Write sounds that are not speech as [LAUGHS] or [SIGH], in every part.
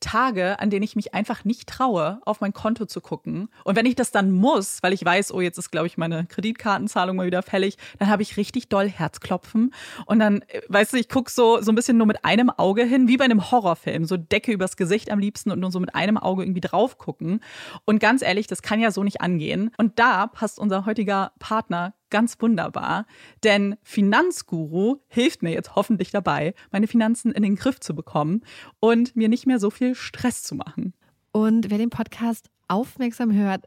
Tage, an denen ich mich einfach nicht traue, auf mein Konto zu gucken. Und wenn ich das dann muss, weil ich weiß, oh, jetzt ist, glaube ich, meine Kreditkartenzahlung mal wieder fällig, dann habe ich richtig doll Herzklopfen. Und dann, äh, weißt du, ich gucke so, so ein bisschen nur mit einem Auge hin, wie bei einem Horrorfilm. So Decke übers Gesicht am liebsten und nur so mit einem Auge irgendwie drauf gucken. Und ganz ehrlich, das kann ja so nicht angehen. Und da passt unser heutiger Partner ganz wunderbar, denn Finanzguru hilft mir jetzt hoffentlich dabei, meine Finanzen in den Griff zu bekommen und mir nicht mehr so viel Stress zu machen. Und wer den Podcast aufmerksam hört,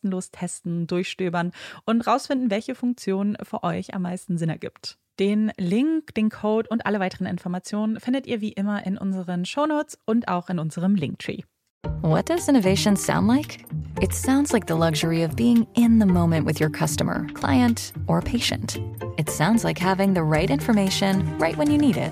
kostenlos testen, durchstöbern und rausfinden, welche Funktion für euch am meisten Sinn ergibt. Den Link, den Code und alle weiteren Informationen findet ihr wie immer in unseren Shownotes und auch in unserem Linktree. What does innovation sound like? It sounds like the luxury of being in the moment with your customer, client, or patient. It sounds like having the right information right when you need it.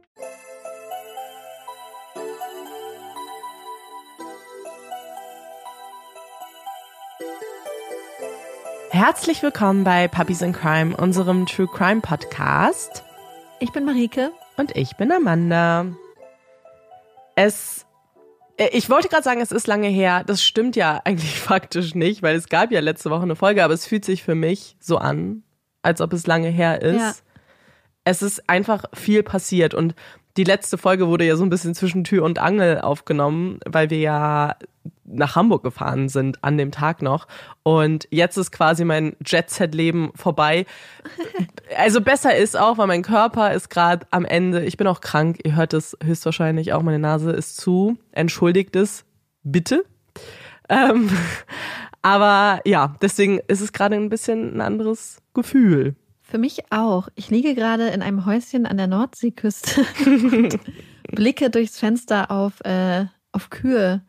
Herzlich willkommen bei Puppies in Crime, unserem True Crime Podcast. Ich bin Marike. Und ich bin Amanda. Es. äh, Ich wollte gerade sagen, es ist lange her. Das stimmt ja [LAUGHS] eigentlich faktisch nicht, weil es gab ja letzte Woche eine Folge, aber es fühlt sich für mich so an, als ob es lange her ist. Ja. Es ist einfach viel passiert und die letzte Folge wurde ja so ein bisschen zwischen Tür und Angel aufgenommen, weil wir ja nach Hamburg gefahren sind an dem Tag noch. Und jetzt ist quasi mein Jet-Set-Leben vorbei. [LAUGHS] Also besser ist auch, weil mein Körper ist gerade am Ende. Ich bin auch krank. Ihr hört es höchstwahrscheinlich auch. Meine Nase ist zu. Entschuldigt es bitte. Ähm, [LAUGHS] aber ja, deswegen ist es gerade ein bisschen ein anderes Gefühl. Für mich auch. Ich liege gerade in einem Häuschen an der Nordseeküste [LAUGHS] und blicke durchs Fenster auf, äh, auf Kühe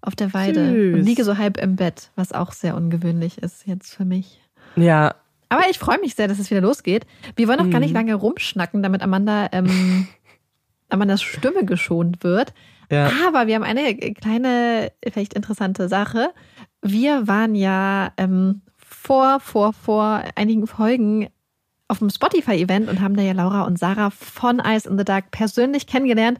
auf der Weide Süß. und liege so halb im Bett, was auch sehr ungewöhnlich ist jetzt für mich. Ja, Aber ich freue mich sehr, dass es wieder losgeht. Wir wollen auch gar nicht Mhm. lange rumschnacken, damit Amanda, ähm, [LAUGHS] Amandas Stimme geschont wird. ja. Aber wir haben eine kleine, vielleicht interessante Sache. Wir waren ja ähm, vor, vor, vor einigen Folgen auf dem Spotify-Event und haben da ja Laura und Sarah von Ice in the Dark persönlich kennengelernt.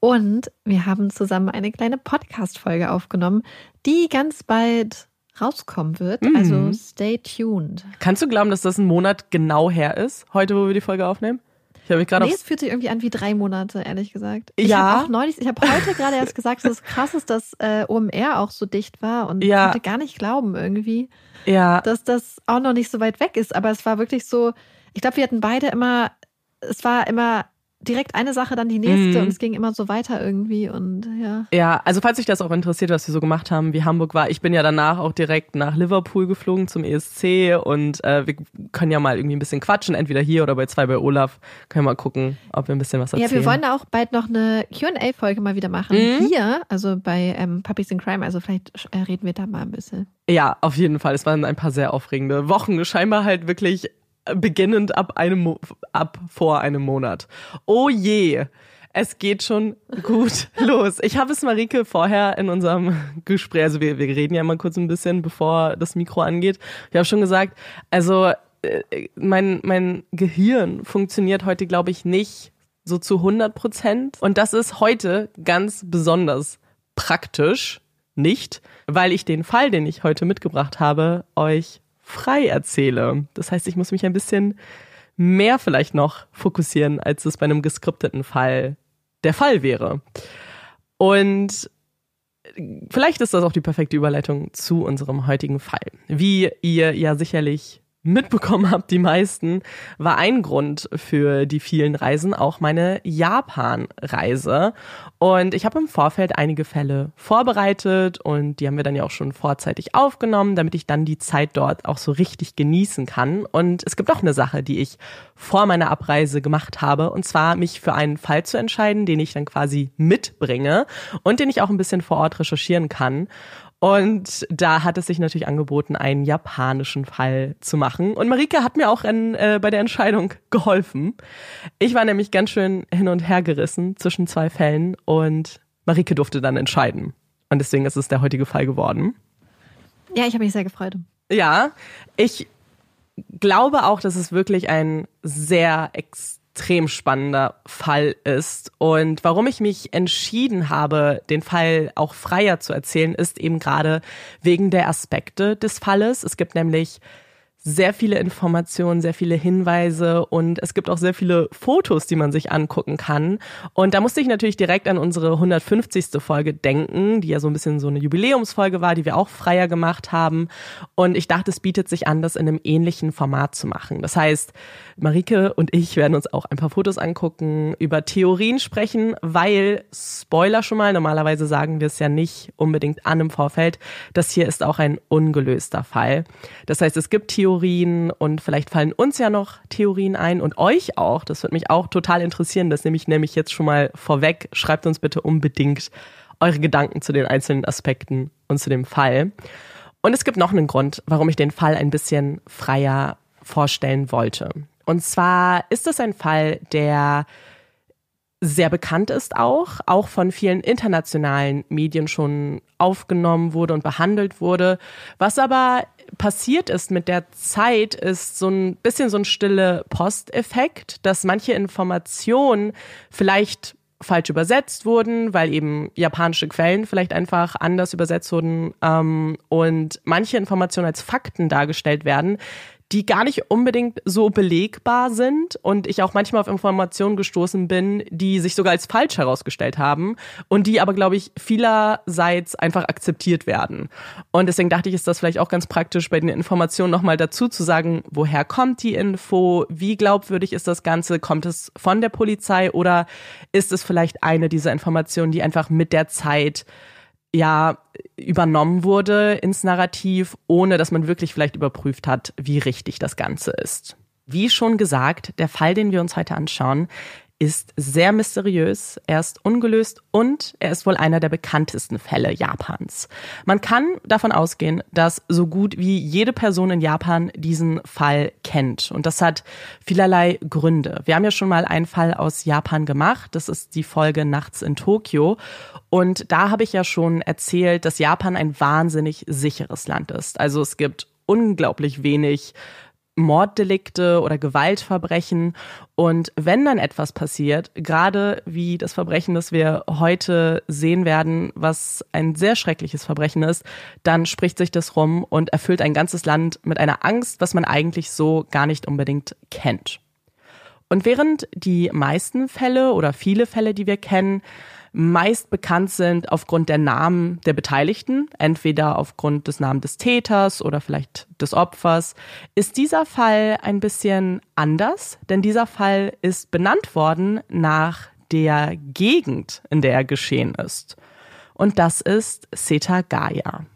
Und wir haben zusammen eine kleine Podcast-Folge aufgenommen, die ganz bald rauskommen wird. Mhm. Also stay tuned. Kannst du glauben, dass das ein Monat genau her ist, heute, wo wir die Folge aufnehmen? Ich habe mich gerade Nee, es fühlt sich irgendwie an wie drei Monate, ehrlich gesagt. Ja. Ich habe auch neulich, ich habe heute gerade erst gesagt, dass es krass ist, dass äh, OMR auch so dicht war und Ja. konnte gar nicht glauben irgendwie, ja, dass das auch noch nicht so weit weg ist. Aber es war wirklich so, ich glaube, wir hatten beide immer, es war immer direkt eine Sache, dann die nächste Mhm. und es ging immer so weiter irgendwie und ja. Ja, also falls euch das auch interessiert, was wir so gemacht haben, wie Hamburg war, ich bin ja danach auch direkt nach Liverpool geflogen zum ESC und äh, wir können ja mal irgendwie ein bisschen quatschen, entweder hier oder bei zwei bei Olaf. Können wir mal gucken, ob wir ein bisschen was erzählen. Ja, wir wollen auch bald noch eine Q&A-Folge mal wieder machen. Mhm. Hier, also bei ähm, Puppies in Crime, also vielleicht äh, reden wir da mal ein bisschen. Ja, auf jeden Fall. Es waren ein paar sehr aufregende Wochen. Scheinbar halt wirklich beginnend ab einem ab vor einem Monat. Oh je. Es geht schon gut [LAUGHS] los. Ich habe es Marike vorher in unserem Gespräch, also wir, wir reden ja mal kurz ein bisschen, bevor das Mikro angeht. Ich habe schon gesagt, also äh, mein, mein Gehirn funktioniert heute, glaube ich, nicht so zu 100 Prozent. Und das ist heute ganz besonders praktisch nicht, weil ich den Fall, den ich heute mitgebracht habe, euch frei erzähle. Das heißt, ich muss mich ein bisschen mehr vielleicht noch fokussieren, als es bei einem geskripteten Fall der Fall wäre. Und vielleicht ist das auch die perfekte Überleitung zu unserem heutigen Fall. Wie ihr ja sicherlich mitbekommen [LAUGHS] habt, die meisten, war ein Grund für die vielen Reisen auch meine Japan-Reise. Und ich habe im Vorfeld einige Fälle vorbereitet und die haben wir dann ja auch schon vorzeitig aufgenommen, damit ich dann die Zeit dort auch so richtig genießen kann. Und es gibt auch eine Sache, die ich vor meiner Abreise gemacht habe, und zwar mich für einen Fall zu entscheiden, den ich dann quasi mitbringe und den ich auch ein bisschen vor Ort recherchieren kann. Und da hat es sich natürlich angeboten, einen japanischen Fall zu machen. Und Marike hat mir auch in, äh, bei der Entscheidung geholfen. Ich war nämlich ganz schön hin und her gerissen zwischen zwei Fällen und Marike durfte dann entscheiden. Und deswegen ist es der heutige Fall geworden. Ja, ich habe mich sehr gefreut. Ja, ich glaube auch, dass es wirklich ein sehr extrem spannender Fall ist. Und warum ich mich entschieden habe, den Fall auch freier zu erzählen, ist eben gerade wegen der Aspekte des Falles. Es gibt nämlich sehr viele Informationen, sehr viele Hinweise und es gibt auch sehr viele Fotos, die man sich angucken kann. Und da musste ich natürlich direkt an unsere 150. Folge denken, die ja so ein bisschen so eine Jubiläumsfolge war, die wir auch freier gemacht haben. Und ich dachte, es bietet sich an, das in einem ähnlichen Format zu machen. Das heißt, Marike und ich werden uns auch ein paar Fotos angucken, über Theorien sprechen, weil, Spoiler schon mal, normalerweise sagen wir es ja nicht unbedingt an im Vorfeld, das hier ist auch ein ungelöster Fall. Das heißt, es gibt Theorien und vielleicht fallen uns ja noch Theorien ein und euch auch. Das würde mich auch total interessieren. Das nehme ich nämlich jetzt schon mal vorweg. Schreibt uns bitte unbedingt eure Gedanken zu den einzelnen Aspekten und zu dem Fall. Und es gibt noch einen Grund, warum ich den Fall ein bisschen freier vorstellen wollte. Und zwar ist es ein Fall, der sehr bekannt ist auch, auch von vielen internationalen Medien schon aufgenommen wurde und behandelt wurde. Was aber passiert ist mit der Zeit, ist so ein bisschen so ein stille Posteffekt, dass manche Informationen vielleicht falsch übersetzt wurden, weil eben japanische Quellen vielleicht einfach anders übersetzt wurden ähm, und manche Informationen als Fakten dargestellt werden, die gar nicht unbedingt so belegbar sind und ich auch manchmal auf Informationen gestoßen bin, die sich sogar als falsch herausgestellt haben und die aber, glaube ich, vielerseits einfach akzeptiert werden. Und deswegen dachte ich, ist das vielleicht auch ganz praktisch, bei den Informationen nochmal dazu zu sagen, woher kommt die Info, wie glaubwürdig ist das Ganze, kommt es von der Polizei oder ist es vielleicht eine dieser Informationen, die einfach mit der Zeit ja übernommen wurde ins Narrativ, ohne dass man wirklich vielleicht überprüft hat, wie richtig das Ganze ist. Wie schon gesagt, der Fall, den wir uns heute anschauen, ist sehr mysteriös, er ist ungelöst und er ist wohl einer der bekanntesten Fälle Japans. Man kann davon ausgehen, dass so gut wie jede Person in Japan diesen Fall kennt. Und das hat vielerlei Gründe. Wir haben ja schon mal einen Fall aus Japan gemacht. Das ist die Folge Nachts in Tokio. Und da habe ich ja schon erzählt, dass Japan ein wahnsinnig sicheres Land ist. Also es gibt unglaublich wenig Morddelikte oder Gewaltverbrechen. Und wenn dann etwas passiert, gerade wie das Verbrechen, das wir heute sehen werden, was ein sehr schreckliches Verbrechen ist, dann spricht sich das rum und erfüllt ein ganzes Land mit einer Angst, was man eigentlich so gar nicht unbedingt kennt. Und während die meisten Fälle oder viele Fälle, die wir kennen, meist bekannt sind aufgrund der Namen der Beteiligten, entweder aufgrund des Namens des Täters oder vielleicht des Opfers, ist dieser Fall ein bisschen anders, denn dieser Fall ist benannt worden nach der Gegend, in der er geschehen ist. Und das ist Setagaya.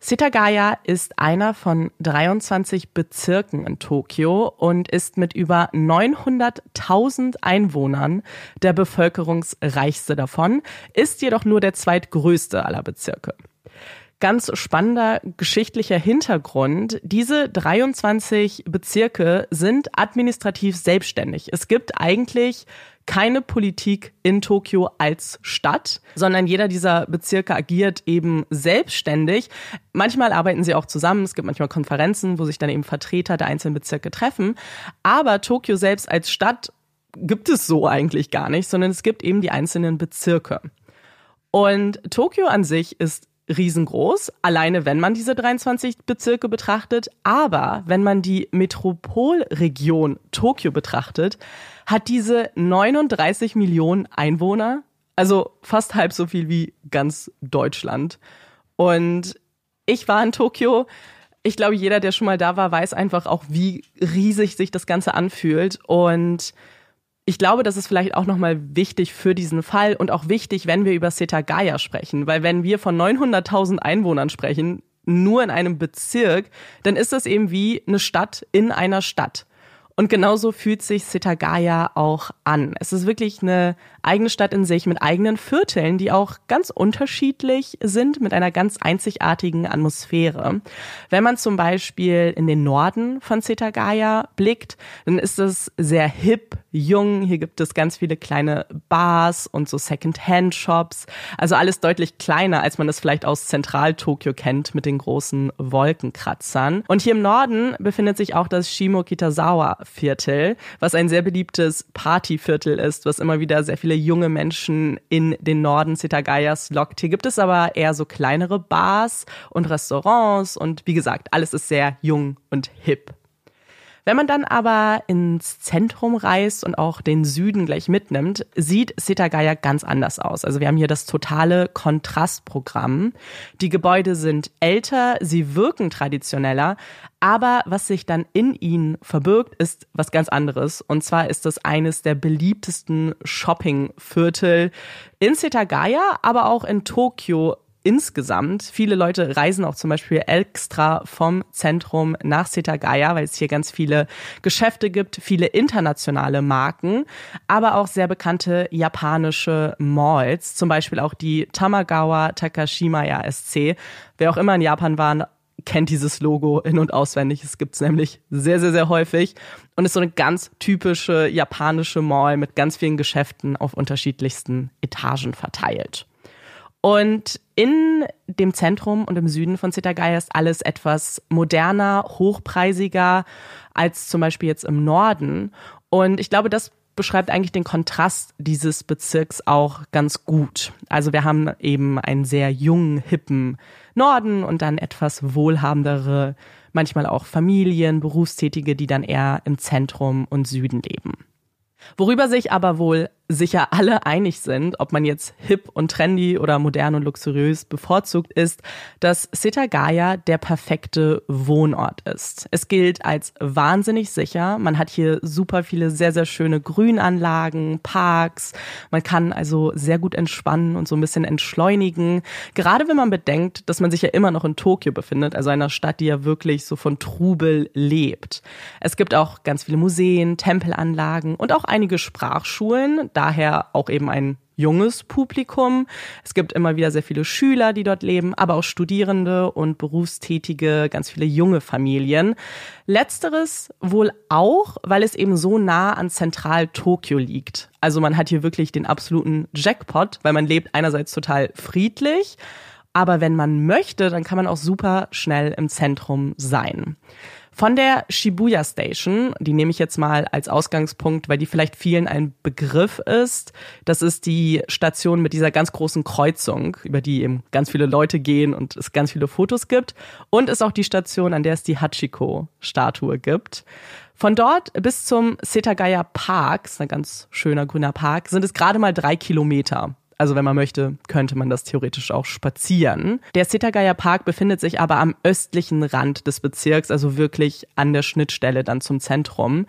Setagaya ist einer von 23 Bezirken in Tokio und ist mit über 900.000 Einwohnern der bevölkerungsreichste davon, ist jedoch nur der zweitgrößte aller Bezirke. Ganz spannender geschichtlicher Hintergrund. Diese 23 Bezirke sind administrativ selbstständig. Es gibt eigentlich keine Politik in Tokio als Stadt, sondern jeder dieser Bezirke agiert eben selbstständig. Manchmal arbeiten sie auch zusammen. Es gibt manchmal Konferenzen, wo sich dann eben Vertreter der einzelnen Bezirke treffen. Aber Tokio selbst als Stadt gibt es so eigentlich gar nicht, sondern es gibt eben die einzelnen Bezirke. Und Tokio an sich ist riesengroß, alleine wenn man diese 23 Bezirke betrachtet. Aber wenn man die Metropolregion Tokio betrachtet, hat diese 39 Millionen Einwohner, also fast halb so viel wie ganz Deutschland. Und ich war in Tokio. Ich glaube, jeder, der schon mal da war, weiß einfach auch, wie riesig sich das Ganze anfühlt. Und ich glaube, das ist vielleicht auch nochmal wichtig für diesen Fall und auch wichtig, wenn wir über Setagaya sprechen. Weil wenn wir von 900.000 Einwohnern sprechen, nur in einem Bezirk, dann ist das eben wie eine Stadt in einer Stadt. Und genauso fühlt sich Setagaya auch an. Es ist wirklich eine eigene Stadt in sich mit eigenen Vierteln, die auch ganz unterschiedlich sind, mit einer ganz einzigartigen Atmosphäre. Wenn man zum Beispiel in den Norden von Setagaya blickt, dann ist es sehr hip, jung. Hier gibt es ganz viele kleine Bars und so Second-Hand-Shops. Also alles deutlich kleiner, als man es vielleicht aus Zentral-Tokio kennt mit den großen Wolkenkratzern. Und hier im Norden befindet sich auch das Shimokitazawa Viertel, was ein sehr beliebtes Partyviertel ist, was immer wieder sehr viele junge Menschen in den Norden Setagayas lockt. Hier gibt es aber eher so kleinere Bars und Restaurants und wie gesagt, alles ist sehr jung und hip. Wenn man dann aber ins Zentrum reist und auch den Süden gleich mitnimmt, sieht Setagaya ganz anders aus. Also wir haben hier das totale Kontrastprogramm. Die Gebäude sind älter, sie wirken traditioneller, aber was sich dann in ihnen verbirgt, ist was ganz anderes. Und zwar ist das eines der beliebtesten Shoppingviertel in Setagaya, aber auch in Tokio insgesamt. Viele Leute reisen auch zum Beispiel extra vom Zentrum nach Setagaya, weil es hier ganz viele Geschäfte gibt, viele internationale Marken, aber auch sehr bekannte japanische Malls, zum Beispiel auch die Tamagawa Takashimaya SC. Wer auch immer in Japan war, kennt dieses Logo in- und auswendig. Es gibt's nämlich sehr, sehr, sehr häufig und ist so eine ganz typische japanische Mall mit ganz vielen Geschäften auf unterschiedlichsten Etagen verteilt. Und in dem Zentrum und im Süden von Setagaya ist alles etwas moderner, hochpreisiger als zum Beispiel jetzt im Norden. Und ich glaube, das beschreibt eigentlich den Kontrast dieses Bezirks auch ganz gut. Also wir haben eben einen sehr jungen, hippen Norden und dann etwas wohlhabendere, manchmal auch Familien, Berufstätige, die dann eher im Zentrum und Süden leben. Worüber sich aber wohl sicher alle einig sind, ob man jetzt hip und trendy oder modern und luxuriös bevorzugt ist, dass Setagaya der perfekte Wohnort ist. Es gilt als wahnsinnig sicher. Man hat hier super viele sehr, sehr schöne Grünanlagen, Parks. Man kann also sehr gut entspannen und so ein bisschen entschleunigen. Gerade wenn man bedenkt, dass man sich ja immer noch in Tokio befindet, also einer Stadt, die ja wirklich so von Trubel lebt. Es gibt auch ganz viele Museen, Tempelanlagen und auch einige Sprachschulen daher auch eben ein junges Publikum. Es gibt immer wieder sehr viele Schüler, die dort leben, aber auch Studierende und berufstätige, ganz viele junge Familien. Letzteres wohl auch, weil es eben so nah an Zentral-Tokio liegt. Also man hat hier wirklich den absoluten Jackpot, weil man lebt einerseits total friedlich, aber wenn man möchte, dann kann man auch super schnell im Zentrum sein. Von der Shibuya Station, die nehme ich jetzt mal als Ausgangspunkt, weil die vielleicht vielen ein Begriff ist. Das ist die Station mit dieser ganz großen Kreuzung, über die eben ganz viele Leute gehen und es ganz viele Fotos gibt. Und ist auch die Station, an der es die Hachiko-Statue gibt. Von dort bis zum Setagaya Park, ist ein ganz schöner grüner Park, sind es gerade mal drei Kilometer. Also wenn man möchte, könnte man das theoretisch auch spazieren. Der Setagaya Park befindet sich aber am östlichen Rand des Bezirks, also wirklich an der Schnittstelle dann zum Zentrum.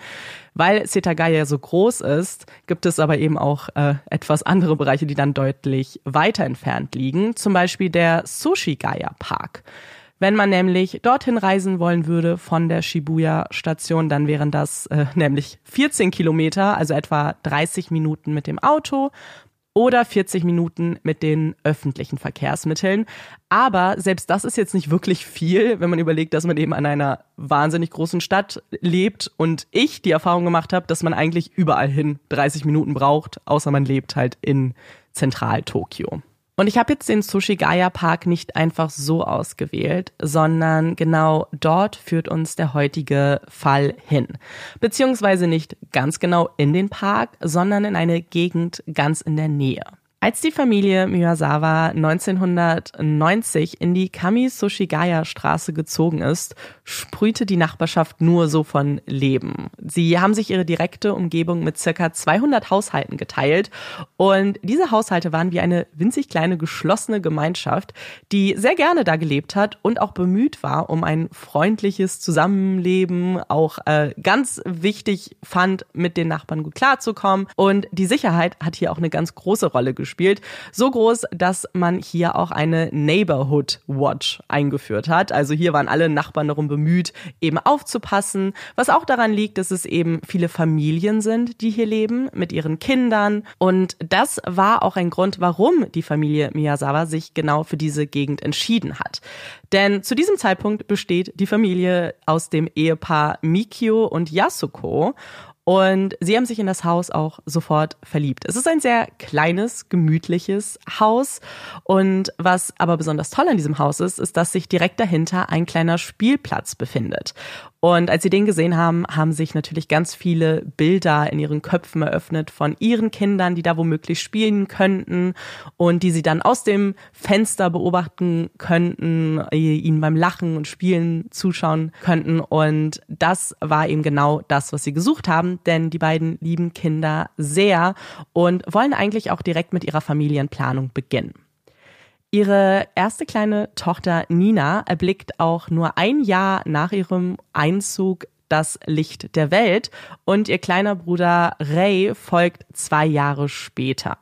Weil Setagaya so groß ist, gibt es aber eben auch äh, etwas andere Bereiche, die dann deutlich weiter entfernt liegen. Zum Beispiel der Sushigaya Park. Wenn man nämlich dorthin reisen wollen würde von der Shibuya-Station, dann wären das äh, nämlich 14 Kilometer, also etwa 30 Minuten mit dem Auto oder 40 Minuten mit den öffentlichen Verkehrsmitteln. Aber selbst das ist jetzt nicht wirklich viel, wenn man überlegt, dass man eben an einer wahnsinnig großen Stadt lebt und ich die Erfahrung gemacht habe, dass man eigentlich überall hin 30 Minuten braucht, außer man lebt halt in Zentral-Tokio. Und ich habe jetzt den Sushigaya Park nicht einfach so ausgewählt, sondern genau dort führt uns der heutige Fall hin. Beziehungsweise nicht ganz genau in den Park, sondern in eine Gegend ganz in der Nähe. Als die Familie Miyazawa 1990 in die Kami-Sushigaya-Straße gezogen ist, sprühte die Nachbarschaft nur so von Leben. Sie haben sich ihre direkte Umgebung mit circa 200 Haushalten geteilt und diese Haushalte waren wie eine winzig kleine geschlossene Gemeinschaft, die sehr gerne da gelebt hat und auch bemüht war um ein freundliches Zusammenleben, auch äh, ganz wichtig fand, mit den Nachbarn gut klarzukommen und die Sicherheit hat hier auch eine ganz große Rolle gespielt gespielt. So groß, dass man hier auch eine Neighborhood Watch eingeführt hat. Also hier waren alle Nachbarn darum bemüht, eben aufzupassen. Was auch daran liegt, dass es eben viele Familien sind, die hier leben mit ihren Kindern. Und das war auch ein Grund, warum die Familie Miyazawa sich genau für diese Gegend entschieden hat. Denn zu diesem Zeitpunkt besteht die Familie aus dem Ehepaar Mikio und Yasuko. Und sie haben sich in das Haus auch sofort verliebt. Es ist ein sehr kleines, gemütliches Haus. Und was aber besonders toll an diesem Haus ist, ist, dass sich direkt dahinter ein kleiner Spielplatz befindet. Und als sie den gesehen haben, haben sich natürlich ganz viele Bilder in ihren Köpfen eröffnet von ihren Kindern, die da womöglich spielen könnten und die sie dann aus dem Fenster beobachten könnten, ihnen beim Lachen und Spielen zuschauen könnten. Und das war eben genau das, was sie gesucht haben, denn die beiden lieben Kinder sehr und wollen eigentlich auch direkt mit ihrer Familienplanung beginnen. Ihre erste kleine Tochter Nina erblickt auch nur ein Jahr nach ihrem Einzug das Licht der Welt und ihr kleiner Bruder Ray folgt zwei Jahre später.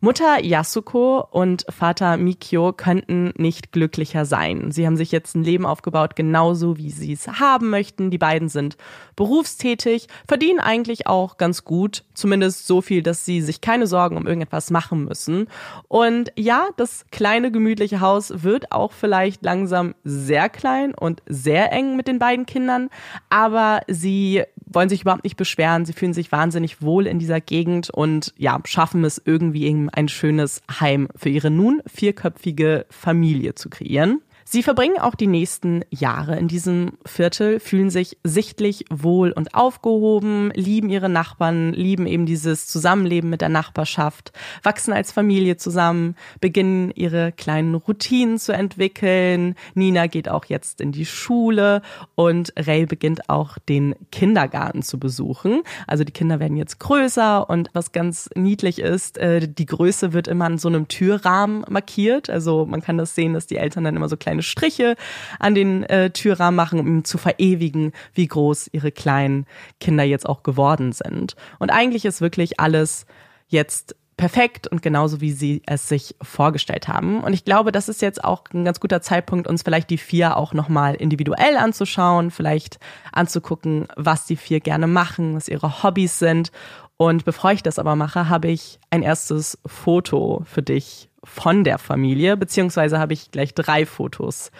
Mutter Yasuko und Vater Mikio könnten nicht glücklicher sein. Sie haben sich jetzt ein Leben aufgebaut, genauso wie sie es haben möchten. Die beiden sind berufstätig, verdienen eigentlich auch ganz gut, zumindest so viel, dass sie sich keine Sorgen um irgendetwas machen müssen. Und ja, das kleine gemütliche Haus wird auch vielleicht langsam sehr klein und sehr eng mit den beiden Kindern, aber sie wollen sich überhaupt nicht beschweren. Sie fühlen sich wahnsinnig wohl in dieser Gegend und ja, schaffen es irgendwie ein schönes Heim für ihre nun vierköpfige Familie zu kreieren. Sie verbringen auch die nächsten Jahre in diesem Viertel, fühlen sich sichtlich wohl und aufgehoben, lieben ihre Nachbarn, lieben eben dieses Zusammenleben mit der Nachbarschaft, wachsen als Familie zusammen, beginnen ihre kleinen Routinen zu entwickeln. Nina geht auch jetzt in die Schule und Ray beginnt auch den Kindergarten zu besuchen. Also die Kinder werden jetzt größer und was ganz niedlich ist, äh, die Größe wird immer an so einem Türrahmen markiert. Also man kann das sehen, dass die Eltern dann immer so kleine kleine Striche an den äh, Türrahmen machen, um zu verewigen, wie groß ihre kleinen Kinder jetzt auch geworden sind. Und eigentlich ist wirklich alles jetzt perfekt und genauso wie sie es sich vorgestellt haben. Und ich glaube, das ist jetzt auch ein ganz guter Zeitpunkt, uns vielleicht die vier auch nochmal individuell anzuschauen, vielleicht anzugucken, was die vier gerne machen, was ihre Hobbys sind. Und bevor ich das aber mache, habe ich ein erstes Foto für dich von der Familie, beziehungsweise habe ich gleich drei Fotos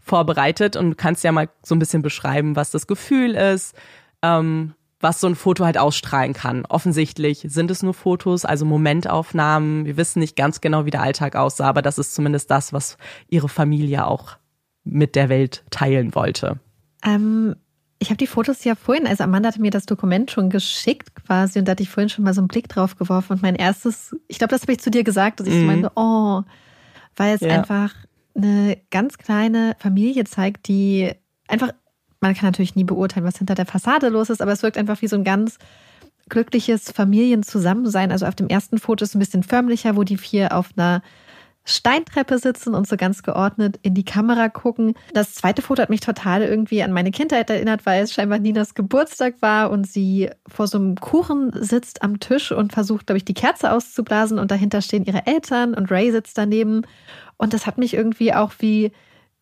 vorbereitet und du kannst ja mal so ein bisschen beschreiben, was das Gefühl ist, ähm, was so ein Foto halt ausstrahlen kann. Offensichtlich sind es nur Fotos, also Momentaufnahmen. Wir wissen nicht ganz genau, wie der Alltag aussah, aber das ist zumindest das, was ihre Familie auch mit der Welt teilen wollte. Ähm, ich habe die Fotos ja vorhin, also Amanda hatte mir das Dokument schon geschickt quasi und da hatte ich vorhin schon mal so einen Blick drauf geworfen und mein erstes, ich glaube, das habe ich zu dir gesagt, dass ich mhm. so meinte, oh, weil es ja. einfach eine ganz kleine Familie zeigt, die einfach, man kann natürlich nie beurteilen, was hinter der Fassade los ist, aber es wirkt einfach wie so ein ganz glückliches Familienzusammensein. Also auf dem ersten Foto ist es ein bisschen förmlicher, wo die vier auf einer Steintreppe sitzen und so ganz geordnet in die Kamera gucken. Das zweite Foto hat mich total irgendwie an meine Kindheit erinnert, weil es scheinbar Ninas Geburtstag war und sie vor so einem Kuchen sitzt am Tisch und versucht, glaube ich, die Kerze auszublasen und dahinter stehen ihre Eltern und Ray sitzt daneben. Und das hat mich irgendwie auch wie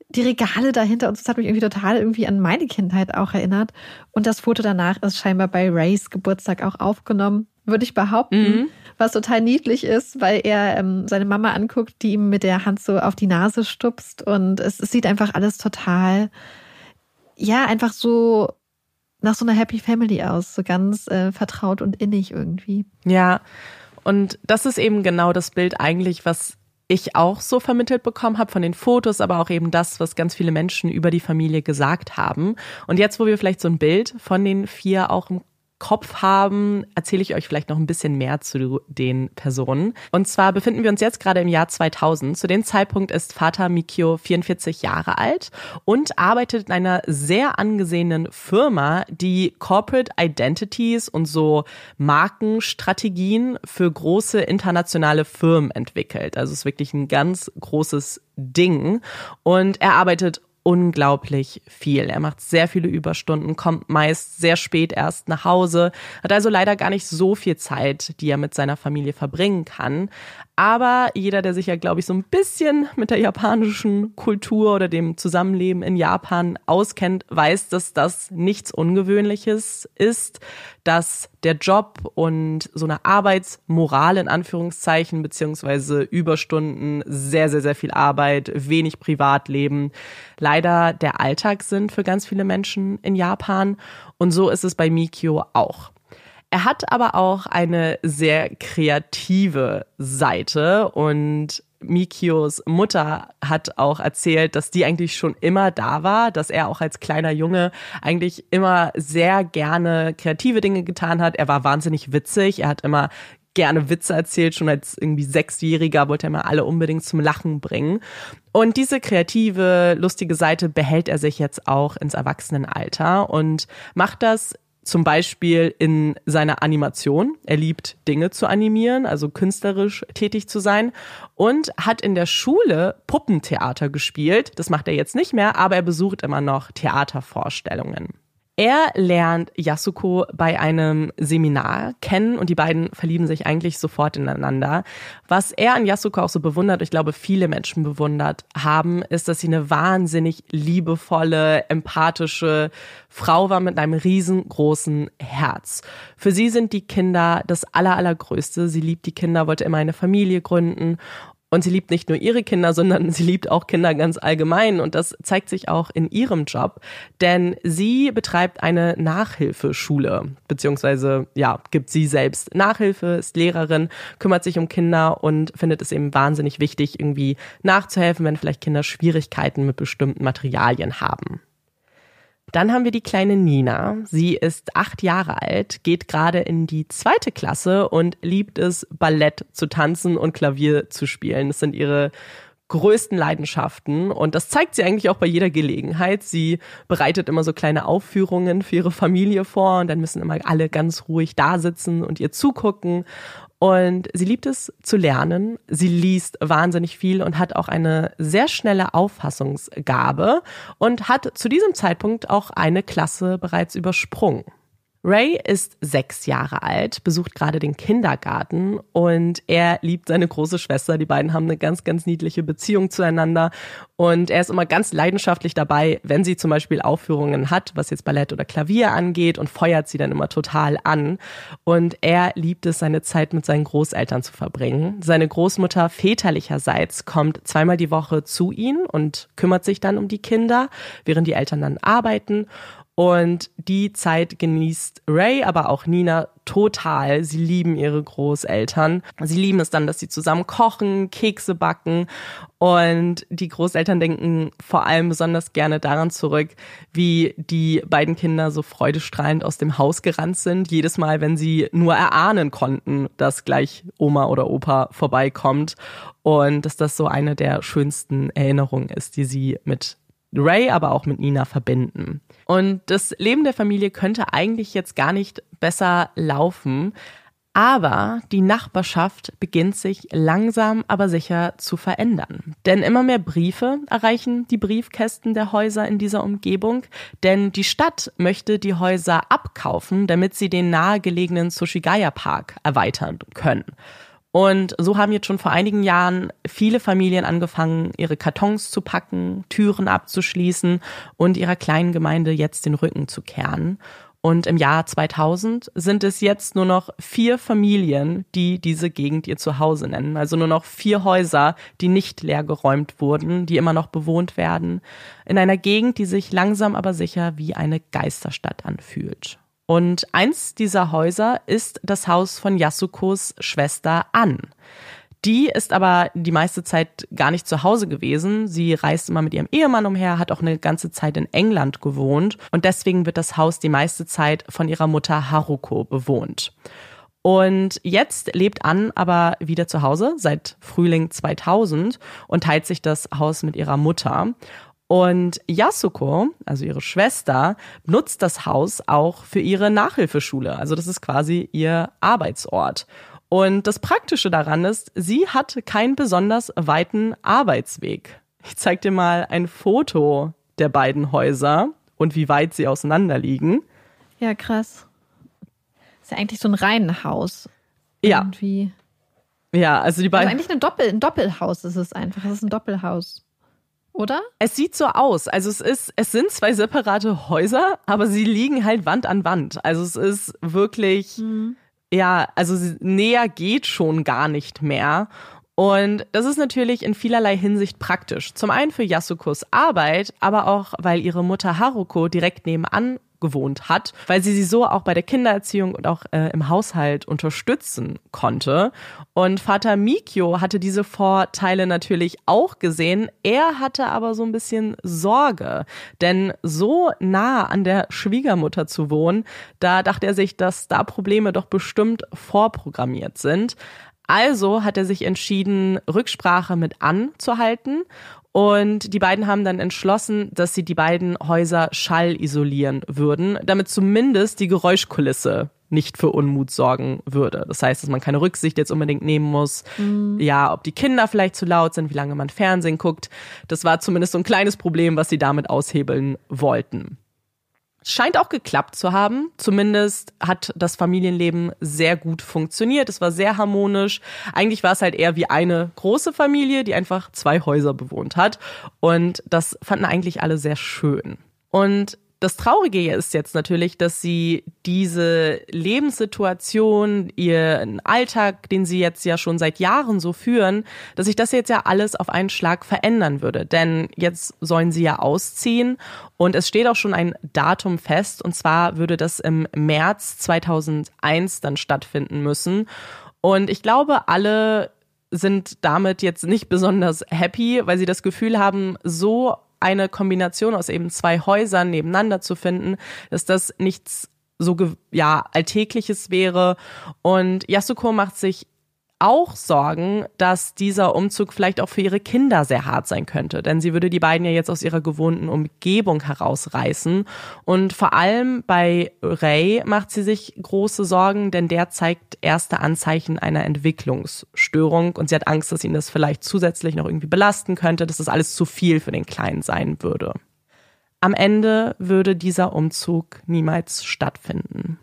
die Regale dahinter und das hat mich irgendwie total irgendwie an meine Kindheit auch erinnert. Und das Foto danach ist scheinbar bei Rays Geburtstag auch aufgenommen, würde ich behaupten. Mhm was total niedlich ist, weil er ähm, seine Mama anguckt, die ihm mit der Hand so auf die Nase stupst und es, es sieht einfach alles total, ja, einfach so nach so einer Happy Family aus, so ganz äh, vertraut und innig irgendwie. Ja, und das ist eben genau das Bild eigentlich, was ich auch so vermittelt bekommen habe von den Fotos, aber auch eben das, was ganz viele Menschen über die Familie gesagt haben. Und jetzt, wo wir vielleicht so ein Bild von den vier auch im Kopf haben, erzähle ich euch vielleicht noch ein bisschen mehr zu den Personen. Und zwar befinden wir uns jetzt gerade im Jahr 2000. Zu dem Zeitpunkt ist Vater Mikio 44 Jahre alt und arbeitet in einer sehr angesehenen Firma, die Corporate Identities und so Markenstrategien für große internationale Firmen entwickelt. Also es ist wirklich ein ganz großes Ding. Und er arbeitet unglaublich viel. Er macht sehr viele Überstunden, kommt meist sehr spät erst nach Hause, hat also leider gar nicht so viel Zeit, die er mit seiner Familie verbringen kann. Aber jeder, der sich ja, glaube ich, so ein bisschen mit der japanischen Kultur oder dem Zusammenleben in Japan auskennt, weiß, dass das nichts Ungewöhnliches ist, dass der Job und so eine Arbeitsmoral in Anführungszeichen, beziehungsweise Überstunden, sehr, sehr, sehr viel Arbeit, wenig Privatleben, leider der Alltag sind für ganz viele Menschen in Japan. Und so ist es bei Mikio auch. Er hat aber auch eine sehr kreative Seite und Mikios Mutter hat auch erzählt, dass die eigentlich schon immer da war, dass er auch als kleiner Junge eigentlich immer sehr gerne kreative Dinge getan hat. Er war wahnsinnig witzig, er hat immer gerne Witze erzählt, schon als irgendwie Sechsjähriger wollte er immer alle unbedingt zum Lachen bringen. Und diese kreative, lustige Seite behält er sich jetzt auch ins Erwachsenenalter und macht das zum Beispiel in seiner Animation. Er liebt Dinge zu animieren, also künstlerisch tätig zu sein und hat in der Schule Puppentheater gespielt. Das macht er jetzt nicht mehr, aber er besucht immer noch Theatervorstellungen. Er lernt Yasuko bei einem Seminar kennen und die beiden verlieben sich eigentlich sofort ineinander. Was er an Yasuko auch so bewundert, ich glaube viele Menschen bewundert haben, ist, dass sie eine wahnsinnig liebevolle, empathische Frau war mit einem riesengroßen Herz. Für sie sind die Kinder das aller, allergrößte. Sie liebt die Kinder, wollte immer eine Familie gründen Und sie liebt nicht nur ihre Kinder, sondern [LAUGHS] sie liebt auch Kinder ganz allgemein. Und das zeigt sich auch in ihrem Job, denn sie betreibt eine Nachhilfeschule, beziehungsweise ja, gibt sie selbst Nachhilfe, ist Lehrerin, kümmert sich um Kinder und findet es eben wahnsinnig wichtig, irgendwie nachzuhelfen, wenn vielleicht Kinder Schwierigkeiten mit bestimmten Materialien haben. Dann haben wir die kleine Nina. Sie ist acht Jahre alt, geht gerade in die zweite Klasse und liebt es, Ballett zu tanzen und Klavier zu spielen. Das sind ihre größten Leidenschaften und das zeigt sie eigentlich auch bei jeder Gelegenheit. Sie bereitet immer so kleine Aufführungen für ihre Familie vor und dann müssen immer alle ganz ruhig da sitzen und ihr zugucken und sie liebt es zu lernen. Sie liest wahnsinnig viel und hat auch eine sehr schnelle Auffassungsgabe und hat zu diesem Zeitpunkt auch eine Klasse bereits übersprungen. Ray ist sechs Jahre alt, besucht gerade den Kindergarten und er liebt seine große Schwester. Die beiden haben eine ganz, ganz niedliche Beziehung zueinander und er ist immer ganz leidenschaftlich dabei, wenn sie zum Beispiel Aufführungen hat, was jetzt Ballett oder Klavier angeht und feuert sie dann immer total an. Und er liebt es, seine Zeit mit seinen Großeltern zu verbringen. Seine Großmutter väterlicherseits kommt zweimal die Woche zu ihm und kümmert sich dann um die Kinder, während die Eltern dann arbeiten. Und die Zeit genießt Ray, aber auch Nina total. Sie lieben ihre Großeltern. Sie lieben es dann, dass sie zusammen kochen, Kekse backen. Und die Großeltern denken vor allem besonders gerne daran zurück, wie die beiden Kinder so freudestrahlend aus dem Haus gerannt sind. Jedes Mal, wenn sie nur erahnen konnten, dass gleich Oma oder Opa vorbeikommt. Und dass das so eine der schönsten Erinnerungen ist, die sie mit Ray, aber auch mit Nina verbinden. Und das Leben der Familie könnte eigentlich jetzt gar nicht besser laufen. Aber die Nachbarschaft beginnt sich langsam aber sicher zu verändern. Denn immer mehr Briefe erreichen die Briefkästen der Häuser in dieser Umgebung. Denn die Stadt möchte die Häuser abkaufen, damit sie den nahegelegenen Sushigaya Park erweitern können. Und so haben jetzt schon vor einigen Jahren viele Familien angefangen, ihre Kartons zu packen, Türen abzuschließen und ihrer kleinen Gemeinde jetzt den Rücken zu kehren. Und im Jahr 2000 sind es jetzt nur noch vier Familien, die diese Gegend ihr Zuhause nennen. Also nur noch vier Häuser, die nicht leer geräumt wurden, die immer noch bewohnt werden. In einer Gegend, die sich langsam aber sicher wie eine Geisterstadt anfühlt. Und eins dieser Häuser ist das Haus von Yasukos Schwester An. Die ist aber die meiste Zeit gar nicht zu Hause gewesen. Sie reist immer mit ihrem Ehemann umher, hat auch eine ganze Zeit in England gewohnt und deswegen wird das Haus die meiste Zeit von ihrer Mutter Haruko bewohnt. Und jetzt lebt Ann aber wieder zu Hause seit Frühling 2000 und teilt sich das Haus mit ihrer Mutter. Und Yasuko, also ihre Schwester, nutzt das Haus auch für ihre Nachhilfeschule. Also das ist quasi ihr Arbeitsort. Und das Praktische daran ist, sie hat keinen besonders weiten Arbeitsweg. Ich zeig dir mal ein Foto der beiden Häuser und wie weit sie auseinander liegen. Ja, krass. Ist ja eigentlich so ein Reihenhaus. Ja. Irgendwie. Ja, also die beiden. Also eigentlich eine Doppel, ein Doppelhaus ist es einfach. Es ist ein Doppelhaus oder? Es sieht so aus. Also es ist, es sind zwei separate Häuser, aber sie liegen halt Wand an Wand. Also es ist wirklich, mhm. ja, also näher geht schon gar nicht mehr. Und das ist natürlich in vielerlei Hinsicht praktisch. Zum einen für Yasukos Arbeit, aber auch, weil ihre Mutter Haruko direkt nebenan gewohnt hat, weil sie sie so auch bei der Kindererziehung und auch äh, im Haushalt unterstützen konnte. Und Vater Mikio hatte diese Vorteile natürlich auch gesehen. Er hatte aber so ein bisschen Sorge, denn so nah an der Schwiegermutter zu wohnen, da dachte er sich, dass da Probleme doch bestimmt vorprogrammiert sind. Also hat er sich entschieden, Rücksprache mit anzuhalten und die beiden haben dann entschlossen, dass sie die beiden Häuser schallisolieren würden, damit zumindest die Geräuschkulisse nicht für Unmut sorgen würde. Das heißt, dass man keine Rücksicht jetzt unbedingt nehmen muss. Mhm. Ja, ob die Kinder vielleicht zu laut sind, wie lange man Fernsehen guckt. Das war zumindest so ein kleines Problem, was sie damit aushebeln wollten. Scheint auch geklappt zu haben. Zumindest hat das Familienleben sehr gut funktioniert. Es war sehr harmonisch. Eigentlich war es halt eher wie eine große Familie, die einfach zwei Häuser bewohnt hat. Und das fanden eigentlich alle sehr schön. Und Das Traurige ist jetzt natürlich, dass sie diese Lebenssituation, ihren Alltag, den sie jetzt ja schon seit Jahren so führen, dass sich das jetzt ja alles auf einen Schlag verändern würde. Denn jetzt sollen sie ja ausziehen und es steht auch schon ein Datum fest und zwar würde das im März 2001 dann stattfinden müssen. Und ich glaube, alle sind damit jetzt nicht besonders happy, weil sie das Gefühl haben, so eine Kombination aus eben zwei Häusern nebeneinander zu finden, dass das nichts so ja alltägliches wäre. Und Yasuko macht sich auch Sorgen, dass dieser Umzug vielleicht auch für ihre Kinder sehr hart sein könnte, denn sie würde die beiden ja jetzt aus ihrer gewohnten Umgebung herausreißen. Und vor allem bei Ray macht sie sich große Sorgen, denn der zeigt erste Anzeichen einer Entwicklungsstörung und sie hat Angst, dass ihn das vielleicht zusätzlich noch irgendwie belasten könnte, dass das alles zu viel für den Kleinen sein würde. Am Ende würde dieser Umzug niemals stattfinden.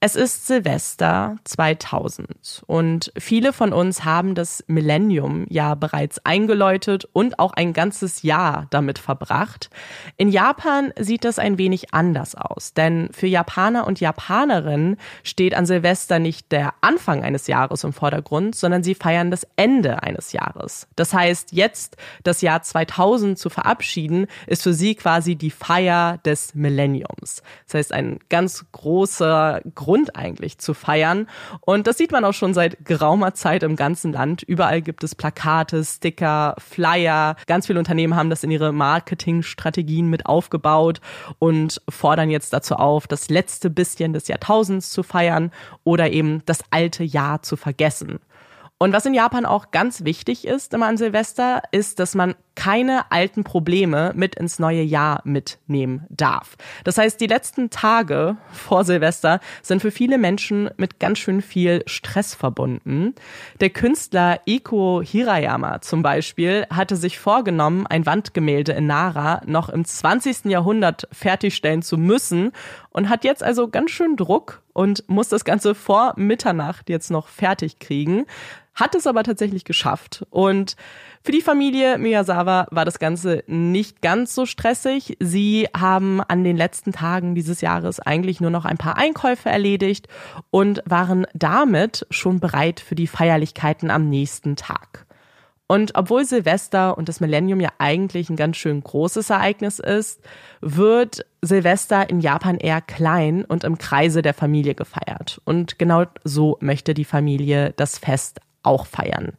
Es ist Silvester 2000 und viele von uns haben das Millennium ja bereits eingeläutet und auch ein ganzes Jahr damit verbracht. In Japan sieht das ein wenig anders aus, denn für Japaner und Japanerinnen steht an Silvester nicht der Anfang eines Jahres im Vordergrund, sondern sie feiern das Ende eines Jahres. Das heißt, jetzt das Jahr 2000 zu verabschieden, ist für sie quasi die Feier des Millenniums. Das heißt, ein ganz großer Grund eigentlich zu feiern. Und das sieht man auch schon seit geraumer Zeit im ganzen Land. Überall gibt es Plakate, Sticker, Flyer. Ganz viele Unternehmen haben das in ihre Marketingstrategien mit aufgebaut und fordern jetzt dazu auf, das letzte bisschen des Jahrtausends zu feiern oder eben das alte Jahr zu vergessen. Und was in Japan auch ganz wichtig ist immer an Silvester, ist, dass man keine alten Probleme mit ins neue Jahr mitnehmen darf. Das heißt, die letzten Tage vor Silvester sind für viele Menschen mit ganz schön viel Stress verbunden. Der Künstler Iko Hirayama zum Beispiel hatte sich vorgenommen, ein Wandgemälde in Nara noch im 20. Jahrhundert fertigstellen zu müssen und hat jetzt also ganz schön Druck und muss das Ganze vor Mitternacht jetzt noch fertig kriegen hat es aber tatsächlich geschafft. Und für die Familie Miyazawa war das Ganze nicht ganz so stressig. Sie haben an den letzten Tagen dieses Jahres eigentlich nur noch ein paar Einkäufe erledigt und waren damit schon bereit für die Feierlichkeiten am nächsten Tag. Und obwohl Silvester und das Millennium ja eigentlich ein ganz schön großes Ereignis ist, wird Silvester in Japan eher klein und im Kreise der Familie gefeiert. Und genau so möchte die Familie das Fest auch feiern.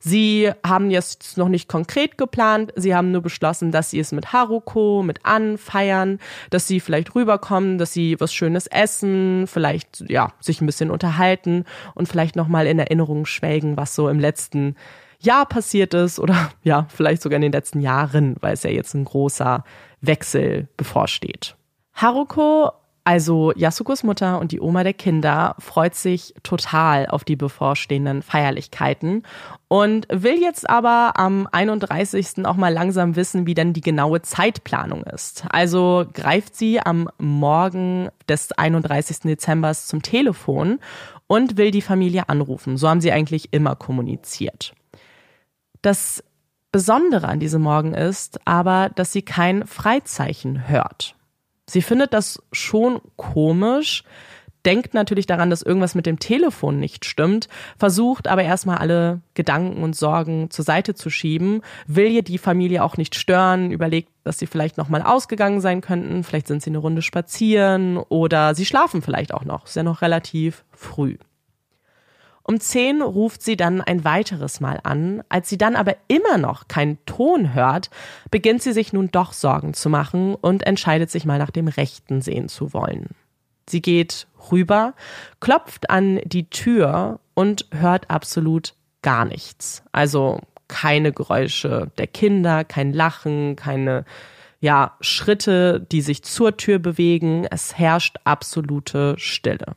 Sie haben jetzt noch nicht konkret geplant, sie haben nur beschlossen, dass sie es mit Haruko, mit An feiern, dass sie vielleicht rüberkommen, dass sie was Schönes essen, vielleicht ja, sich ein bisschen unterhalten und vielleicht nochmal in Erinnerung schwelgen, was so im letzten Jahr passiert ist oder [LAUGHS] ja, vielleicht sogar in den letzten Jahren, weil es ja jetzt ein großer Wechsel bevorsteht. Haruko also Yasukos Mutter und die Oma der Kinder freut sich total auf die bevorstehenden Feierlichkeiten und will jetzt aber am 31. auch mal langsam wissen, wie denn die genaue Zeitplanung ist. Also greift sie am Morgen des 31. Dezember zum Telefon und will die Familie anrufen. So haben sie eigentlich immer kommuniziert. Das Besondere an diesem Morgen ist aber, dass sie kein Freizeichen hört. Sie findet das schon komisch, denkt natürlich daran, dass irgendwas mit dem Telefon nicht stimmt, versucht aber erstmal alle Gedanken und Sorgen zur Seite zu schieben, will ihr die Familie auch nicht stören, überlegt, dass sie vielleicht nochmal ausgegangen sein könnten, vielleicht sind sie eine Runde spazieren oder sie schlafen vielleicht auch noch, ist ja noch relativ früh. Um zehn ruft sie dann ein weiteres Mal an. Als sie dann aber immer noch keinen Ton hört, beginnt sie sich nun doch Sorgen zu machen und entscheidet sich mal nach dem Rechten sehen zu wollen. Sie geht rüber, klopft an die Tür und hört absolut gar nichts. Also keine Geräusche der Kinder, kein Lachen, keine ja, Schritte, die sich zur Tür bewegen. Es herrscht absolute Stille.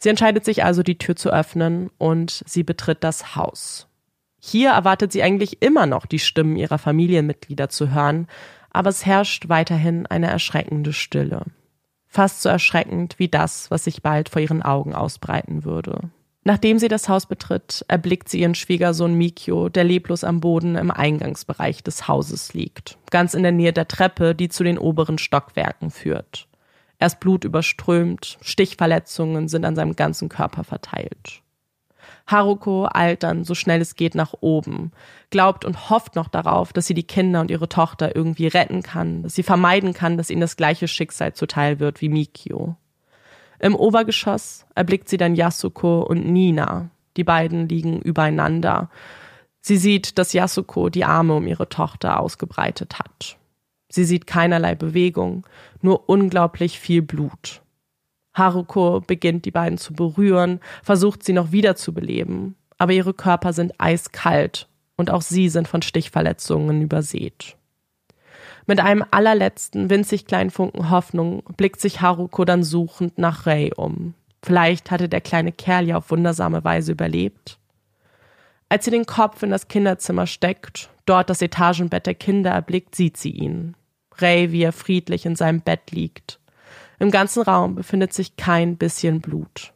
Sie entscheidet sich also, die Tür zu öffnen und sie betritt das Haus. Hier erwartet sie eigentlich immer noch die Stimmen ihrer Familienmitglieder zu hören, aber es herrscht weiterhin eine erschreckende Stille. Fast so erschreckend wie das, was sich bald vor ihren Augen ausbreiten würde. Nachdem sie das Haus betritt, erblickt sie ihren Schwiegersohn Mikio, der leblos am Boden im Eingangsbereich des Hauses liegt, ganz in der Nähe der Treppe, die zu den oberen Stockwerken führt. Er ist blutüberströmt, Stichverletzungen sind an seinem ganzen Körper verteilt. Haruko eilt dann so schnell es geht nach oben, glaubt und hofft noch darauf, dass sie die Kinder und ihre Tochter irgendwie retten kann, dass sie vermeiden kann, dass ihnen das gleiche Schicksal zuteil wird wie Mikio. Im Obergeschoss erblickt sie dann Yasuko und Nina. Die beiden liegen übereinander. Sie sieht, dass Yasuko die Arme um ihre Tochter ausgebreitet hat. Sie sieht keinerlei Bewegung, nur unglaublich viel Blut. Haruko beginnt die beiden zu berühren, versucht sie noch wieder zu beleben, aber ihre Körper sind eiskalt und auch sie sind von Stichverletzungen übersät. Mit einem allerletzten, winzig kleinen Funken Hoffnung blickt sich Haruko dann suchend nach Ray um. Vielleicht hatte der kleine Kerl ja auf wundersame Weise überlebt. Als sie den Kopf in das Kinderzimmer steckt, dort das Etagenbett der Kinder erblickt, sieht sie ihn. Ray, wie er friedlich in seinem Bett liegt. Im ganzen Raum befindet sich kein bisschen Blut.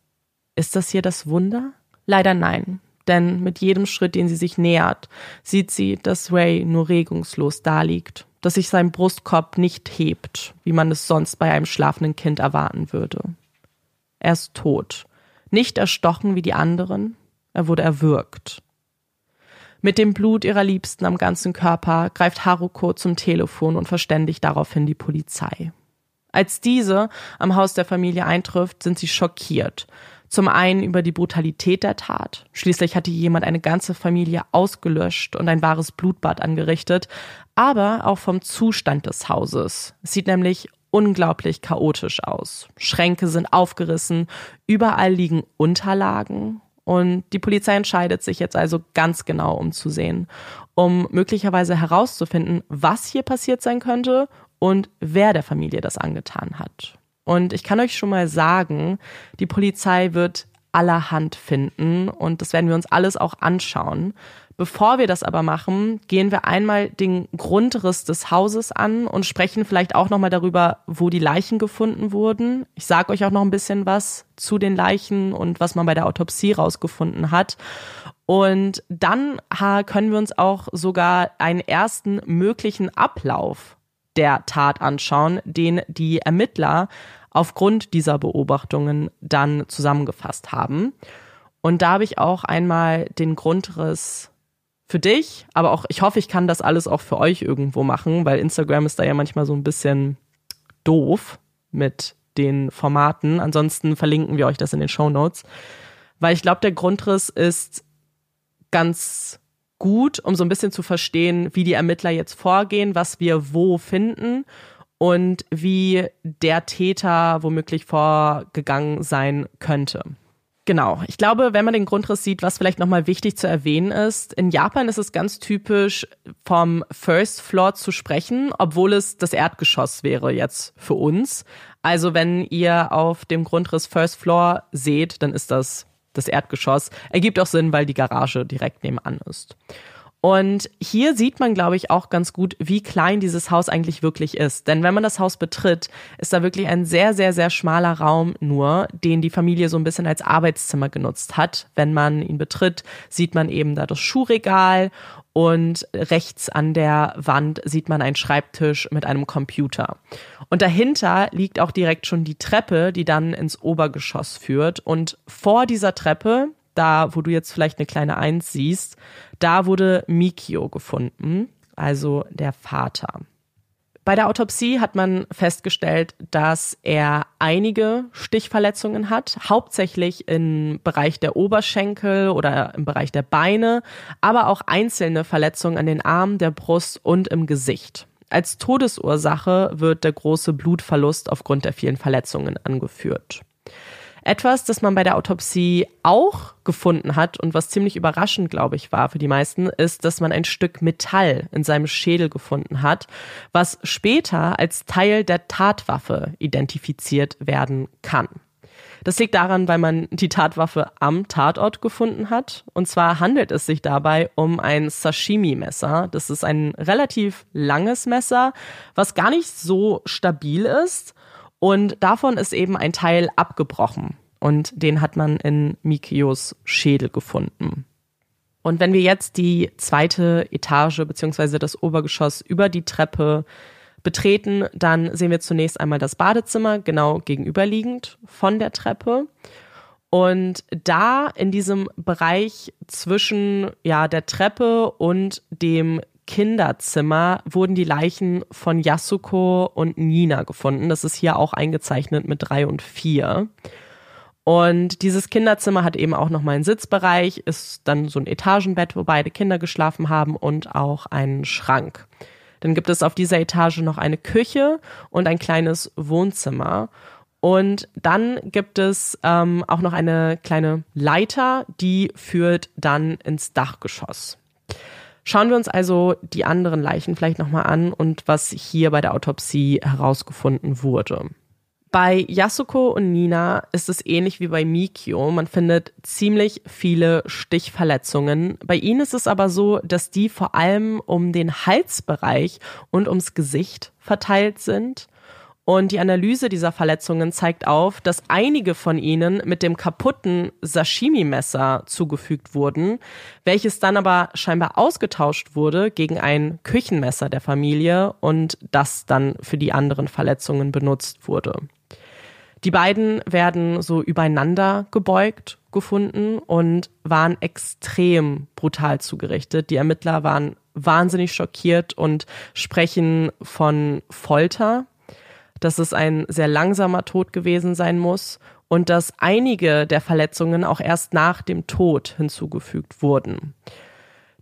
Ist das hier das Wunder? Leider nein, denn mit jedem Schritt, den sie sich nähert, sieht sie, dass Ray nur regungslos daliegt dass sich sein Brustkorb nicht hebt, wie man es sonst bei einem schlafenden Kind erwarten würde. Er ist tot, nicht erstochen wie die anderen, er wurde erwürgt. Mit dem Blut ihrer Liebsten am ganzen Körper greift Haruko zum Telefon und verständigt daraufhin die Polizei. Als diese am Haus der Familie eintrifft, sind sie schockiert zum einen über die Brutalität der Tat. Schließlich hatte jemand eine ganze Familie ausgelöscht und ein wahres Blutbad angerichtet, aber auch vom Zustand des Hauses. Es sieht nämlich unglaublich chaotisch aus. Schränke sind aufgerissen, überall liegen Unterlagen und die Polizei entscheidet sich jetzt also ganz genau umzusehen, um möglicherweise herauszufinden, was hier passiert sein könnte und wer der Familie das angetan hat. Und ich kann euch schon mal sagen, die Polizei wird allerhand finden und das werden wir uns alles auch anschauen. Bevor wir das aber machen, gehen wir einmal den Grundriss des Hauses an und sprechen vielleicht auch nochmal darüber, wo die Leichen gefunden wurden. Ich sage euch auch noch ein bisschen was zu den Leichen und was man bei der Autopsie rausgefunden hat. Und dann können wir uns auch sogar einen ersten möglichen Ablauf der Tat anschauen, den die Ermittler aufgrund dieser Beobachtungen dann zusammengefasst haben. Und da habe ich auch einmal den Grundriss für dich, aber auch, ich hoffe, ich kann das alles auch für euch irgendwo machen, weil Instagram ist da ja manchmal so ein bisschen doof mit den Formaten. Ansonsten verlinken wir euch das in den Show Notes, weil ich glaube, der Grundriss ist ganz gut, um so ein bisschen zu verstehen, wie die Ermittler jetzt vorgehen, was wir wo finden und wie der Täter womöglich vorgegangen sein könnte. Genau. Ich glaube, wenn man den Grundriss sieht, was vielleicht nochmal wichtig zu erwähnen ist, in Japan ist es ganz typisch, vom First Floor zu sprechen, obwohl es das Erdgeschoss wäre jetzt für uns. Also wenn ihr auf dem Grundriss First Floor seht, dann ist das das Erdgeschoss. Ergibt auch Sinn, weil die Garage direkt nebenan ist. Und hier sieht man, glaube ich, auch ganz gut, wie klein dieses Haus eigentlich wirklich ist. Denn wenn man das Haus betritt, ist da wirklich ein sehr, sehr, sehr schmaler Raum nur, den die Familie so ein bisschen als Arbeitszimmer genutzt hat. Wenn man ihn betritt, sieht man eben da das Schuhregal und rechts an der Wand sieht man einen Schreibtisch mit einem Computer. Und dahinter liegt auch direkt schon die Treppe, die dann ins Obergeschoss führt. Und vor dieser Treppe, da wo du jetzt vielleicht eine kleine Eins siehst, da wurde Mikio gefunden, also der Vater. Bei der Autopsie hat man festgestellt, dass er einige Stichverletzungen hat, hauptsächlich im Bereich der Oberschenkel oder im Bereich der Beine, aber auch einzelne Verletzungen an den Armen, der Brust und im Gesicht. Als Todesursache wird der große Blutverlust aufgrund der vielen Verletzungen angeführt. Etwas, das man bei der Autopsie auch gefunden hat und was ziemlich überraschend, glaube ich, war für die meisten, ist, dass man ein Stück Metall in seinem Schädel gefunden hat, was später als Teil der Tatwaffe identifiziert werden kann. Das liegt daran, weil man die Tatwaffe am Tatort gefunden hat. Und zwar handelt es sich dabei um ein Sashimi-Messer. Das ist ein relativ langes Messer, was gar nicht so stabil ist und davon ist eben ein Teil abgebrochen. und den hat man in Mikios Schädel gefunden. Und wenn wir jetzt die zweite Etage beziehungsweise das Obergeschoss über die Treppe betreten, dann sehen wir zunächst einmal das Badezimmer genau gegenüberliegend von der Treppe. Und da in diesem Bereich zwischen ja, der Treppe und dem Kinderzimmer wurden die Leichen von Yasuko und Nina gefunden. Das ist hier auch eingezeichnet mit drei und vier. Und dieses Kinderzimmer hat eben auch nochmal einen Sitzbereich, ist dann so ein Etagenbett, wo beide Kinder geschlafen haben und auch einen Schrank. Dann gibt es auf dieser Etage noch eine Küche und ein kleines Wohnzimmer. Und dann gibt es ähm, auch noch eine kleine Leiter, die führt dann ins Dachgeschoss. Schauen wir uns also die anderen Leichen vielleicht nochmal an und was hier bei der Autopsie herausgefunden wurde. Bei Yasuko und Nina ist es ähnlich wie bei Mikio. Man findet ziemlich viele Stichverletzungen. Bei ihnen ist es aber so, dass die vor allem um den Halsbereich und ums Gesicht verteilt sind. Und die Analyse dieser Verletzungen zeigt auf, dass einige von ihnen mit dem kaputten Sashimi-Messer zugefügt wurden, welches dann aber scheinbar ausgetauscht wurde gegen ein Küchenmesser der Familie und das dann für die anderen Verletzungen benutzt wurde. Die beiden werden so übereinander gebeugt gefunden und waren extrem brutal zugerichtet. Die Ermittler waren wahnsinnig schockiert und sprechen von Folter dass es ein sehr langsamer Tod gewesen sein muss und dass einige der Verletzungen auch erst nach dem Tod hinzugefügt wurden.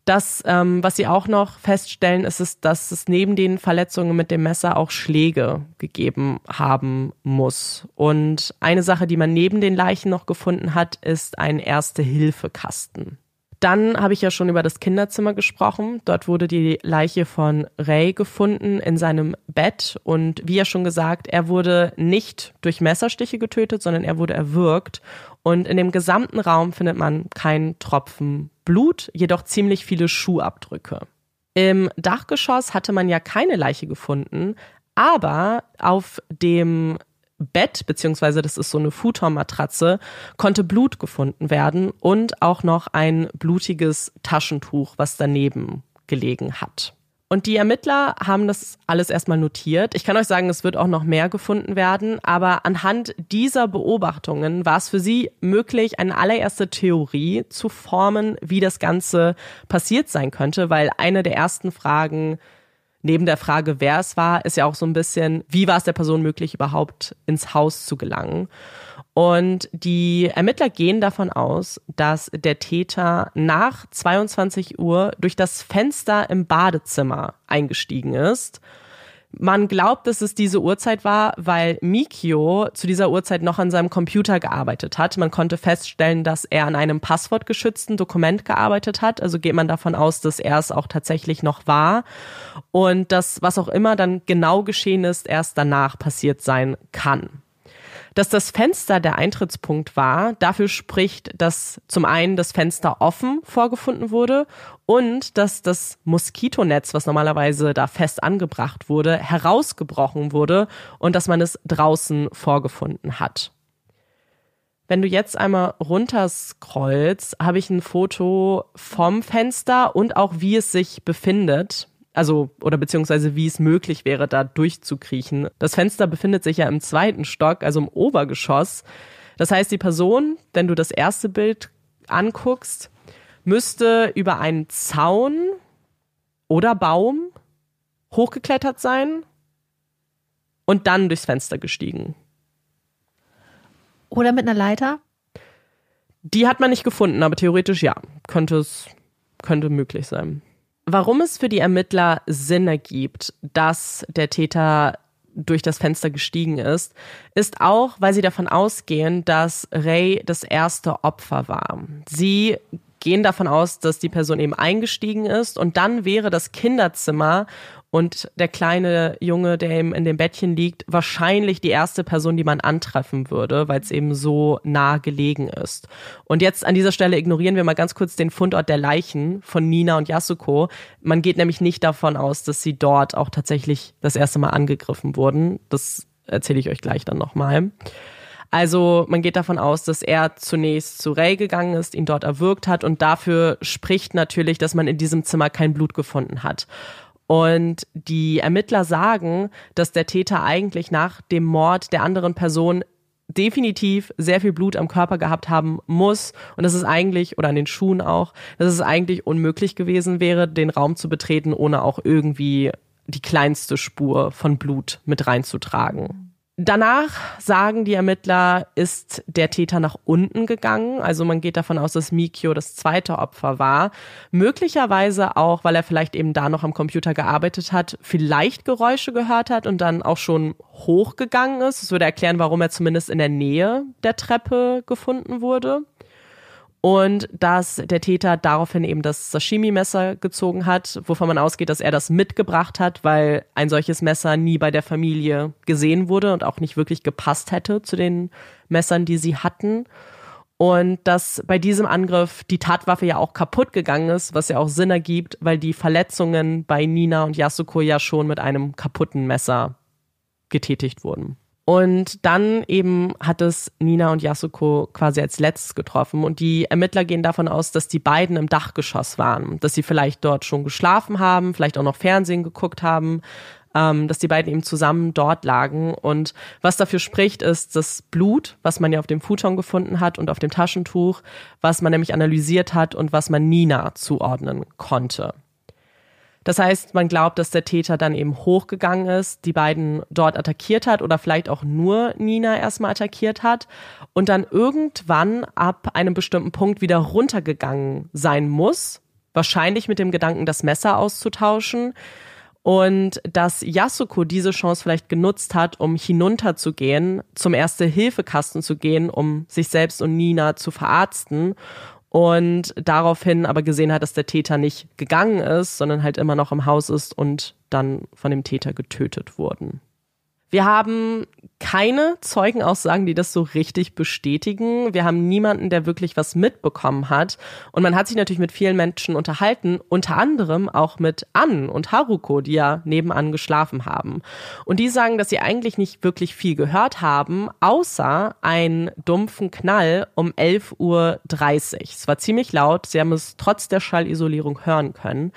Das, ähm, was sie auch noch feststellen, ist, es, dass es neben den Verletzungen mit dem Messer auch Schläge gegeben haben muss. Und eine Sache, die man neben den Leichen noch gefunden hat, ist ein Erste-Hilfe-Kasten. Dann habe ich ja schon über das Kinderzimmer gesprochen. Dort wurde die Leiche von Ray gefunden in seinem Bett. Und wie ja schon gesagt, er wurde nicht durch Messerstiche getötet, sondern er wurde erwürgt. Und in dem gesamten Raum findet man keinen Tropfen Blut, jedoch ziemlich viele Schuhabdrücke. Im Dachgeschoss hatte man ja keine Leiche gefunden, aber auf dem Bett, beziehungsweise das ist so eine Futonmatratze, konnte Blut gefunden werden und auch noch ein blutiges Taschentuch, was daneben gelegen hat. Und die Ermittler haben das alles erstmal notiert. Ich kann euch sagen, es wird auch noch mehr gefunden werden, aber anhand dieser Beobachtungen war es für sie möglich, eine allererste Theorie zu formen, wie das Ganze passiert sein könnte, weil eine der ersten Fragen neben der Frage, wer es war, ist ja auch so ein bisschen, wie war es der Person möglich, überhaupt ins Haus zu gelangen. Und die Ermittler gehen davon aus, dass der Täter nach 22 Uhr durch das Fenster im Badezimmer eingestiegen ist man glaubt, dass es diese Uhrzeit war, weil Mikio zu dieser Uhrzeit noch an seinem Computer gearbeitet hat. Man konnte feststellen, dass er an einem passwortgeschützten Dokument gearbeitet hat. Also geht man davon aus, dass er es auch tatsächlich noch war. Und dass, was auch immer dann genau geschehen ist, erst danach passiert sein kann. Dass das Fenster der Eintrittspunkt war, dafür spricht, dass zum einen das Fenster offen vorgefunden wurde und dass das Moskitonetz, was normalerweise da fest angebracht wurde, herausgebrochen wurde und dass man es draußen vorgefunden hat. Wenn du jetzt einmal runterscrollst, habe ich ein Foto vom Fenster und auch wie es sich befindet also oder beziehungsweise wie es möglich wäre, da durchzukriechen. Das Fenster befindet sich ja im zweiten Stock, also im Obergeschoss. Das heißt, die Person, wenn du das erste Bild anguckst, müsste über einen Zaun oder Baum hochgeklettert sein und dann durchs Fenster gestiegen. Oder mit einer Leiter? Die hat man nicht gefunden, aber theoretisch ja, könnte es könnte möglich sein. Warum es für die Ermittler Sinn ergibt, dass der Täter durch das Fenster gestiegen ist, ist auch, weil sie davon ausgehen, dass Ray das erste Opfer war. Sie gehen davon aus, dass die Person eben eingestiegen ist und dann wäre das Kinderzimmer und der kleine Junge, der eben in dem Bettchen liegt, wahrscheinlich die erste Person, die man antreffen würde, weil es eben so nah gelegen ist. Und jetzt an dieser Stelle ignorieren wir mal ganz kurz den Fundort der Leichen von Nina und Yasuko. Man geht nämlich nicht davon aus, dass sie dort auch tatsächlich das erste Mal angegriffen wurden. Das erzähle ich euch gleich dann nochmal. Also man geht davon aus, dass er zunächst zu Ray gegangen ist, ihn dort erwürgt hat und dafür spricht natürlich, dass man in diesem Zimmer kein Blut gefunden hat. Und die Ermittler sagen, dass der Täter eigentlich nach dem Mord der anderen Person definitiv sehr viel Blut am Körper gehabt haben muss und das ist eigentlich oder an den Schuhen auch, dass es eigentlich unmöglich gewesen wäre, den Raum zu betreten, ohne auch irgendwie die kleinste Spur von Blut mit reinzutragen. Danach sagen die Ermittler, ist der Täter nach unten gegangen. Also man geht davon aus, dass Mikio das zweite Opfer war. Möglicherweise auch, weil er vielleicht eben da noch am Computer gearbeitet hat, vielleicht Geräusche gehört hat und dann auch schon hochgegangen ist. Das würde erklären, warum er zumindest in der Nähe der Treppe gefunden wurde und dass der Täter daraufhin eben das Sashimi-Messer gezogen hat, wovon man ausgeht, dass er das mitgebracht hat, weil ein solches Messer nie bei der Familie gesehen wurde und auch nicht wirklich gepasst hätte zu den Messern, die sie hatten. Und dass bei diesem Angriff die Tatwaffe ja auch kaputt gegangen ist, was ja auch Sinn ergibt, weil die Verletzungen bei Nina und Yasuko ja schon mit einem kaputten Messer getätigt wurden. Und dann eben hat es Nina und Yasuko quasi als letztes getroffen. Und die Ermittler gehen davon aus, dass die beiden im Dachgeschoss waren, dass sie vielleicht dort schon geschlafen haben, vielleicht auch noch Fernsehen geguckt haben, ähm, dass die beiden eben zusammen dort lagen. Und was dafür spricht, ist das Blut, was man ja auf dem Futon gefunden hat und auf dem Taschentuch, was man nämlich analysiert hat und was man Nina zuordnen konnte. Das heißt, man glaubt, dass der Täter dann eben hochgegangen ist, die beiden dort attackiert hat oder vielleicht auch nur Nina erstmal attackiert hat und dann irgendwann ab einem bestimmten Punkt wieder runtergegangen sein muss. Wahrscheinlich mit dem Gedanken, das Messer auszutauschen. Und dass Yasuko diese Chance vielleicht genutzt hat, um hinunterzugehen, zum Erste-Hilfe-Kasten zu gehen, um sich selbst und Nina zu verarzten und daraufhin aber gesehen hat, dass der Täter nicht gegangen ist, sondern halt immer noch im Haus ist und dann von dem Täter getötet wurden. Wir haben keine Zeugenaussagen, die das so richtig bestätigen. Wir haben niemanden, der wirklich was mitbekommen hat. Und man hat sich natürlich mit vielen Menschen unterhalten, unter anderem auch mit Ann und Haruko, die ja nebenan geschlafen haben. Und die sagen, dass sie eigentlich nicht wirklich viel gehört haben, außer einen dumpfen Knall um 11.30 Uhr. Es war ziemlich laut. Sie haben es trotz der Schallisolierung hören können.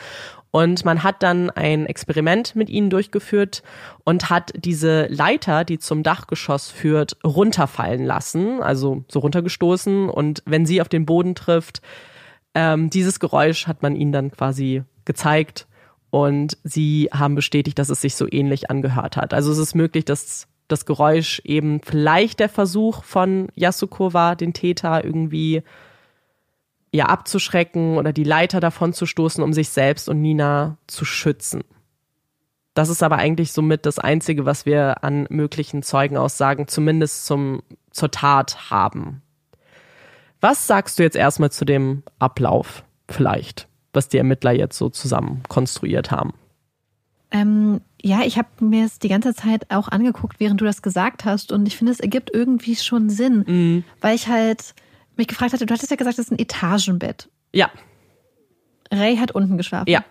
Und man hat dann ein Experiment mit ihnen durchgeführt und hat diese Leiter, die zum Dachgeschoss führt, runterfallen lassen, also so runtergestoßen. Und wenn sie auf den Boden trifft, ähm, dieses Geräusch hat man ihnen dann quasi gezeigt. Und sie haben bestätigt, dass es sich so ähnlich angehört hat. Also es ist möglich, dass das Geräusch eben vielleicht der Versuch von Yasuko war, den Täter irgendwie ja abzuschrecken oder die Leiter davon zu stoßen, um sich selbst und Nina zu schützen. Das ist aber eigentlich somit das Einzige, was wir an möglichen Zeugenaussagen zumindest zum, zur Tat haben. Was sagst du jetzt erstmal zu dem Ablauf vielleicht, was die Ermittler jetzt so zusammen konstruiert haben? Ähm, ja, ich habe mir es die ganze Zeit auch angeguckt, während du das gesagt hast und ich finde, es ergibt irgendwie schon Sinn, mhm. weil ich halt mich gefragt hatte, du hattest ja gesagt, das ist ein Etagenbett. Ja. Ray hat unten geschlafen. Ja.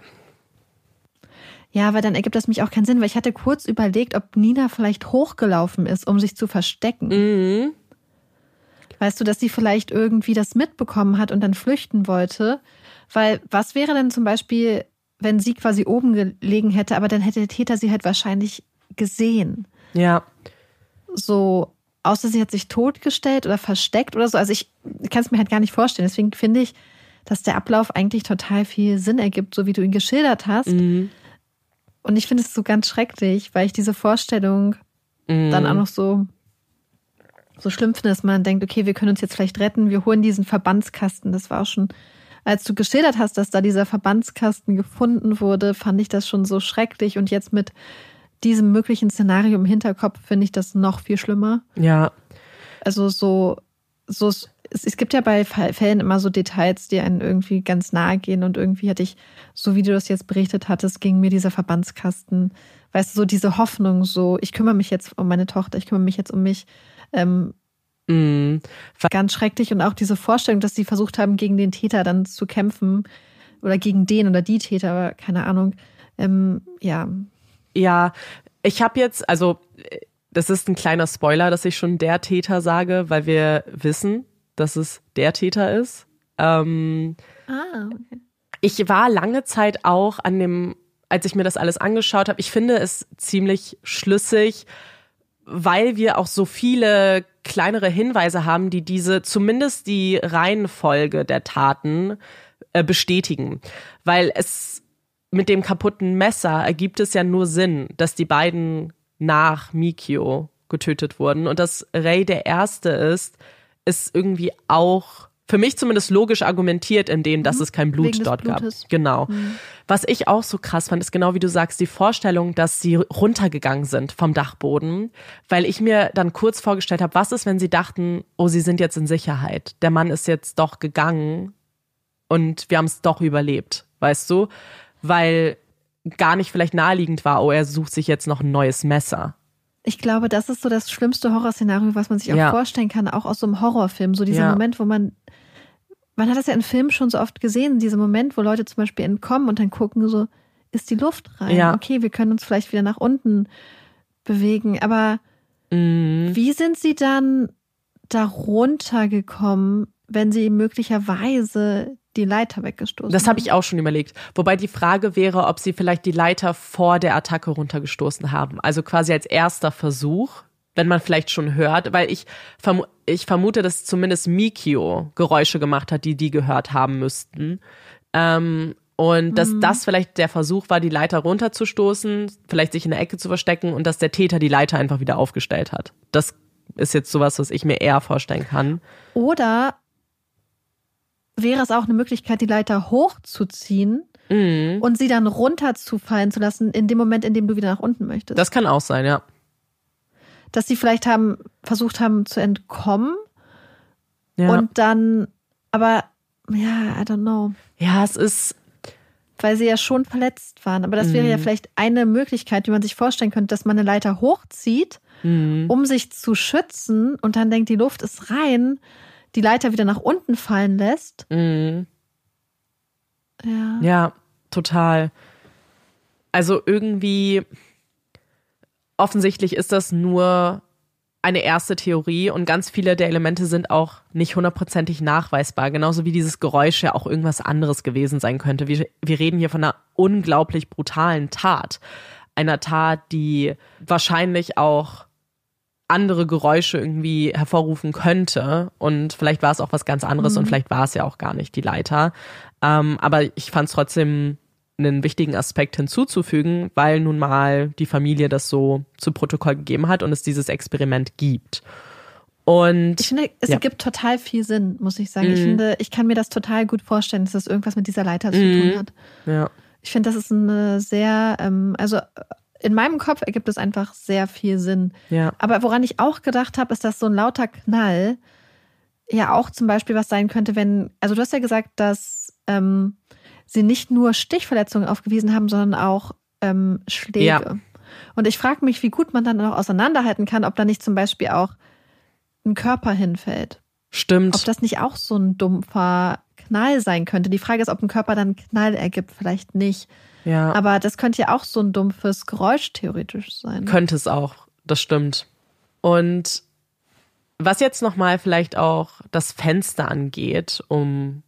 Ja, aber dann ergibt das mich auch keinen Sinn, weil ich hatte kurz überlegt, ob Nina vielleicht hochgelaufen ist, um sich zu verstecken. Mhm. Weißt du, dass sie vielleicht irgendwie das mitbekommen hat und dann flüchten wollte? Weil was wäre denn zum Beispiel, wenn sie quasi oben gelegen hätte, aber dann hätte der Täter sie halt wahrscheinlich gesehen. Ja. So, außer sie hat sich totgestellt oder versteckt oder so. Also ich kann es mir halt gar nicht vorstellen. Deswegen finde ich, dass der Ablauf eigentlich total viel Sinn ergibt, so wie du ihn geschildert hast. Mhm. Und ich finde es so ganz schrecklich, weil ich diese Vorstellung mhm. dann auch noch so, so schlimm finde, dass man denkt, okay, wir können uns jetzt vielleicht retten, wir holen diesen Verbandskasten. Das war auch schon, als du geschildert hast, dass da dieser Verbandskasten gefunden wurde, fand ich das schon so schrecklich. Und jetzt mit diesem möglichen Szenario im Hinterkopf finde ich das noch viel schlimmer. Ja. Also so, so es, es gibt ja bei Fällen immer so Details, die einen irgendwie ganz nahe gehen und irgendwie hatte ich, so wie du das jetzt berichtet hattest, ging mir dieser Verbandskasten, weißt du, so diese Hoffnung, so ich kümmere mich jetzt um meine Tochter, ich kümmere mich jetzt um mich. Ähm, mm. Ganz schrecklich und auch diese Vorstellung, dass sie versucht haben, gegen den Täter dann zu kämpfen oder gegen den oder die Täter, keine Ahnung. Ähm, ja, ja, ich habe jetzt, also Das ist ein kleiner Spoiler, dass ich schon der Täter sage, weil wir wissen, dass es der Täter ist. Ähm, Ah, okay. ich war lange Zeit auch an dem, als ich mir das alles angeschaut habe, ich finde es ziemlich schlüssig, weil wir auch so viele kleinere Hinweise haben, die diese, zumindest die Reihenfolge der Taten äh, bestätigen. Weil es mit dem kaputten Messer ergibt es ja nur Sinn, dass die beiden nach Mikio getötet wurden und dass Ray der Erste ist, ist irgendwie auch für mich zumindest logisch argumentiert, in dem, dass es kein Blut Mhm. Wegen dort gab. Blutes. Mhm. Genau. Was ich auch so krass fand, ist genau wie du sagst, die Vorstellung, dass sie runtergegangen sind vom Dachboden, weil ich mir dann kurz vorgestellt habe, was ist, wenn sie dachten, oh, sie sind jetzt in Sicherheit. Der Mann ist jetzt doch gegangen und wir haben es doch überlebt, weißt du? Weil gar nicht vielleicht naheliegend war, oh, er sucht sich jetzt noch ein neues Messer. Ich glaube, das ist so das schlimmste Horrorszenario, was man sich auch Ja. vorstellen kann, auch aus so einem Horrorfilm. So dieser Ja. Moment, wo man, man hat das ja in Filmen schon so oft gesehen, dieser Moment, wo Leute zum Beispiel entkommen und dann gucken so, ist die Luft rein? Ja. Okay, wir können uns vielleicht wieder nach unten bewegen, aber Mhm. wie sind sie dann da runtergekommen, wenn sie möglicherweise die Leiter weggestoßen Das habe ich auch schon überlegt. Wobei die Frage wäre, ob sie vielleicht die Leiter vor der Attacke runtergestoßen haben. Also quasi als erster Versuch, wenn man vielleicht schon hört, weil ich, vermu ich vermute, dass zumindest Mikio Geräusche gemacht hat, die die gehört haben müssten. Ähm, und dass das vielleicht der Versuch war, die Leiter runterzustoßen, vielleicht sich in der Ecke zu verstecken und dass der Täter die Leiter einfach wieder aufgestellt hat. Das ist jetzt sowas, was ich mir eher vorstellen kann. Oder wäre es auch eine Möglichkeit, die Leiter hochzuziehen Mhm. und sie dann runterzufallen zu lassen, in dem Moment, in dem du wieder nach unten möchtest. Das kann auch sein, ja. Dass sie vielleicht haben, versucht haben zu entkommen Ja, und dann, aber ja, I don't know. ja es ist, Weil sie ja schon verletzt waren. Aber das wäre Mhm. ja vielleicht eine Möglichkeit, wie man sich vorstellen könnte, dass man eine Leiter hochzieht, mhm. um sich zu schützen und dann denkt, die Luft ist rein, die Leiter wieder nach unten fallen lässt. Mhm. Ja. Ja, total. Also irgendwie offensichtlich ist das nur eine erste Theorie und ganz viele der Elemente sind auch nicht hundertprozentig nachweisbar, genauso wie dieses Geräusch ja auch irgendwas anderes gewesen sein könnte. Wir, wir reden hier von einer unglaublich brutalen Tat. Einer Tat, die wahrscheinlich auch andere Geräusche irgendwie hervorrufen könnte. Und vielleicht war es auch was ganz anderes und vielleicht war es ja auch gar nicht die Leiter. Ähm, aber ich fand es trotzdem einen wichtigen Aspekt hinzuzufügen, weil nun mal die Familie das so zu Protokoll gegeben hat und es dieses Experiment gibt. Und Ich finde, es Ja. ergibt total viel Sinn, muss ich sagen. Ich Mhm. finde, ich kann mir das total gut vorstellen, dass das irgendwas mit dieser Leiter zu Mhm. tun hat. ja, Ich finde, das ist eine sehr, ähm, also in meinem Kopf ergibt es einfach sehr viel Sinn. ja, Aber woran ich auch gedacht habe, ist, dass so ein lauter Knall ja auch zum Beispiel was sein könnte, wenn, also du hast ja gesagt, dass ähm, sie nicht nur Stichverletzungen aufgewiesen haben, sondern auch ähm, Schläge. Ja. Und ich frage mich, wie gut man dann auch auseinanderhalten kann, ob da nicht zum Beispiel auch ein Körper hinfällt. stimmt. Ob das nicht auch so ein dumpfer Knall sein könnte. Die Frage ist, ob ein Körper dann einen Knall ergibt, vielleicht nicht. Ja. Aber das könnte ja auch so ein dumpfes Geräusch theoretisch sein. Könnte es auch, das stimmt. Und was jetzt nochmal vielleicht auch das Fenster angeht, um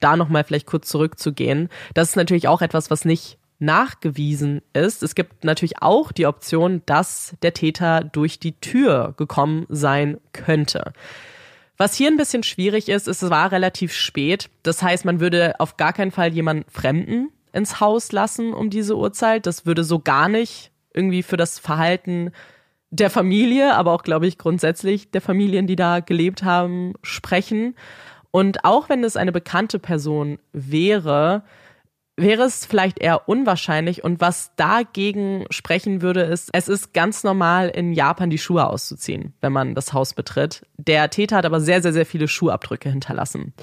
da nochmal vielleicht kurz zurückzugehen, das ist natürlich auch etwas, was nicht nachgewiesen ist. Es gibt natürlich auch die Option, dass der Täter durch die Tür gekommen sein könnte. Was hier ein bisschen schwierig ist, ist, es war relativ spät. Das heißt, man würde auf gar keinen Fall jemanden Fremden ins Haus lassen um diese Uhrzeit. Das würde so gar nicht irgendwie für das Verhalten der Familie, aber auch, glaube ich, grundsätzlich der Familien, die da gelebt haben, sprechen. Und auch wenn es eine bekannte Person wäre, wäre es vielleicht eher unwahrscheinlich. Und was dagegen sprechen würde, ist, es ist ganz normal in Japan die Schuhe auszuziehen, wenn man das Haus betritt. Der Täter hat aber sehr, sehr, sehr viele Schuhabdrücke hinterlassen.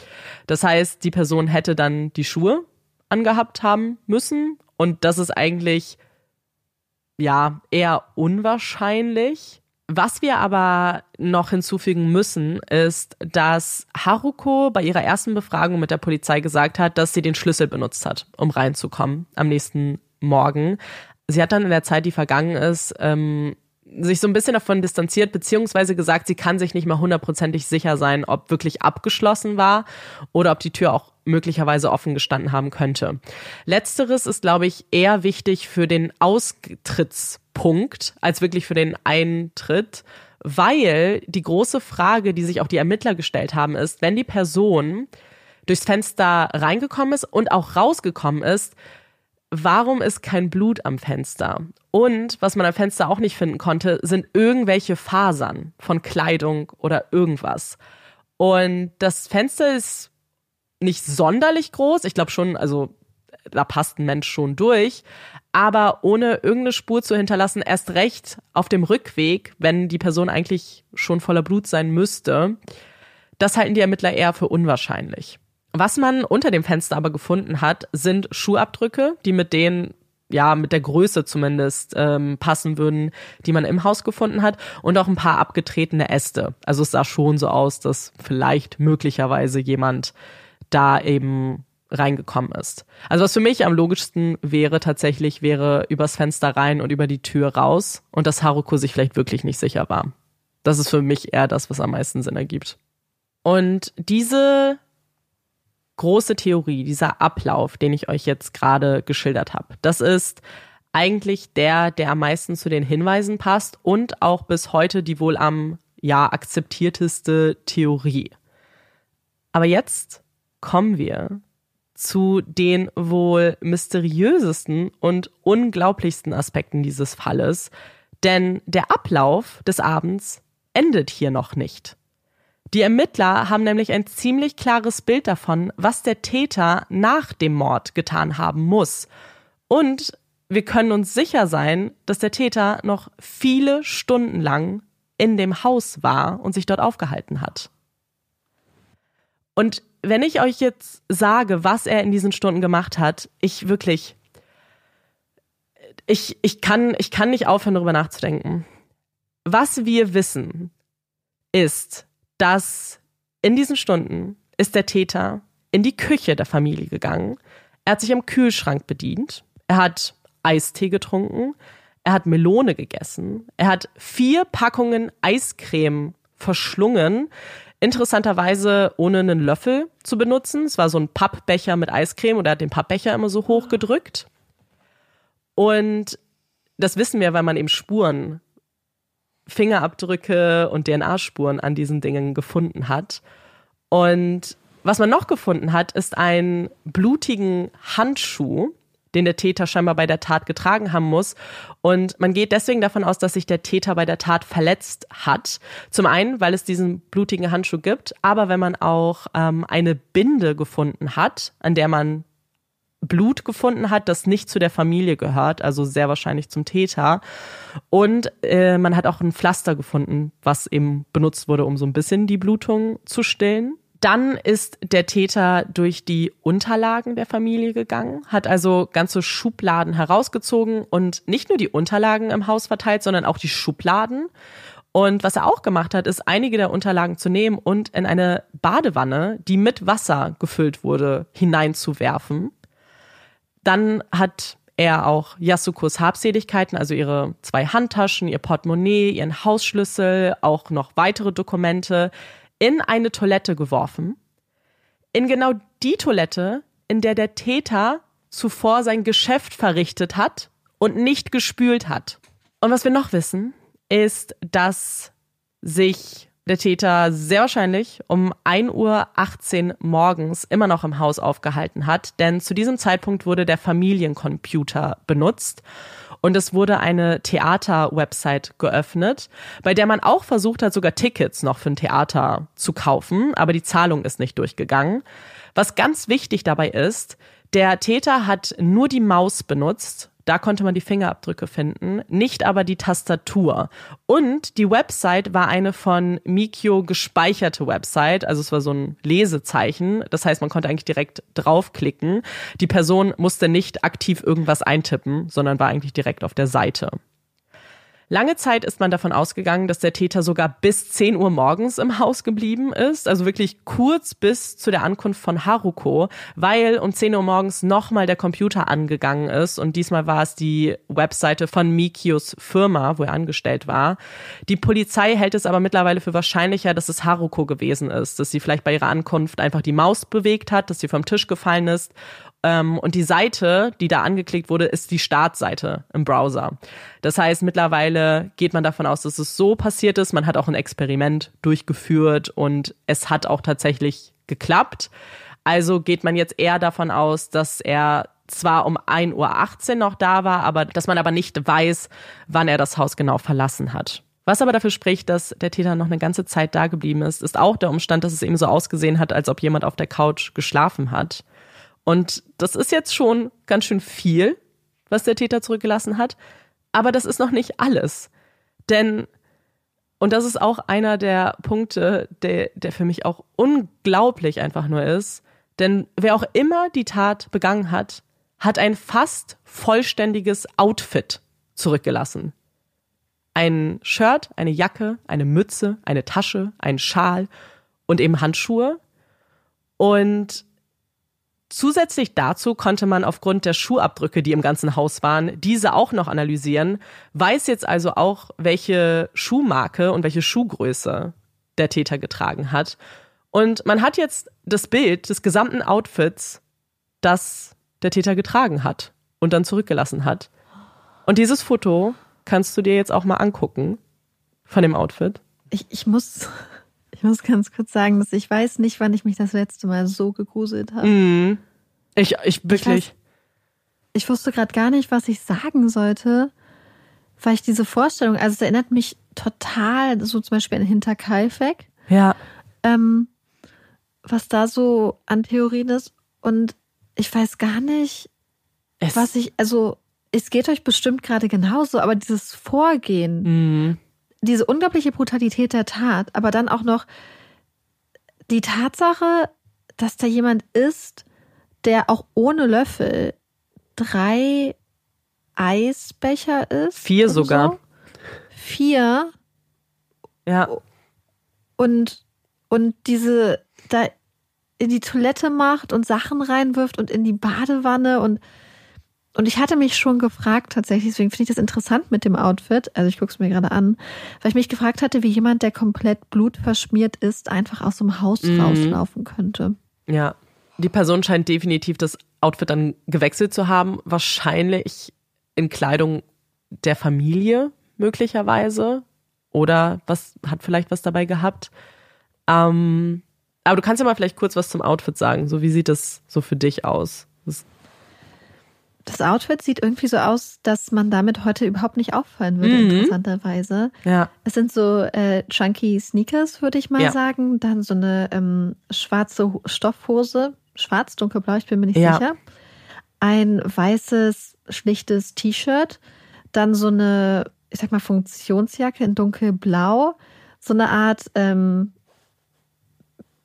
Das heißt, die Person hätte dann die Schuhe angehabt haben müssen. Und das ist eigentlich, ja, eher unwahrscheinlich. Was wir aber noch hinzufügen müssen, ist, dass Haruko bei ihrer ersten Befragung mit der Polizei gesagt hat, dass sie den Schlüssel benutzt hat, um reinzukommen am nächsten Morgen. Sie hat dann in der Zeit, die vergangen ist, ähm, sich so ein bisschen davon distanziert, beziehungsweise gesagt, sie kann sich nicht mal hundertprozentig sicher sein, ob wirklich abgeschlossen war oder ob die Tür auch möglicherweise offen gestanden haben könnte. Letzteres ist, glaube ich, eher wichtig für den Austrittspunkt als wirklich für den Eintritt, weil die große Frage, die sich auch die Ermittler gestellt haben, ist, wenn die Person durchs Fenster reingekommen ist und auch rausgekommen ist, warum ist kein Blut am Fenster? Und was man am Fenster auch nicht finden konnte, sind irgendwelche Fasern von Kleidung oder irgendwas. Und das Fenster ist nicht sonderlich groß. Ich glaube schon, also da passt ein Mensch schon durch. Aber ohne irgendeine Spur zu hinterlassen, erst recht auf dem Rückweg, wenn die Person eigentlich schon voller Blut sein müsste, das halten die Ermittler eher für unwahrscheinlich. Was man unter dem Fenster aber gefunden hat, sind Schuhabdrücke, die mit denen ja, mit der Größe zumindest ähm, passen würden, die man im Haus gefunden hat und auch ein paar abgetretene Äste. Also es sah schon so aus, dass vielleicht möglicherweise jemand da eben reingekommen ist. Also was für mich am logischsten wäre tatsächlich, wäre übers Fenster rein und über die Tür raus und dass Haruko sich vielleicht wirklich nicht sicher war. Das ist für mich eher das, was am meisten Sinn ergibt. Und diese große Theorie, dieser Ablauf, den ich euch jetzt gerade geschildert habe, das ist eigentlich der, der am meisten zu den Hinweisen passt und auch bis heute die wohl am ja akzeptierteste Theorie. Aber jetzt kommen wir zu den wohl mysteriösesten und unglaublichsten Aspekten dieses Falles, denn der Ablauf des Abends endet hier noch nicht. Die Ermittler haben nämlich ein ziemlich klares Bild davon, was der Täter nach dem Mord getan haben muss. Und wir können uns sicher sein, dass der Täter noch viele Stunden lang in dem Haus war und sich dort aufgehalten hat. Und wenn ich euch jetzt sage, was er in diesen Stunden gemacht hat, ich wirklich, ich, ich, kann, ich kann nicht aufhören, darüber nachzudenken. Was wir wissen, ist, dass in diesen Stunden ist der Täter in die Küche der Familie gegangen. Er hat sich am Kühlschrank bedient. Er hat Eistee getrunken. Er hat Melone gegessen. Er hat vier Packungen Eiscreme verschlungen. Interessanterweise ohne einen Löffel zu benutzen. Es war so ein Pappbecher mit Eiscreme und er hat den Pappbecher immer so hoch gedrückt. Und das wissen wir, weil man eben Spuren Fingerabdrücke und DNA-Spuren an diesen Dingen gefunden hat. Und was man noch gefunden hat, ist einen blutigen Handschuh, den der Täter scheinbar bei der Tat getragen haben muss. Und man geht deswegen davon aus, dass sich der Täter bei der Tat verletzt hat. Zum einen, weil es diesen blutigen Handschuh gibt, aber wenn man auch ähm, eine Binde gefunden hat, an der man Blut gefunden hat, das nicht zu der Familie gehört, also sehr wahrscheinlich zum Täter. Und äh, man hat auch ein Pflaster gefunden, was eben benutzt wurde, um so ein bisschen die Blutung zu stillen. Dann ist der Täter durch die Unterlagen der Familie gegangen, hat also ganze Schubladen herausgezogen und nicht nur die Unterlagen im Haus verteilt, sondern auch die Schubladen. Und was er auch gemacht hat, ist einige der Unterlagen zu nehmen und in eine Badewanne, die mit Wasser gefüllt wurde, hineinzuwerfen. Dann hat er auch Yasukos Habseligkeiten, also ihre zwei Handtaschen, ihr Portemonnaie, ihren Hausschlüssel, auch noch weitere Dokumente in eine Toilette geworfen. In genau die Toilette, in der der Täter zuvor sein Geschäft verrichtet hat und nicht gespült hat. Und was wir noch wissen, ist, dass sich der Täter sehr wahrscheinlich um 1.18 Uhr morgens immer noch im Haus aufgehalten hat, denn zu diesem Zeitpunkt wurde der Familiencomputer benutzt und es wurde eine Theater-Website geöffnet, bei der man auch versucht hat, sogar Tickets noch für ein Theater zu kaufen, aber die Zahlung ist nicht durchgegangen. Was ganz wichtig dabei ist, der Täter hat nur die Maus benutzt da konnte man die Fingerabdrücke finden, nicht aber die Tastatur. Und die Website war eine von Mikio gespeicherte Website, also es war so ein Lesezeichen. Das heißt, man konnte eigentlich direkt draufklicken. Die Person musste nicht aktiv irgendwas eintippen, sondern war eigentlich direkt auf der Seite. Lange Zeit ist man davon ausgegangen, dass der Täter sogar bis 10 Uhr morgens im Haus geblieben ist, also wirklich kurz bis zu der Ankunft von Haruko, weil um 10 Uhr morgens nochmal der Computer angegangen ist und diesmal war es die Webseite von Mikios Firma, wo er angestellt war. Die Polizei hält es aber mittlerweile für wahrscheinlicher, dass es Haruko gewesen ist, dass sie vielleicht bei ihrer Ankunft einfach die Maus bewegt hat, dass sie vom Tisch gefallen ist ähm, und die Seite, die da angeklickt wurde, ist die Startseite im Browser. Das heißt, mittlerweile geht man davon aus, dass es so passiert ist. Man hat auch ein Experiment durchgeführt und es hat auch tatsächlich geklappt. Also geht man jetzt eher davon aus, dass er zwar um 1.18 Uhr noch da war, aber dass man aber nicht weiß, wann er das Haus genau verlassen hat. Was aber dafür spricht, dass der Täter noch eine ganze Zeit da geblieben ist, ist auch der Umstand, dass es eben so ausgesehen hat, als ob jemand auf der Couch geschlafen hat. Und das ist jetzt schon ganz schön viel, was der Täter zurückgelassen hat. Aber das ist noch nicht alles. Denn, und das ist auch einer der Punkte, der, der für mich auch unglaublich einfach nur ist, denn wer auch immer die Tat begangen hat, hat ein fast vollständiges Outfit zurückgelassen. Ein Shirt, eine Jacke, eine Mütze, eine Tasche, ein Schal und eben Handschuhe. Und Zusätzlich dazu konnte man aufgrund der Schuhabdrücke, die im ganzen Haus waren, diese auch noch analysieren, weiß jetzt also auch, welche Schuhmarke und welche Schuhgröße der Täter getragen hat. Und man hat jetzt das Bild des gesamten Outfits, das der Täter getragen hat und dann zurückgelassen hat. Und dieses Foto kannst du dir jetzt auch mal angucken von dem Outfit. Ich, ich muss ich muss ganz kurz sagen, dass ich weiß nicht, wann ich mich das letzte Mal so gegruselt habe. Mm. Ich, ich wirklich. Ich, weiß, ich wusste gerade gar nicht, was ich sagen sollte, weil ich diese Vorstellung, also es erinnert mich total, so zum Beispiel an Hinterkaifeck. Ja. Ähm, was da so an Theorien ist. Und ich weiß gar nicht, es was ich, also es geht euch bestimmt gerade genauso, aber dieses Vorgehen, mm diese unglaubliche Brutalität der Tat, aber dann auch noch die Tatsache, dass da jemand ist, der auch ohne Löffel drei Eisbecher ist. Vier sogar. So. Vier. Ja. Und, und diese da in die Toilette macht und Sachen reinwirft und in die Badewanne und und ich hatte mich schon gefragt, tatsächlich, deswegen finde ich das interessant mit dem Outfit, also ich gucke es mir gerade an, weil ich mich gefragt hatte, wie jemand, der komplett blutverschmiert ist, einfach aus dem Haus mhm. rauslaufen könnte. Ja, die Person scheint definitiv das Outfit dann gewechselt zu haben, wahrscheinlich in Kleidung der Familie möglicherweise oder was hat vielleicht was dabei gehabt. Ähm, aber du kannst ja mal vielleicht kurz was zum Outfit sagen. So wie sieht das so für dich aus? Das das Outfit sieht irgendwie so aus, dass man damit heute überhaupt nicht auffallen würde, mhm. interessanterweise. Ja. Es sind so äh, chunky Sneakers, würde ich mal ja. sagen. Dann so eine ähm, schwarze Stoffhose, schwarz, dunkelblau, ich bin mir nicht ja. sicher. Ein weißes, schlichtes T-Shirt. Dann so eine, ich sag mal, Funktionsjacke in dunkelblau. So eine Art, ähm,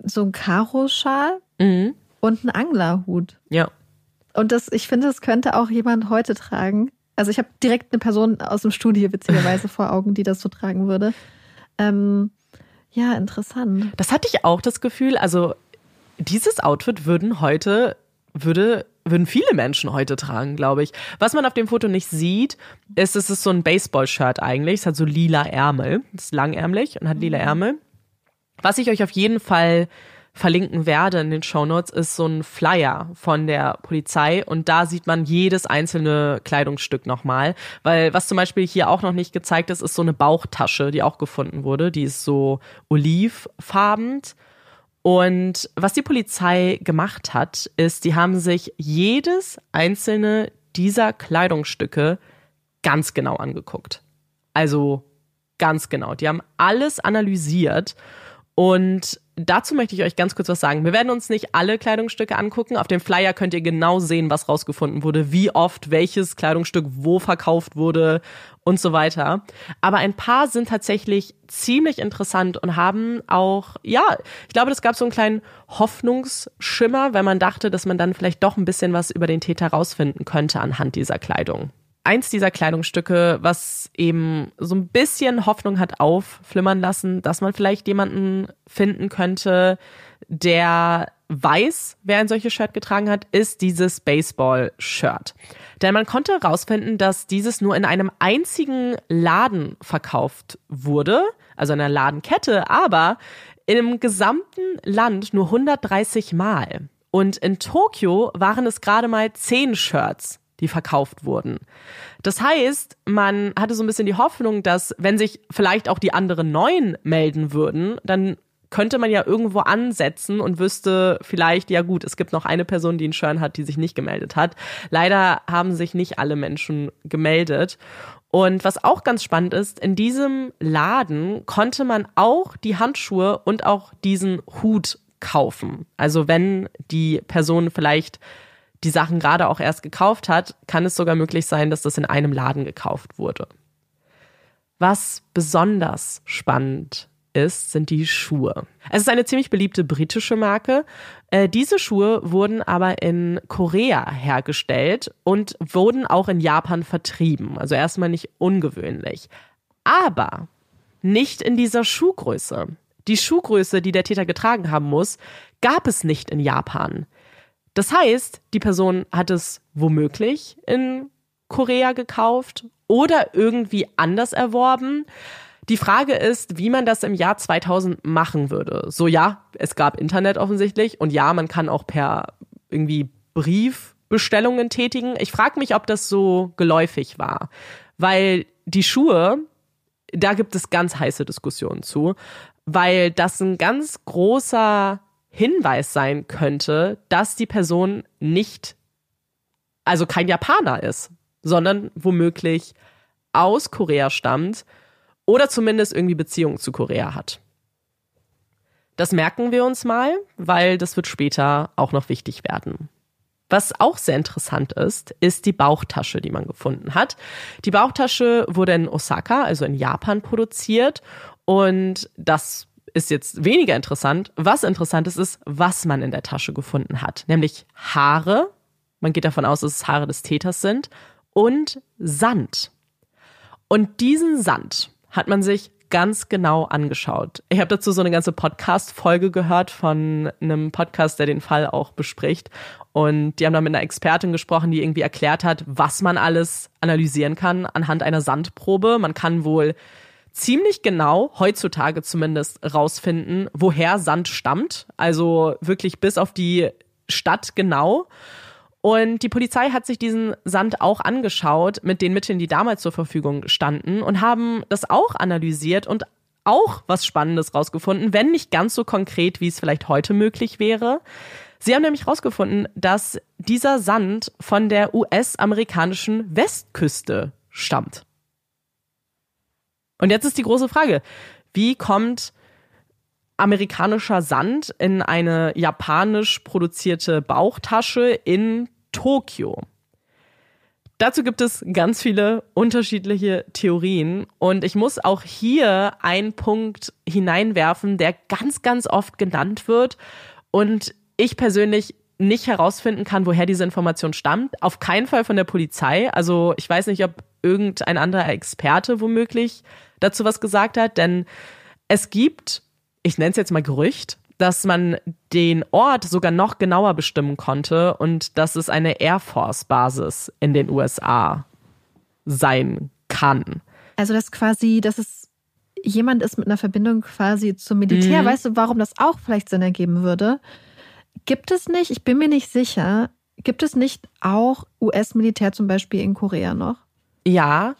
so ein Karo-Schal mhm. und ein Anglerhut. Ja. Und das, ich finde, das könnte auch jemand heute tragen. Also ich habe direkt eine Person aus dem Studio witzigerweise [LAUGHS] vor Augen, die das so tragen würde. Ähm, ja, interessant. Das hatte ich auch das Gefühl. Also dieses Outfit würden heute würde würden viele Menschen heute tragen, glaube ich. Was man auf dem Foto nicht sieht, ist, es ist so ein Baseball-Shirt eigentlich. Es hat so lila Ärmel. Es ist langärmlich und hat lila mhm. Ärmel. Was ich euch auf jeden Fall verlinken werde in den Shownotes, ist so ein Flyer von der Polizei und da sieht man jedes einzelne Kleidungsstück nochmal. Weil was zum Beispiel hier auch noch nicht gezeigt ist, ist so eine Bauchtasche, die auch gefunden wurde. Die ist so olivfarben. Und was die Polizei gemacht hat, ist, die haben sich jedes einzelne dieser Kleidungsstücke ganz genau angeguckt. Also ganz genau. Die haben alles analysiert und dazu möchte ich euch ganz kurz was sagen. Wir werden uns nicht alle Kleidungsstücke angucken. Auf dem Flyer könnt ihr genau sehen, was rausgefunden wurde, wie oft welches Kleidungsstück wo verkauft wurde und so weiter. Aber ein paar sind tatsächlich ziemlich interessant und haben auch, ja, ich glaube, es gab so einen kleinen Hoffnungsschimmer, wenn man dachte, dass man dann vielleicht doch ein bisschen was über den Täter rausfinden könnte anhand dieser Kleidung. Eins dieser Kleidungsstücke, was eben so ein bisschen Hoffnung hat aufflimmern lassen, dass man vielleicht jemanden finden könnte, der weiß, wer ein solches Shirt getragen hat, ist dieses Baseball-Shirt. Denn man konnte herausfinden, dass dieses nur in einem einzigen Laden verkauft wurde, also in einer Ladenkette, aber im gesamten Land nur 130 Mal. Und in Tokio waren es gerade mal 10 Shirts, die verkauft wurden. Das heißt, man hatte so ein bisschen die Hoffnung, dass wenn sich vielleicht auch die anderen neun melden würden, dann könnte man ja irgendwo ansetzen und wüsste vielleicht, ja gut, es gibt noch eine Person, die einen Shirt hat, die sich nicht gemeldet hat. Leider haben sich nicht alle Menschen gemeldet. Und was auch ganz spannend ist, in diesem Laden konnte man auch die Handschuhe und auch diesen Hut kaufen. Also wenn die Person vielleicht die Sachen gerade auch erst gekauft hat, kann es sogar möglich sein, dass das in einem Laden gekauft wurde. Was besonders spannend ist, sind die Schuhe. Es ist eine ziemlich beliebte britische Marke. Äh, diese Schuhe wurden aber in Korea hergestellt und wurden auch in Japan vertrieben. Also erstmal nicht ungewöhnlich. Aber nicht in dieser Schuhgröße. Die Schuhgröße, die der Täter getragen haben muss, gab es nicht in Japan. Das heißt, die Person hat es womöglich in Korea gekauft oder irgendwie anders erworben. Die Frage ist, wie man das im Jahr 2000 machen würde. So ja, es gab Internet offensichtlich und ja, man kann auch per irgendwie Briefbestellungen tätigen. Ich frage mich, ob das so geläufig war, weil die Schuhe, da gibt es ganz heiße Diskussionen zu, weil das ein ganz großer Hinweis sein könnte, dass die Person nicht, also kein Japaner ist, sondern womöglich aus Korea stammt oder zumindest irgendwie Beziehungen zu Korea hat. Das merken wir uns mal, weil das wird später auch noch wichtig werden. Was auch sehr interessant ist, ist die Bauchtasche, die man gefunden hat. Die Bauchtasche wurde in Osaka, also in Japan, produziert und das ist jetzt weniger interessant. Was interessant ist, ist, was man in der Tasche gefunden hat. Nämlich Haare. Man geht davon aus, dass es Haare des Täters sind. Und Sand. Und diesen Sand hat man sich ganz genau angeschaut. Ich habe dazu so eine ganze Podcast-Folge gehört von einem Podcast, der den Fall auch bespricht. Und die haben da mit einer Expertin gesprochen, die irgendwie erklärt hat, was man alles analysieren kann anhand einer Sandprobe. Man kann wohl ziemlich genau, heutzutage zumindest, rausfinden, woher Sand stammt. Also wirklich bis auf die Stadt genau. Und die Polizei hat sich diesen Sand auch angeschaut mit den Mitteln, die damals zur Verfügung standen und haben das auch analysiert und auch was Spannendes rausgefunden, wenn nicht ganz so konkret, wie es vielleicht heute möglich wäre. Sie haben nämlich rausgefunden, dass dieser Sand von der US-amerikanischen Westküste stammt. Und jetzt ist die große Frage, wie kommt amerikanischer Sand in eine japanisch produzierte Bauchtasche in Tokio. Dazu gibt es ganz viele unterschiedliche Theorien und ich muss auch hier einen Punkt hineinwerfen, der ganz, ganz oft genannt wird und ich persönlich nicht herausfinden kann, woher diese Information stammt. Auf keinen Fall von der Polizei. Also ich weiß nicht, ob irgendein anderer Experte womöglich dazu was gesagt hat, denn es gibt, ich nenne es jetzt mal Gerücht, dass man den Ort sogar noch genauer bestimmen konnte und dass es eine Air Force Basis in den USA sein kann. Also dass quasi, dass es jemand ist mit einer Verbindung quasi zum Militär. Mhm. Weißt du, warum das auch vielleicht Sinn ergeben würde? Gibt es nicht, ich bin mir nicht sicher, gibt es nicht auch US-Militär zum Beispiel in Korea noch? Ja,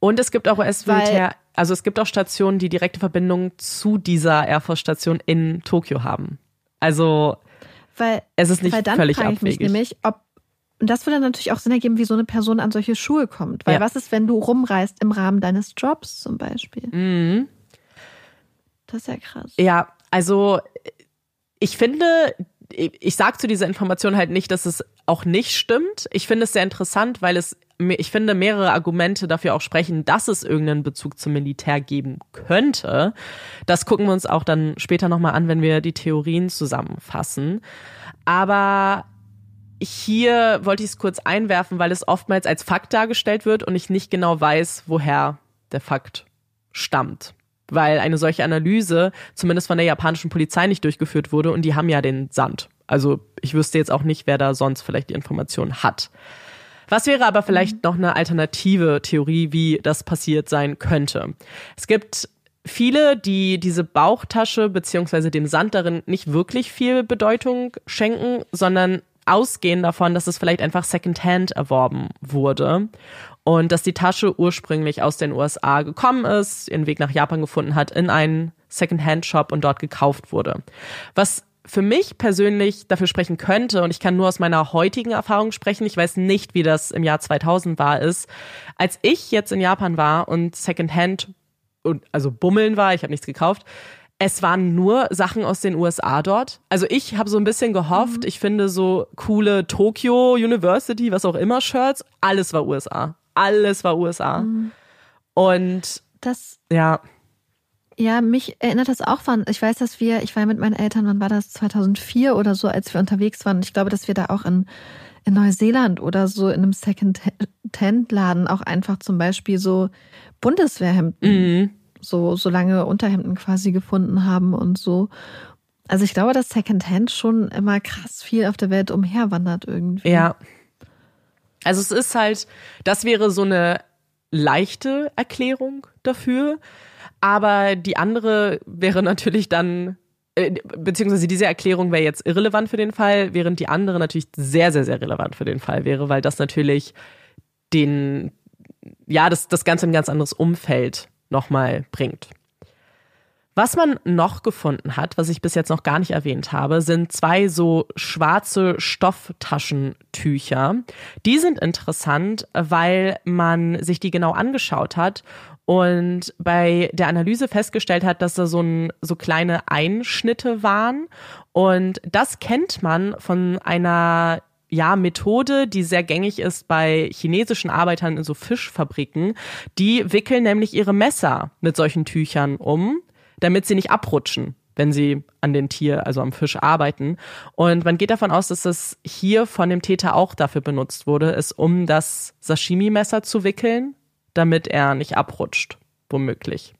und es gibt auch US-Militär also es gibt auch Stationen, die direkte Verbindung zu dieser Air Force Station in Tokio haben. Also weil, es ist nicht weil dann völlig frage ich abwegig. mich nämlich, ob und das würde natürlich auch Sinn ergeben, wie so eine Person an solche Schuhe kommt. Weil Ja. was ist, wenn du rumreist im Rahmen deines Jobs zum Beispiel? Mhm. Das ist ja krass. Ja, also ich finde, ich sage zu dieser Information halt nicht, dass es auch nicht stimmt. Ich finde es sehr interessant, weil es, ich finde, mehrere Argumente dafür auch sprechen, dass es irgendeinen Bezug zum Militär geben könnte. Das gucken wir uns auch dann später nochmal an, wenn wir die Theorien zusammenfassen. Aber hier wollte ich es kurz einwerfen, weil es oftmals als Fakt dargestellt wird und ich nicht genau weiß, woher der Fakt stammt. Weil eine solche Analyse zumindest von der japanischen Polizei nicht durchgeführt wurde und die haben ja den Sand. Also ich wüsste jetzt auch nicht, wer da sonst vielleicht die Information hat. Was wäre aber vielleicht mhm. noch eine alternative Theorie, wie das passiert sein könnte? Es gibt viele, die diese Bauchtasche beziehungsweise dem Sand darin nicht wirklich viel Bedeutung schenken, sondern ausgehen davon, dass es vielleicht einfach Secondhand erworben wurde und dass die Tasche ursprünglich aus den USA gekommen ist, ihren Weg nach Japan gefunden hat, in einen Secondhand-Shop und dort gekauft wurde. Was für mich persönlich dafür sprechen könnte, und ich kann nur aus meiner heutigen Erfahrung sprechen, ich weiß nicht, wie das im Jahr 2000 war, ist, als ich jetzt in Japan war und Secondhand und also bummeln war, ich habe nichts gekauft, es waren nur Sachen aus den USA dort. Also ich habe so ein bisschen gehofft, mhm. ich finde so coole Tokyo University, was auch immer Shirts, alles war USA. Alles war USA. Mhm. Und das ja. Ja, mich erinnert das auch von, ich weiß, dass wir, ich war mit meinen Eltern, wann war das, 2004 oder so, als wir unterwegs waren. Ich glaube, dass wir da auch in, in Neuseeland oder so in einem Second-Hand-Laden auch einfach zum Beispiel so Bundeswehrhemden, mhm. so, so lange Unterhemden quasi gefunden haben und so. Also ich glaube, dass Second-Hand schon immer krass viel auf der Welt umherwandert irgendwie. Ja. Also es ist halt, das wäre so eine leichte Erklärung dafür. Aber die andere wäre natürlich dann, äh, beziehungsweise diese Erklärung wäre jetzt irrelevant für den Fall, während die andere natürlich sehr, sehr, sehr relevant für den Fall wäre, weil das natürlich den, ja, das, das Ganze ein ganz anderes Umfeld nochmal bringt. Was man noch gefunden hat, was ich bis jetzt noch gar nicht erwähnt habe, sind zwei so schwarze Stofftaschentücher. Die sind interessant, weil man sich die genau angeschaut hat und bei der Analyse festgestellt hat, dass da so, ein, so kleine Einschnitte waren. Und das kennt man von einer ja, Methode, die sehr gängig ist bei chinesischen Arbeitern in so Fischfabriken. Die wickeln nämlich ihre Messer mit solchen Tüchern um, damit sie nicht abrutschen wenn sie an den Tier, also am Fisch arbeiten. Und man geht davon aus, dass das hier von dem Täter auch dafür benutzt wurde, es um das Sashimi-Messer zu wickeln, damit er nicht abrutscht, womöglich.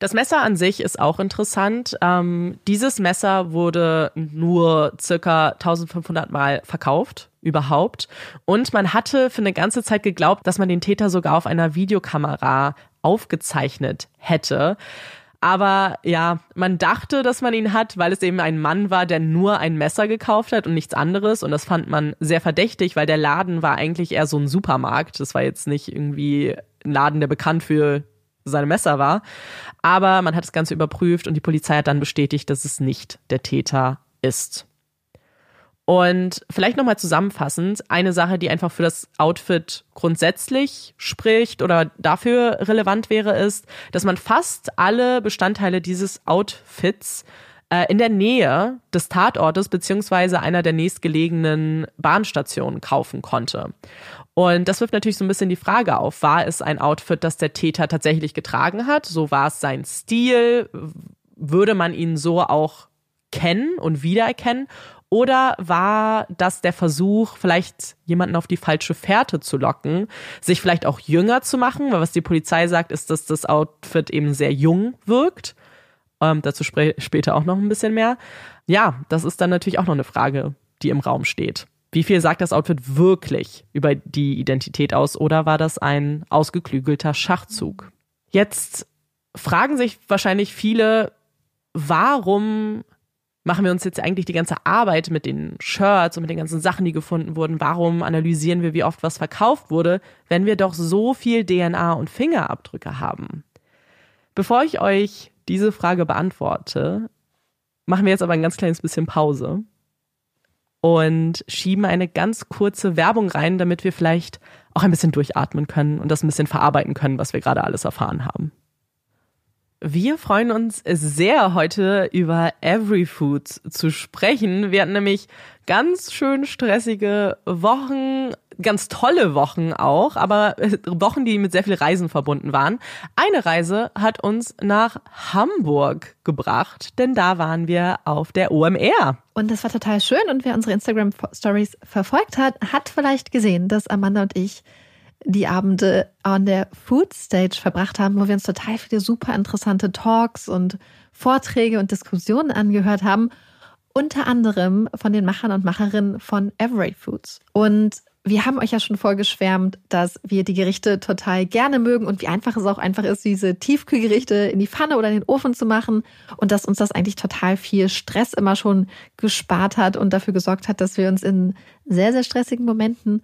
Das Messer an sich ist auch interessant. Ähm, dieses Messer wurde nur circa 1500 Mal verkauft, überhaupt. Und man hatte für eine ganze Zeit geglaubt, dass man den Täter sogar auf einer Videokamera aufgezeichnet hätte. Aber ja, man dachte, dass man ihn hat, weil es eben ein Mann war, der nur ein Messer gekauft hat und nichts anderes. Und das fand man sehr verdächtig, weil der Laden war eigentlich eher so ein Supermarkt. Das war jetzt nicht irgendwie ein Laden, der bekannt für seine Messer war. Aber man hat das Ganze überprüft und die Polizei hat dann bestätigt, dass es nicht der Täter ist. Und vielleicht nochmal zusammenfassend, eine Sache, die einfach für das Outfit grundsätzlich spricht oder dafür relevant wäre, ist, dass man fast alle Bestandteile dieses Outfits äh, in der Nähe des Tatortes beziehungsweise einer der nächstgelegenen Bahnstationen kaufen konnte. Und das wirft natürlich so ein bisschen die Frage auf, war es ein Outfit, das der Täter tatsächlich getragen hat? So war es sein Stil? Würde man ihn so auch kennen und wiedererkennen? Oder war das der Versuch, vielleicht jemanden auf die falsche Fährte zu locken, sich vielleicht auch jünger zu machen? Weil was die Polizei sagt, ist, dass das Outfit eben sehr jung wirkt. Ähm, dazu später auch noch ein bisschen mehr. Ja, das ist dann natürlich auch noch eine Frage, die im Raum steht. Wie viel sagt das Outfit wirklich über die Identität aus oder war das ein ausgeklügelter Schachzug? Jetzt fragen sich wahrscheinlich viele, warum machen wir uns jetzt eigentlich die ganze Arbeit mit den Shirts und mit den ganzen Sachen, die gefunden wurden? Warum analysieren wir, wie oft was verkauft wurde, wenn wir doch so viel DNA und Fingerabdrücke haben? Bevor ich euch diese Frage beantworte, machen wir jetzt aber ein ganz kleines bisschen Pause und schieben eine ganz kurze Werbung rein, damit wir vielleicht auch ein bisschen durchatmen können und das ein bisschen verarbeiten können, was wir gerade alles erfahren haben. Wir freuen uns sehr, heute über Every Foods zu sprechen. Wir hatten nämlich ganz schön stressige Wochen, ganz tolle Wochen auch, aber äh, Wochen, die mit sehr viel Reisen verbunden waren. Eine Reise hat uns nach Hamburg gebracht, denn da waren wir auf der OMR. Und das war total schön und wer unsere Instagram Stories verfolgt hat, hat vielleicht gesehen, dass Amanda und ich die Abende an der Food Stage verbracht haben, wo wir uns total viele super interessante Talks und Vorträge und Diskussionen angehört haben, unter anderem von den Machern und Macherinnen von Every Foods. Und wir haben euch ja schon vorgeschwärmt, dass wir die Gerichte total gerne mögen und wie einfach es auch einfach ist, diese Tiefkühlgerichte in die Pfanne oder in den Ofen zu machen und dass uns das eigentlich total viel Stress immer schon gespart hat und dafür gesorgt hat, dass wir uns in sehr, sehr stressigen Momenten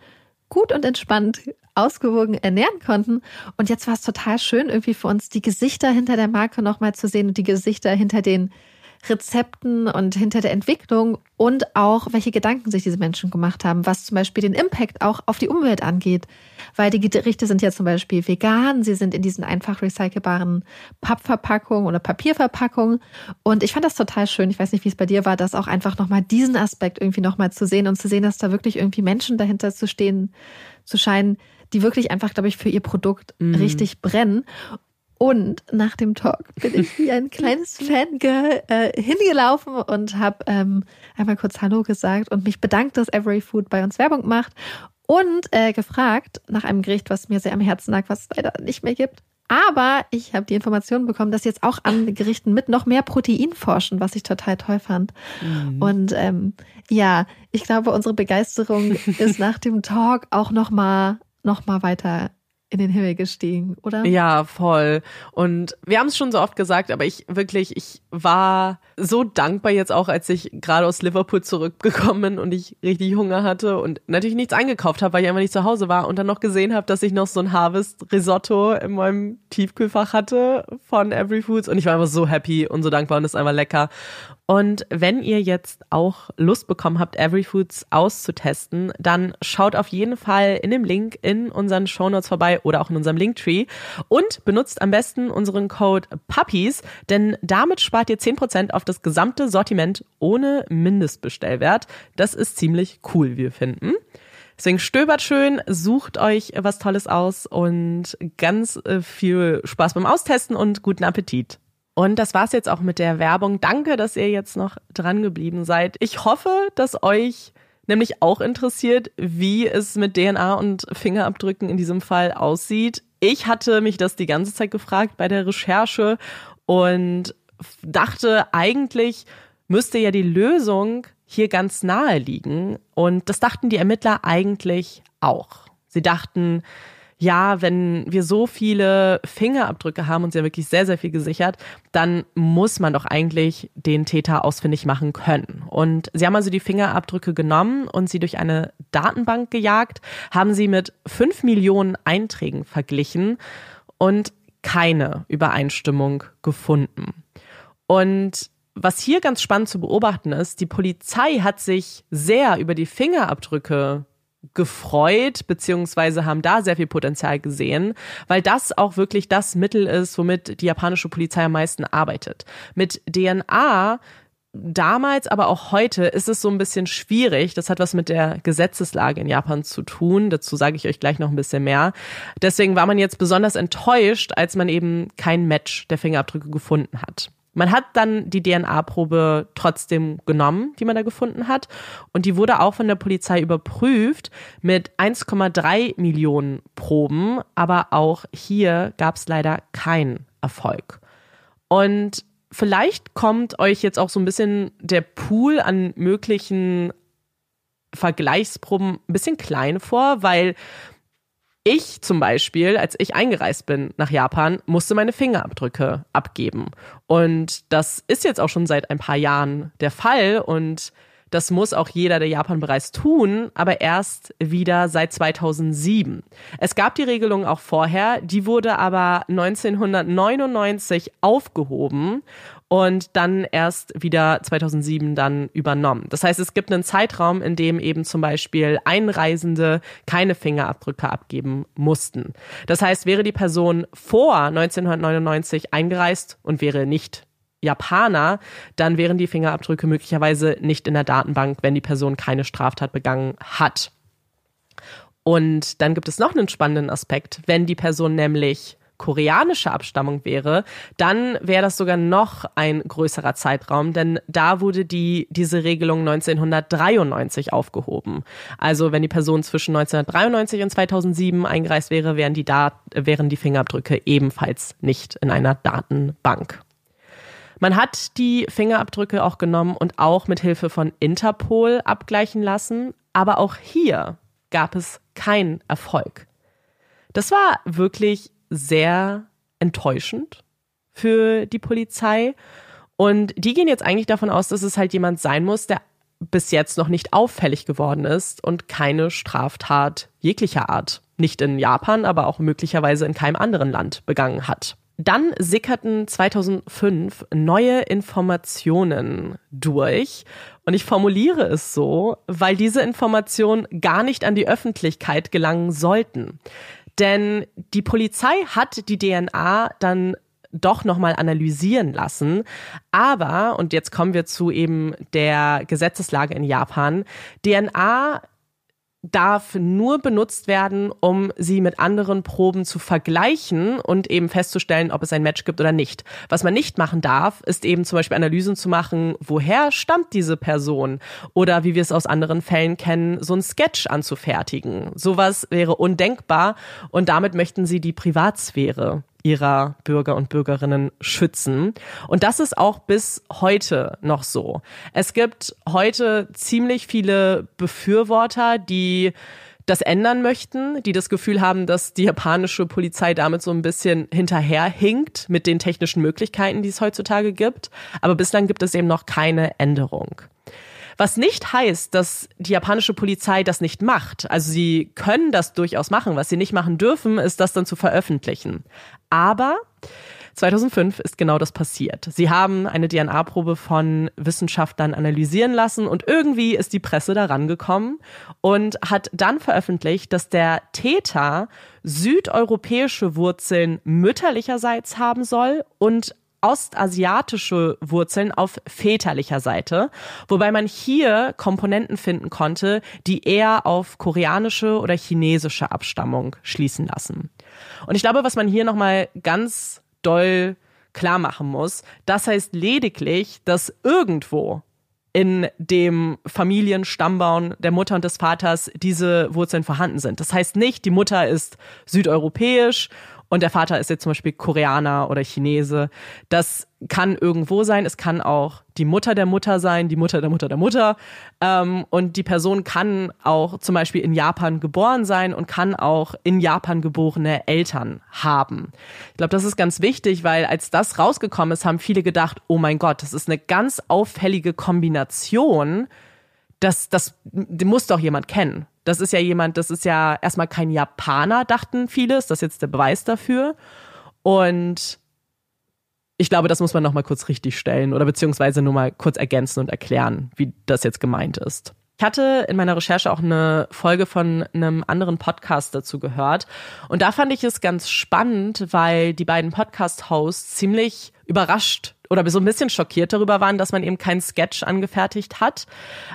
gut und entspannt ausgewogen ernähren konnten. Und jetzt war es total schön, irgendwie für uns die Gesichter hinter der Marke nochmal zu sehen und die Gesichter hinter den Rezepten und hinter der Entwicklung und auch, welche Gedanken sich diese Menschen gemacht haben, was zum Beispiel den Impact auch auf die Umwelt angeht. Weil die Gerichte sind ja zum Beispiel vegan, sie sind in diesen einfach recycelbaren Pappverpackungen oder Papierverpackungen. Und ich fand das total schön. Ich weiß nicht, wie es bei dir war, das auch einfach nochmal diesen Aspekt irgendwie nochmal zu sehen und zu sehen, dass da wirklich irgendwie Menschen dahinter zu stehen, zu scheinen, die wirklich einfach, glaube ich, für ihr Produkt mm. richtig brennen. Und nach dem Talk bin ich wie ein [LAUGHS] kleines Fangirl äh, hingelaufen und habe ähm, einmal kurz Hallo gesagt und mich bedankt, dass Every Food bei uns Werbung macht und äh, gefragt nach einem Gericht, was mir sehr am Herzen lag, was es leider nicht mehr gibt. Aber ich habe die Information bekommen, dass jetzt auch an Gerichten mit noch mehr Protein forschen, was ich total toll fand. Mhm. Und ähm, ja, ich glaube, unsere Begeisterung [LAUGHS] ist nach dem Talk auch noch mal noch mal weiter in den Himmel gestiegen, oder? Ja, voll. Und wir haben es schon so oft gesagt, aber ich wirklich, ich war so dankbar jetzt auch, als ich gerade aus Liverpool zurückgekommen bin und ich richtig Hunger hatte und natürlich nichts eingekauft habe, weil ich einfach nicht zu Hause war und dann noch gesehen habe, dass ich noch so ein Harvest Risotto in meinem Tiefkühlfach hatte von Every Foods und ich war einfach so happy und so dankbar und es ist einfach lecker. Und wenn ihr jetzt auch Lust bekommen habt, Every Foods auszutesten, dann schaut auf jeden Fall in dem Link in unseren Shownotes vorbei oder auch in unserem Linktree und benutzt am besten unseren Code PUPPIES, denn damit spart ihr 10% auf das gesamte Sortiment ohne Mindestbestellwert. Das ist ziemlich cool, wir finden. Deswegen stöbert schön, sucht euch was Tolles aus und ganz äh, viel Spaß beim Austesten und guten Appetit. Und das war's jetzt auch mit der Werbung. Danke, dass ihr jetzt noch dran geblieben seid. Ich hoffe, dass euch nämlich auch interessiert, wie es mit DNA und Fingerabdrücken in diesem Fall aussieht. Ich hatte mich das die ganze Zeit gefragt bei der Recherche und dachte, eigentlich müsste ja die Lösung hier ganz nahe liegen. Und das dachten die Ermittler eigentlich auch. Sie dachten, ja, wenn wir so viele Fingerabdrücke haben und sie haben wirklich sehr, sehr viel gesichert, dann muss man doch eigentlich den Täter ausfindig machen können. Und sie haben also die Fingerabdrücke genommen und sie durch eine Datenbank gejagt, haben sie mit fünf Millionen Einträgen verglichen und keine Übereinstimmung gefunden. Und was hier ganz spannend zu beobachten ist, die Polizei hat sich sehr über die Fingerabdrücke gefreut, beziehungsweise haben da sehr viel Potenzial gesehen, weil das auch wirklich das Mittel ist, womit die japanische Polizei am meisten arbeitet. Mit DNA damals, aber auch heute ist es so ein bisschen schwierig. Das hat was mit der Gesetzeslage in Japan zu tun. Dazu sage ich euch gleich noch ein bisschen mehr. Deswegen war man jetzt besonders enttäuscht, als man eben kein Match der Fingerabdrücke gefunden hat. Man hat dann die DNA-Probe trotzdem genommen, die man da gefunden hat. Und die wurde auch von der Polizei überprüft mit 1,3 Millionen Proben. Aber auch hier gab es leider keinen Erfolg. Und vielleicht kommt euch jetzt auch so ein bisschen der Pool an möglichen Vergleichsproben ein bisschen klein vor, weil ich zum Beispiel, als ich eingereist bin nach Japan, musste meine Fingerabdrücke abgeben. Und das ist jetzt auch schon seit ein paar Jahren der Fall und das muss auch jeder, der Japan bereist, tun, aber erst wieder seit 2007. Es gab die Regelung auch vorher, die wurde aber 1999 aufgehoben und dann erst wieder 2007 dann übernommen. Das heißt, es gibt einen Zeitraum, in dem eben zum Beispiel Einreisende keine Fingerabdrücke abgeben mussten. Das heißt, wäre die Person vor 1999 eingereist und wäre nicht Japaner, dann wären die Fingerabdrücke möglicherweise nicht in der Datenbank, wenn die Person keine Straftat begangen hat. Und dann gibt es noch einen spannenden Aspekt. Wenn die Person nämlich koreanische Abstammung wäre, dann wäre das sogar noch ein größerer Zeitraum, denn da wurde die, diese Regelung 1993 aufgehoben. Also wenn die Person zwischen 1993 und 2007 eingereist wäre, wären die, Dat wären die Fingerabdrücke ebenfalls nicht in einer Datenbank. Man hat die Fingerabdrücke auch genommen und auch mit Hilfe von Interpol abgleichen lassen, aber auch hier gab es keinen Erfolg. Das war wirklich sehr enttäuschend für die Polizei. Und die gehen jetzt eigentlich davon aus, dass es halt jemand sein muss, der bis jetzt noch nicht auffällig geworden ist und keine Straftat jeglicher Art, nicht in Japan, aber auch möglicherweise in keinem anderen Land begangen hat. Dann sickerten 2005 neue Informationen durch. Und ich formuliere es so, weil diese Informationen gar nicht an die Öffentlichkeit gelangen sollten. Denn die Polizei hat die DNA dann doch nochmal analysieren lassen. Aber, und jetzt kommen wir zu eben der Gesetzeslage in Japan, DNA darf nur benutzt werden, um sie mit anderen Proben zu vergleichen und eben festzustellen, ob es ein Match gibt oder nicht. Was man nicht machen darf, ist eben zum Beispiel Analysen zu machen, woher stammt diese Person oder wie wir es aus anderen Fällen kennen, so ein Sketch anzufertigen. Sowas wäre undenkbar und damit möchten sie die Privatsphäre ihrer Bürger und Bürgerinnen schützen. Und das ist auch bis heute noch so. Es gibt heute ziemlich viele Befürworter, die das ändern möchten, die das Gefühl haben, dass die japanische Polizei damit so ein bisschen hinterherhinkt mit den technischen Möglichkeiten, die es heutzutage gibt. Aber bislang gibt es eben noch keine Änderung. Was nicht heißt, dass die japanische Polizei das nicht macht. Also sie können das durchaus machen. Was sie nicht machen dürfen, ist das dann zu veröffentlichen. Aber 2005 ist genau das passiert. Sie haben eine DNA-Probe von Wissenschaftlern analysieren lassen und irgendwie ist die Presse daran gekommen und hat dann veröffentlicht, dass der Täter südeuropäische Wurzeln mütterlicherseits haben soll und ostasiatische Wurzeln auf väterlicher Seite, wobei man hier Komponenten finden konnte, die eher auf koreanische oder chinesische Abstammung schließen lassen. Und ich glaube, was man hier nochmal ganz doll klar machen muss, das heißt lediglich, dass irgendwo in dem Familienstammbaum der Mutter und des Vaters diese Wurzeln vorhanden sind. Das heißt nicht, die Mutter ist südeuropäisch und der Vater ist jetzt zum Beispiel Koreaner oder Chinese. Das kann irgendwo sein. Es kann auch die Mutter der Mutter sein, die Mutter der Mutter der Mutter. Ähm, und die Person kann auch zum Beispiel in Japan geboren sein und kann auch in Japan geborene Eltern haben. Ich glaube, das ist ganz wichtig, weil als das rausgekommen ist, haben viele gedacht, oh mein Gott, das ist eine ganz auffällige Kombination. Das, das, das muss doch jemand kennen. Das ist ja jemand, das ist ja erstmal kein Japaner, dachten viele. Ist das jetzt der Beweis dafür? Und ich glaube, das muss man nochmal kurz richtig stellen oder beziehungsweise nur mal kurz ergänzen und erklären, wie das jetzt gemeint ist. Ich hatte in meiner Recherche auch eine Folge von einem anderen Podcast dazu gehört. Und da fand ich es ganz spannend, weil die beiden Podcast-Hosts ziemlich überrascht oder so ein bisschen schockiert darüber waren, dass man eben keinen Sketch angefertigt hat.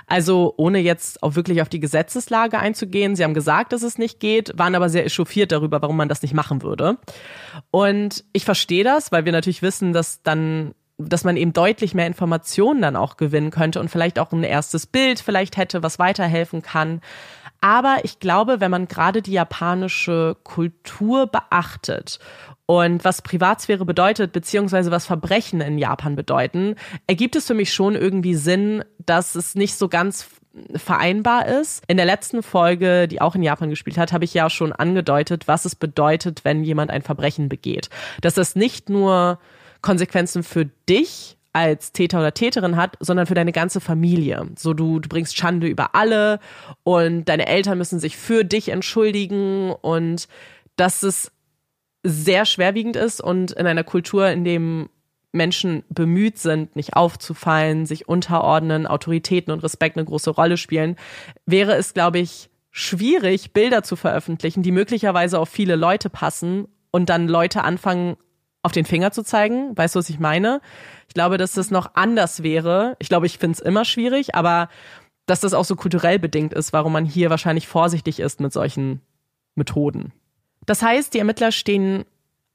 Also ohne jetzt auch wirklich auf die Gesetzeslage einzugehen. Sie haben gesagt, dass es nicht geht, waren aber sehr echauffiert darüber, warum man das nicht machen würde. Und ich verstehe das, weil wir natürlich wissen, dass dann dass man eben deutlich mehr Informationen dann auch gewinnen könnte und vielleicht auch ein erstes Bild vielleicht hätte, was weiterhelfen kann. Aber ich glaube, wenn man gerade die japanische Kultur beachtet und was Privatsphäre bedeutet, beziehungsweise was Verbrechen in Japan bedeuten, ergibt es für mich schon irgendwie Sinn, dass es nicht so ganz vereinbar ist. In der letzten Folge, die auch in Japan gespielt hat, habe ich ja schon angedeutet, was es bedeutet, wenn jemand ein Verbrechen begeht. Dass das nicht nur Konsequenzen für dich als Täter oder Täterin hat, sondern für deine ganze Familie. So du, du bringst Schande über alle und deine Eltern müssen sich für dich entschuldigen und dass es sehr schwerwiegend ist und in einer Kultur, in dem Menschen bemüht sind, nicht aufzufallen, sich unterordnen, Autoritäten und Respekt eine große Rolle spielen, wäre es, glaube ich, schwierig, Bilder zu veröffentlichen, die möglicherweise auf viele Leute passen und dann Leute anfangen, auf den Finger zu zeigen. Weißt du, was ich meine? Ich glaube, dass das noch anders wäre. Ich glaube, ich finde es immer schwierig, aber dass das auch so kulturell bedingt ist, warum man hier wahrscheinlich vorsichtig ist mit solchen Methoden. Das heißt, die Ermittler stehen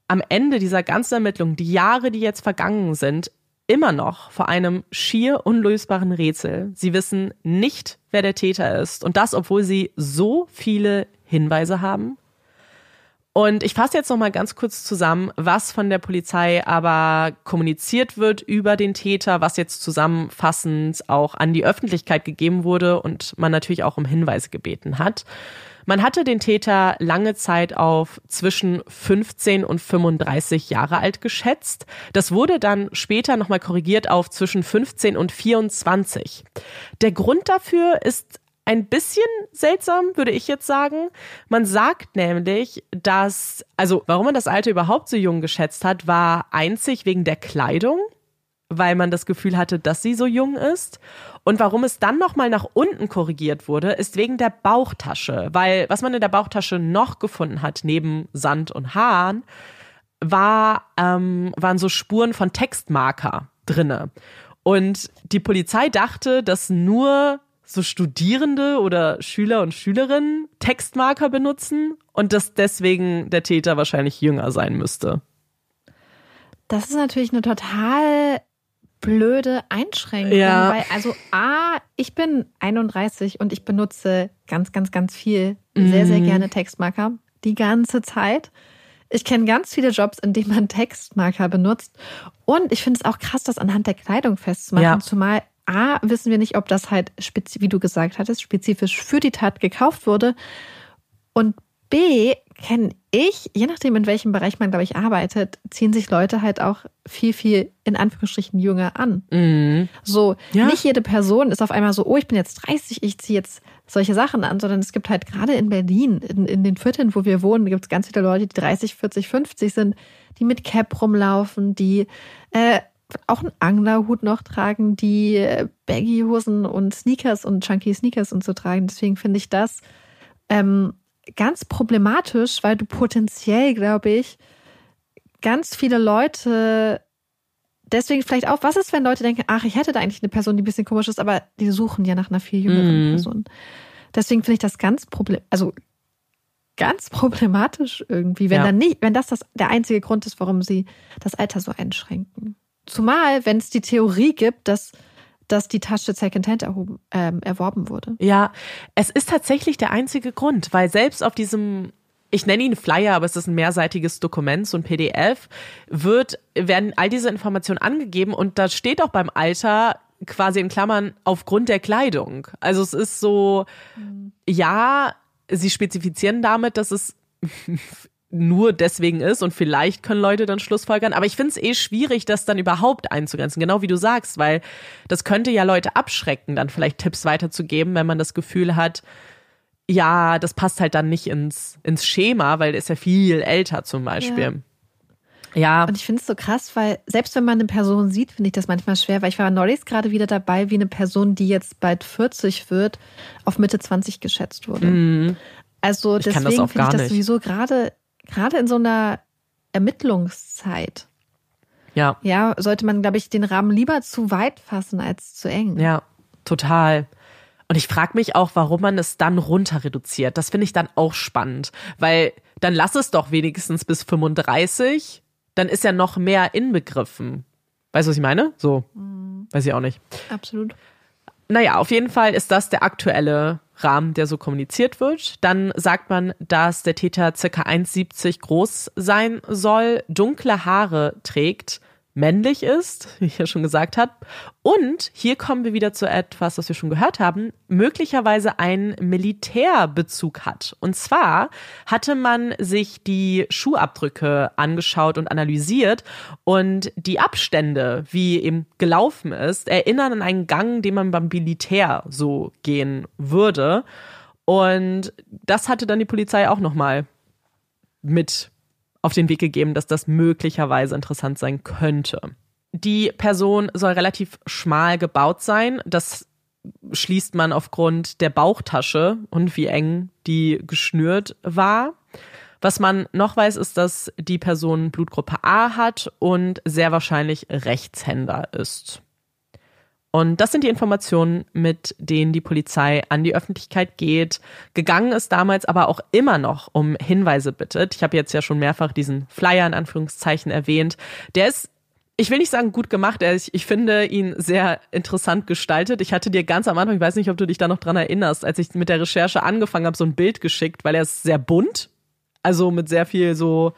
am Ende dieser ganzen Ermittlung, die Jahre, die jetzt vergangen sind, immer noch vor einem schier unlösbaren Rätsel. Sie wissen nicht, wer der Täter ist. Und das, obwohl sie so viele Hinweise haben. Und ich fasse jetzt noch mal ganz kurz zusammen, was von der Polizei aber kommuniziert wird über den Täter, was jetzt zusammenfassend auch an die Öffentlichkeit gegeben wurde und man natürlich auch um Hinweise gebeten hat. Man hatte den Täter lange Zeit auf zwischen 15 und 35 Jahre alt geschätzt. Das wurde dann später nochmal korrigiert auf zwischen 15 und 24. Der Grund dafür ist ein bisschen seltsam, würde ich jetzt sagen. Man sagt nämlich, dass, also warum man das Alter überhaupt so jung geschätzt hat, war einzig wegen der Kleidung, weil man das Gefühl hatte, dass sie so jung ist. Und warum es dann nochmal nach unten korrigiert wurde, ist wegen der Bauchtasche. Weil was man in der Bauchtasche noch gefunden hat, neben Sand und Haaren, war, ähm, waren so Spuren von Textmarker drinne. Und die Polizei dachte, dass nur so Studierende oder Schüler und Schülerinnen Textmarker benutzen und dass deswegen der Täter wahrscheinlich jünger sein müsste. Das ist natürlich eine total blöde Einschränkung. Ja. Weil, also A, ich bin 31 und ich benutze ganz, ganz, ganz viel, sehr, sehr Mhm. gerne Textmarker. Die ganze Zeit. Ich kenne ganz viele Jobs, in denen man Textmarker benutzt. Und ich finde es auch krass, das anhand der Kleidung festzumachen. Ja. Zumal A, wissen wir nicht, ob das halt, wie du gesagt hattest, spezifisch für die Tat gekauft wurde. Und B, kenne ich, je nachdem, in welchem Bereich man, glaube ich, arbeitet, ziehen sich Leute halt auch viel, viel in Anführungsstrichen jünger an. Mhm. So, Ja. nicht jede Person ist auf einmal so, oh, ich bin jetzt 30, ich ziehe jetzt solche Sachen an, sondern es gibt halt gerade in Berlin, in, in den Vierteln, wo wir wohnen, gibt es ganz viele Leute, die 30, 40, 50 sind, die mit Cap rumlaufen, die äh, auch einen Anglerhut noch tragen, die äh, Baggy-Hosen und Sneakers und Chunky Sneakers und so tragen. Deswegen finde ich das ähm, ganz problematisch, weil du potenziell, glaube ich, ganz viele Leute deswegen vielleicht auch, was ist, wenn Leute denken, ach, ich hätte da eigentlich eine Person, die ein bisschen komisch ist, aber die suchen ja nach einer viel jüngeren Mhm. Person. Deswegen finde ich das ganz problem, also ganz problematisch irgendwie, wenn Ja. dann nicht, wenn das, das der einzige Grund ist, warum sie das Alter so einschränken. Zumal, wenn es die Theorie gibt, dass, dass die Tasche Secondhand erhoben, ähm, erworben wurde. Ja, es ist tatsächlich der einzige Grund, weil selbst auf diesem, ich nenne ihn Flyer, aber es ist ein mehrseitiges Dokument, so ein PDF, wird, werden all diese Informationen angegeben und da steht auch beim Alter quasi in Klammern aufgrund der Kleidung. Also es ist so, ja, sie spezifizieren damit, dass es nur deswegen ist und vielleicht können Leute dann Schlussfolgern. Aber ich finde es eh schwierig, das dann überhaupt einzugrenzen, genau wie du sagst, weil das könnte ja Leute abschrecken, dann vielleicht Tipps weiterzugeben, wenn man das Gefühl hat, ja, das passt halt dann nicht ins, ins Schema, weil der ist ja viel älter zum Beispiel. Ja, Und ich finde es so krass, weil selbst wenn man eine Person sieht, finde ich das manchmal schwer, weil ich war neulich gerade wieder dabei, wie eine Person, die jetzt bald 40 wird, auf Mitte 20 geschätzt wurde. Also Mhm. Ich kann das deswegen finde ich das nicht. sowieso gerade, gerade in so einer Ermittlungszeit, ja, ja, sollte man, glaube ich, den Rahmen lieber zu weit fassen als zu eng. ja, total. Und ich frage mich auch, warum man es dann runter reduziert. Das finde ich dann auch spannend, weil dann lass es doch wenigstens bis 35, dann ist ja noch mehr inbegriffen. Weißt du, was ich meine? So, weiß ich auch nicht. Absolut. Naja, auf jeden Fall ist das der aktuelle Rahmen, der so kommuniziert wird. Dann sagt man, dass der Täter circa 1,70 groß sein soll, dunkle Haare trägt, männlich ist, [LAUGHS] wie ich ja schon gesagt habe. Und hier kommen wir wieder zu etwas, was wir schon gehört haben, möglicherweise einen Militärbezug hat. Und zwar hatte man sich die Schuhabdrücke angeschaut und analysiert und die Abstände, wie eben gelaufen ist, erinnern an einen Gang, den man beim Militär so gehen würde. Und das hatte dann die Polizei auch nochmal mit auf den Weg gegeben, dass das möglicherweise interessant sein könnte. Die Person soll relativ schmal gebaut sein. Das schließt man aufgrund der Bauchtasche und wie eng die geschnürt war. Was man noch weiß, ist, dass die Person Blutgruppe A hat und sehr wahrscheinlich Rechtshänder ist. Und das sind die Informationen, mit denen die Polizei an die Öffentlichkeit geht. Gegangen ist damals aber auch immer noch um Hinweise bittet. Ich habe jetzt ja schon mehrfach diesen Flyer in Anführungszeichen erwähnt. Der ist ich will nicht sagen gut gemacht, ich, ich finde ihn sehr interessant gestaltet. Ich hatte dir ganz am Anfang, ich weiß nicht, ob du dich da noch dran erinnerst, als ich mit der Recherche angefangen habe, so ein Bild geschickt, weil er ist sehr bunt, also mit sehr viel so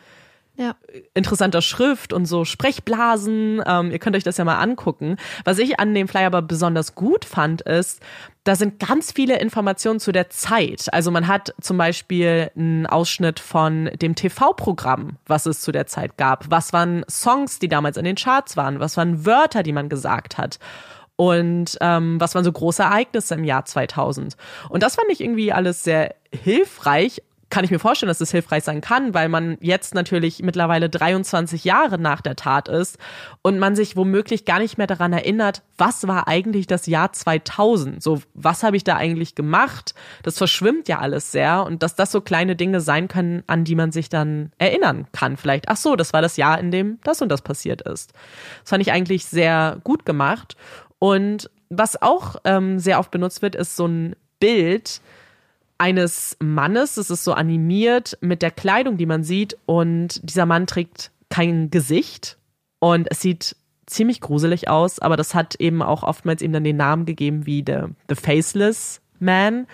ja. interessanter Schrift und so Sprechblasen. Ähm, ihr könnt euch das ja mal angucken. Was ich an dem Flyer aber besonders gut fand, ist, da sind ganz viele Informationen zu der Zeit. Also man hat zum Beispiel einen Ausschnitt von dem TV-Programm, was es zu der Zeit gab. Was waren Songs, die damals in den Charts waren? Was waren Wörter, die man gesagt hat? und ähm, was waren so große Ereignisse im Jahr 2000. Und das fand ich irgendwie alles sehr hilfreich, kann ich mir vorstellen, dass es hilfreich sein kann, weil man jetzt natürlich mittlerweile 23 Jahre nach der Tat ist und man sich womöglich gar nicht mehr daran erinnert, was war eigentlich das Jahr 2000? So, was habe ich da eigentlich gemacht? Das verschwimmt ja alles sehr und dass das so kleine Dinge sein können, an die man sich dann erinnern kann. Vielleicht, ach so, das war das Jahr, in dem das und das passiert ist. Das fand ich eigentlich sehr gut gemacht. Und was auch ähm, sehr oft benutzt wird, ist so ein Bild, eines Mannes. Es ist so animiert mit der Kleidung, die man sieht. Und dieser Mann trägt kein Gesicht. Und es sieht ziemlich gruselig aus, aber das hat eben auch oftmals ihm dann den Namen gegeben wie The, the Faceless Man,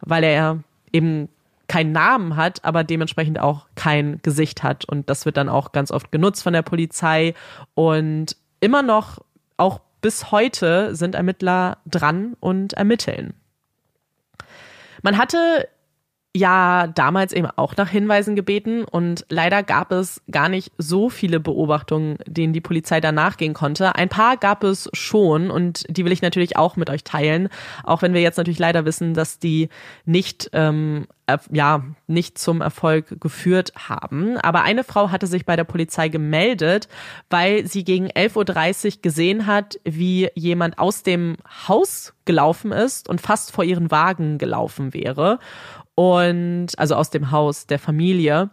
weil er eben keinen Namen hat, aber dementsprechend auch kein Gesicht hat. Und das wird dann auch ganz oft genutzt von der Polizei. Und immer noch, auch bis heute, sind Ermittler dran und ermitteln. Man hatte ja damals eben auch nach Hinweisen gebeten und leider gab es gar nicht so viele Beobachtungen, denen die Polizei danach gehen konnte. Ein paar gab es schon und die will ich natürlich auch mit euch teilen, auch wenn wir jetzt natürlich leider wissen, dass die nicht ähm, ja nicht zum Erfolg geführt haben. Aber eine Frau hatte sich bei der Polizei gemeldet, weil sie gegen 11.30 Uhr gesehen hat, wie jemand aus dem Haus gelaufen ist und fast vor ihren Wagen gelaufen wäre und also aus dem Haus der Familie.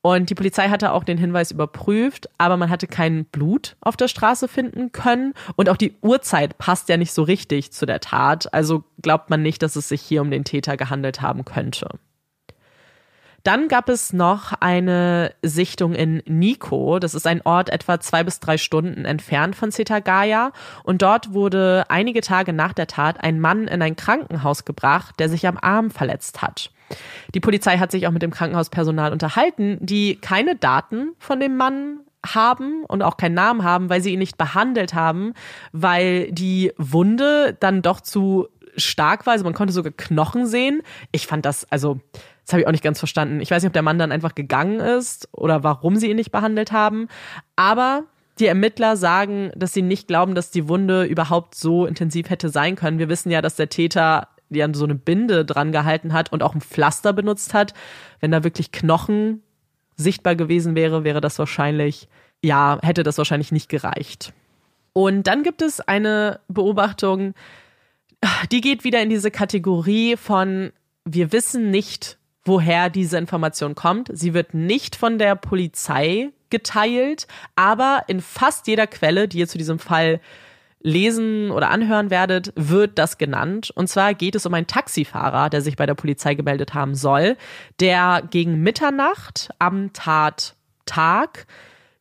Und die Polizei hatte auch den Hinweis überprüft, aber man hatte kein Blut auf der Straße finden können. Und auch die Uhrzeit passt ja nicht so richtig zu der Tat. Also glaubt man nicht, dass es sich hier um den Täter gehandelt haben könnte. Dann gab es noch eine Sichtung in Nico. Das ist ein Ort etwa zwei bis drei Stunden entfernt von Setagaya. Und dort wurde einige Tage nach der Tat ein Mann in ein Krankenhaus gebracht, der sich am Arm verletzt hat. Die Polizei hat sich auch mit dem Krankenhauspersonal unterhalten, die keine Daten von dem Mann haben und auch keinen Namen haben, weil sie ihn nicht behandelt haben, weil die Wunde dann doch zu stark war. Also man konnte sogar Knochen sehen. Ich fand das, also, das habe ich auch nicht ganz verstanden. Ich weiß nicht, ob der Mann dann einfach gegangen ist oder warum sie ihn nicht behandelt haben. Aber die Ermittler sagen, dass sie nicht glauben, dass die Wunde überhaupt so intensiv hätte sein können. Wir wissen ja, dass der Täter die an so eine Binde dran gehalten hat und auch ein Pflaster benutzt hat. Wenn da wirklich Knochen sichtbar gewesen wäre, wäre das wahrscheinlich, ja, hätte das wahrscheinlich nicht gereicht. Und dann gibt es eine Beobachtung, die geht wieder in diese Kategorie von, wir wissen nicht, woher diese Information kommt. Sie wird nicht von der Polizei geteilt, aber in fast jeder Quelle, die ihr zu diesem Fall lesen oder anhören werdet, wird das genannt. Und zwar geht es um einen Taxifahrer, der sich bei der Polizei gemeldet haben soll, der gegen Mitternacht am Tattag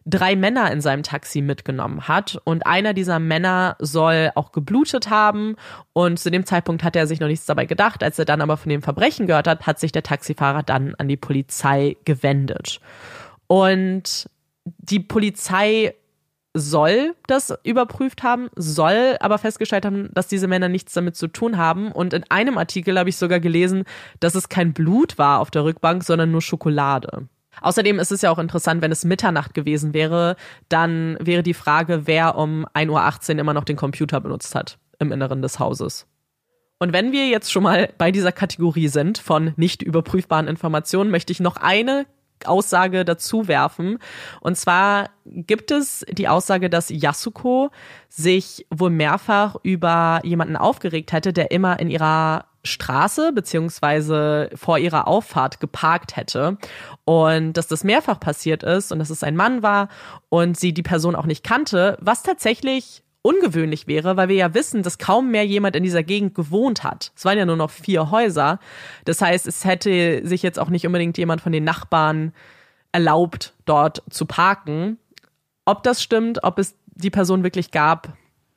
drei Männer in seinem Taxi mitgenommen hat. Und einer dieser Männer soll auch geblutet haben. Und zu dem Zeitpunkt hat er sich noch nichts dabei gedacht. Als er dann aber von dem Verbrechen gehört hat, hat sich der Taxifahrer dann an die Polizei gewendet. Und die Polizei soll das überprüft haben, soll aber festgestellt haben, dass diese Männer nichts damit zu tun haben. Und in einem Artikel habe ich sogar gelesen, dass es kein Blut war auf der Rückbank, sondern nur Schokolade. Außerdem ist es ja auch interessant, wenn es Mitternacht gewesen wäre, dann wäre die Frage, wer um 1.18 Uhr immer noch den Computer benutzt hat im Inneren des Hauses. Und wenn wir jetzt schon mal bei dieser Kategorie sind von nicht überprüfbaren Informationen, möchte ich noch eine Aussage dazu werfen. Und zwar gibt es die Aussage, dass Yasuko sich wohl mehrfach über jemanden aufgeregt hätte, der immer in ihrer Straße beziehungsweise vor ihrer Auffahrt geparkt hätte und dass das mehrfach passiert ist und dass es ein Mann war und sie die Person auch nicht kannte, was tatsächlich ungewöhnlich wäre, weil wir ja wissen, dass kaum mehr jemand in dieser Gegend gewohnt hat. Es waren ja nur noch vier Häuser. Das heißt, es hätte sich jetzt auch nicht unbedingt jemand von den Nachbarn erlaubt, dort zu parken. Ob das stimmt, ob es die Person wirklich gab,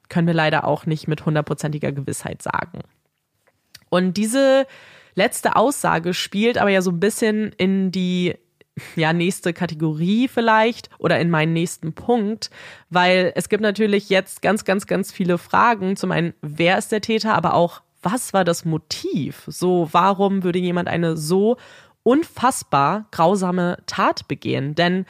können wir leider auch nicht mit hundertprozentiger Gewissheit sagen. Und diese letzte Aussage spielt aber ja so ein bisschen in die ja, nächste Kategorie vielleicht oder in meinen nächsten Punkt, weil es gibt natürlich jetzt ganz, ganz, ganz viele Fragen. Zum einen, wer ist der Täter, aber auch, was war das Motiv? So, warum würde jemand eine so unfassbar grausame Tat begehen? Denn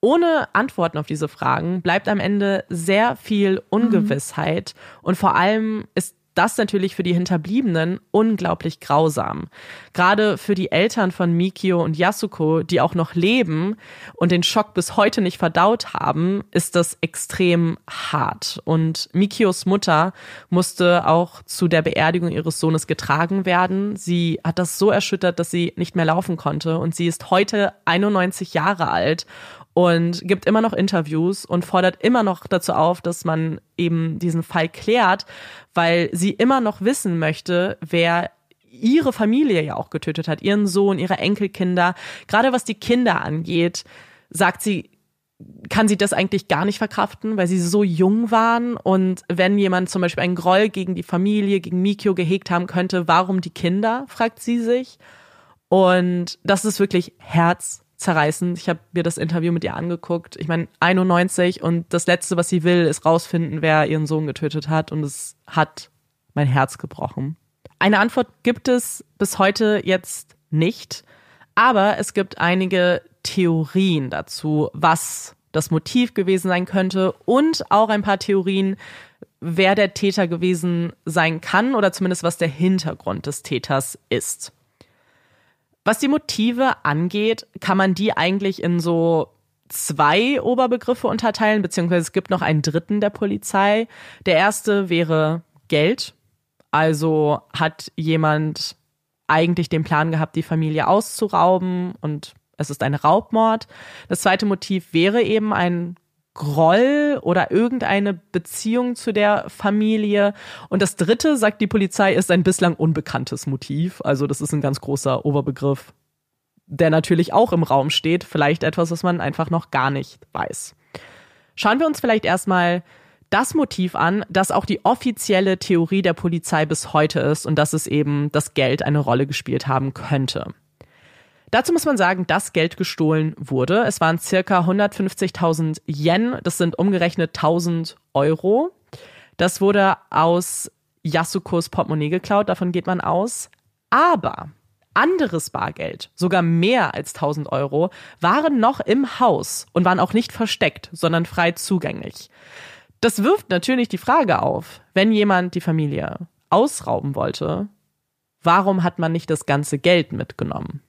ohne Antworten auf diese Fragen bleibt am Ende sehr viel Ungewissheit mhm. und vor allem ist das natürlich für die Hinterbliebenen unglaublich grausam. Gerade für die Eltern von Mikio und Yasuko, die auch noch leben und den Schock bis heute nicht verdaut haben, ist das extrem hart. Und Mikios Mutter musste auch zu der Beerdigung ihres Sohnes getragen werden. Sie hat das so erschüttert, dass sie nicht mehr laufen konnte. Und sie ist heute 91 Jahre alt und gibt immer noch Interviews und fordert immer noch dazu auf, dass man eben diesen Fall klärt, weil sie immer noch wissen möchte, wer ihre Familie ja auch getötet hat, ihren Sohn, ihre Enkelkinder. Gerade was die Kinder angeht, sagt sie, kann sie das eigentlich gar nicht verkraften, weil sie so jung waren. Und wenn jemand zum Beispiel einen Groll gegen die Familie, gegen Mikio gehegt haben könnte, warum die Kinder, fragt sie sich. Und das ist wirklich Herz zerreißend. Ich habe mir das Interview mit ihr angeguckt. Ich meine, 91 und das Letzte, was sie will, ist rausfinden, wer ihren Sohn getötet hat. Und es hat mein Herz gebrochen. Eine Antwort gibt es bis heute jetzt nicht, aber es gibt einige Theorien dazu, was das Motiv gewesen sein könnte und auch ein paar Theorien, wer der Täter gewesen sein kann oder zumindest was der Hintergrund des Täters ist. Was die Motive angeht, kann man die eigentlich in so zwei Oberbegriffe unterteilen, beziehungsweise es gibt noch einen dritten der Polizei. Der erste wäre Geld. Also hat jemand eigentlich den Plan gehabt, die Familie auszurauben und es ist ein Raubmord. Das zweite Motiv wäre eben ein Groll oder irgendeine Beziehung zu der Familie. Und das dritte, sagt die Polizei, ist ein bislang unbekanntes Motiv. Also das ist ein ganz großer Oberbegriff, der natürlich auch im Raum steht. Vielleicht etwas, was man einfach noch gar nicht weiß. Schauen wir uns vielleicht erstmal das Motiv an, das auch die offizielle Theorie der Polizei bis heute ist und dass es eben das Geld eine Rolle gespielt haben könnte. Dazu muss man sagen, dass Geld gestohlen wurde. Es waren circa 150.000 Yen, das sind umgerechnet 1000 Euro. Das wurde aus Yasukos Portemonnaie geklaut, davon geht man aus. Aber anderes Bargeld, sogar mehr als 1000 Euro, waren noch im Haus und waren auch nicht versteckt, sondern frei zugänglich. Das wirft natürlich die Frage auf, wenn jemand die Familie ausrauben wollte, warum hat man nicht das ganze Geld mitgenommen?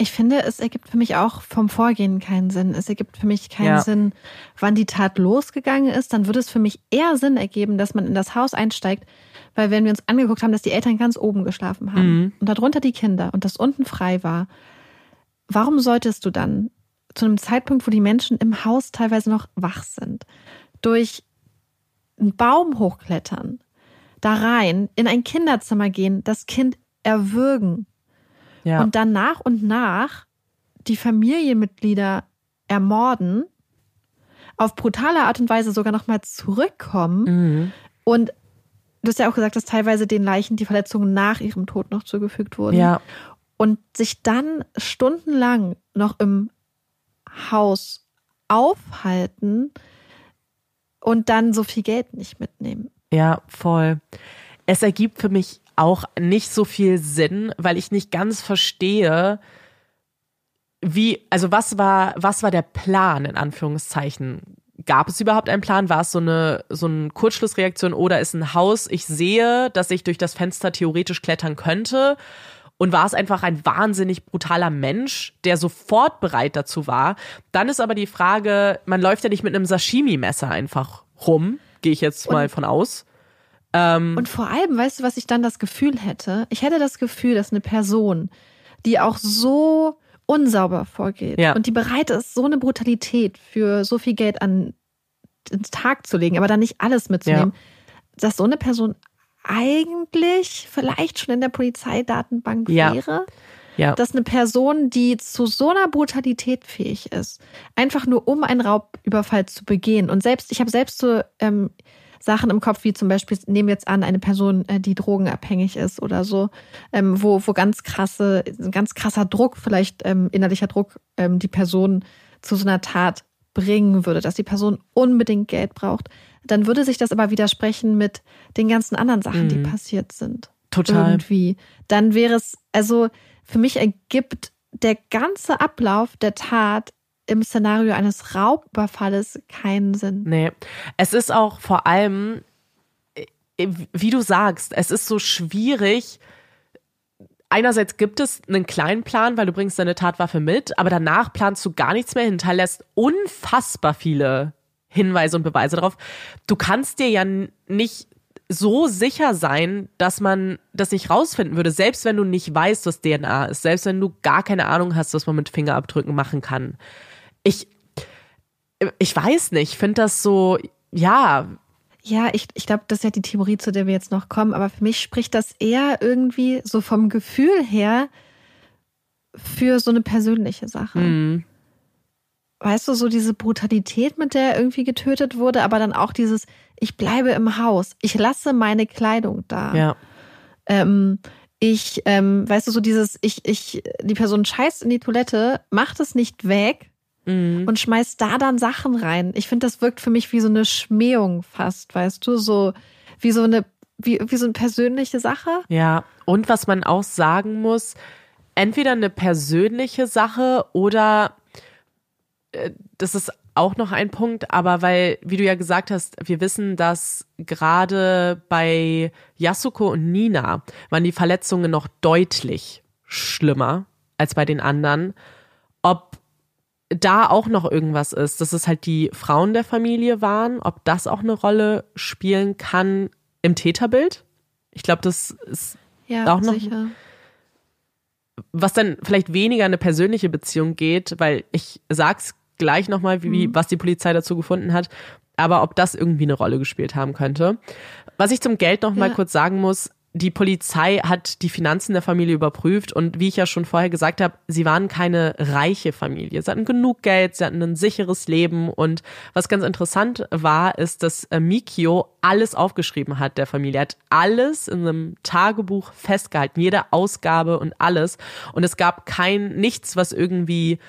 Ich finde, es ergibt für mich auch vom Vorgehen keinen Sinn. Es ergibt für mich keinen ja. Sinn, wann die Tat losgegangen ist. Dann würde es für mich eher Sinn ergeben, dass man in das Haus einsteigt, weil wenn wir uns angeguckt haben, dass die Eltern ganz oben geschlafen haben mhm. und darunter die Kinder und das unten frei war, warum solltest du dann zu einem Zeitpunkt, wo die Menschen im Haus teilweise noch wach sind, durch einen Baum hochklettern, da rein, in ein Kinderzimmer gehen, das Kind erwürgen, ja. und dann nach und nach die Familienmitglieder ermorden, auf brutale Art und Weise sogar nochmal zurückkommen mhm. und du hast ja auch gesagt, dass teilweise den Leichen die Verletzungen nach ihrem Tod noch zugefügt wurden. Ja. Und sich dann stundenlang noch im Haus aufhalten und dann so viel Geld nicht mitnehmen. Ja, voll. Es ergibt für mich auch nicht so viel Sinn, weil ich nicht ganz verstehe, wie, also was war, was war der Plan in Anführungszeichen? Gab es überhaupt einen Plan? War es so eine, so eine Kurzschlussreaktion oder ist ein Haus, ich sehe, dass ich durch das Fenster theoretisch klettern könnte? Und war es einfach ein wahnsinnig brutaler Mensch, der sofort bereit dazu war? Dann ist aber die Frage, man läuft ja nicht mit einem Sashimi-Messer einfach rum, gehe ich jetzt mal von aus. Ähm, und vor allem, weißt du, was ich dann das Gefühl hätte? Ich hätte das Gefühl, dass eine Person, die auch so unsauber vorgeht ja. und die bereit ist, so eine Brutalität für so viel Geld an ins Tag zu legen, aber dann nicht alles mitzunehmen, dass so eine Person eigentlich vielleicht schon in der Polizeidatenbank Ja. wäre. Ja. Dass eine Person, die zu so einer Brutalität fähig ist, einfach nur um einen Raubüberfall zu begehen. Und selbst, ich habe selbst so ähm, Sachen im Kopf, wie zum Beispiel, nehmen wir jetzt an, eine Person, äh, die drogenabhängig ist oder so, ähm, wo, wo ganz krasse, ein ganz krasser Druck, vielleicht ähm, innerlicher Druck, ähm, die Person zu so einer Tat bringen würde, dass die Person unbedingt Geld braucht, dann würde sich das aber widersprechen mit den ganzen anderen Sachen, die passiert sind. Total. Irgendwie. Dann wäre es, also für mich ergibt der ganze Ablauf der Tat im Szenario eines Raubüberfalles keinen Sinn. Nee. Es ist auch vor allem, äh, wie du sagst, es ist so schwierig. Einerseits gibt es einen kleinen Plan, weil du bringst deine Tatwaffe mit, aber danach planst du gar nichts mehr, hinterlässt unfassbar viele Hinweise und Beweise darauf. Du kannst dir ja nicht so sicher sein, dass man das nicht rausfinden würde, selbst wenn du nicht weißt, was DNA ist, selbst wenn du gar keine Ahnung hast, was man mit Fingerabdrücken machen kann. Ich, ich weiß nicht, ich finde das so, ja, Ja, ich, ich glaube, das ist ja die Theorie, zu der wir jetzt noch kommen, aber für mich spricht das eher irgendwie so vom Gefühl her für so eine persönliche Sache. hm, Weißt du, so diese Brutalität, mit der er irgendwie getötet wurde, aber dann auch dieses, ich bleibe im Haus, ich lasse meine Kleidung da. ja, Ähm, ich, ähm, weißt du, so dieses, ich, ich, die Person scheißt in die Toilette, macht es nicht weg mhm. und schmeißt da dann Sachen rein. Ich finde, das wirkt für mich wie so eine Schmähung fast, weißt du, so wie so eine, wie, wie so eine persönliche Sache. ja. Und was man auch sagen muss, entweder eine persönliche Sache oder äh, das ist auch noch ein Punkt, aber weil, wie du ja gesagt hast, wir wissen, dass gerade bei Yasuko und Nina waren die Verletzungen noch deutlich schlimmer als bei den anderen. Da auch noch irgendwas ist, dass es halt die Frauen der Familie waren, ob das auch eine Rolle spielen kann im Täterbild. Ich glaube, das ist Ja, Auch noch- sicher. was dann vielleicht weniger eine persönliche Beziehung geht, weil ich sag's gleich nochmal, wie, Mhm. was die Polizei dazu gefunden hat, aber ob das irgendwie eine Rolle gespielt haben könnte. Was ich zum Geld noch mal Ja. kurz sagen muss, die Polizei hat die Finanzen der Familie überprüft und wie ich ja schon vorher gesagt habe, sie waren keine reiche Familie. Sie hatten genug Geld, sie hatten ein sicheres Leben und was ganz interessant war, ist, dass äh, Mikio alles aufgeschrieben hat der Familie. Er hat alles in einem Tagebuch festgehalten, jede Ausgabe und alles und es gab kein nichts, was irgendwie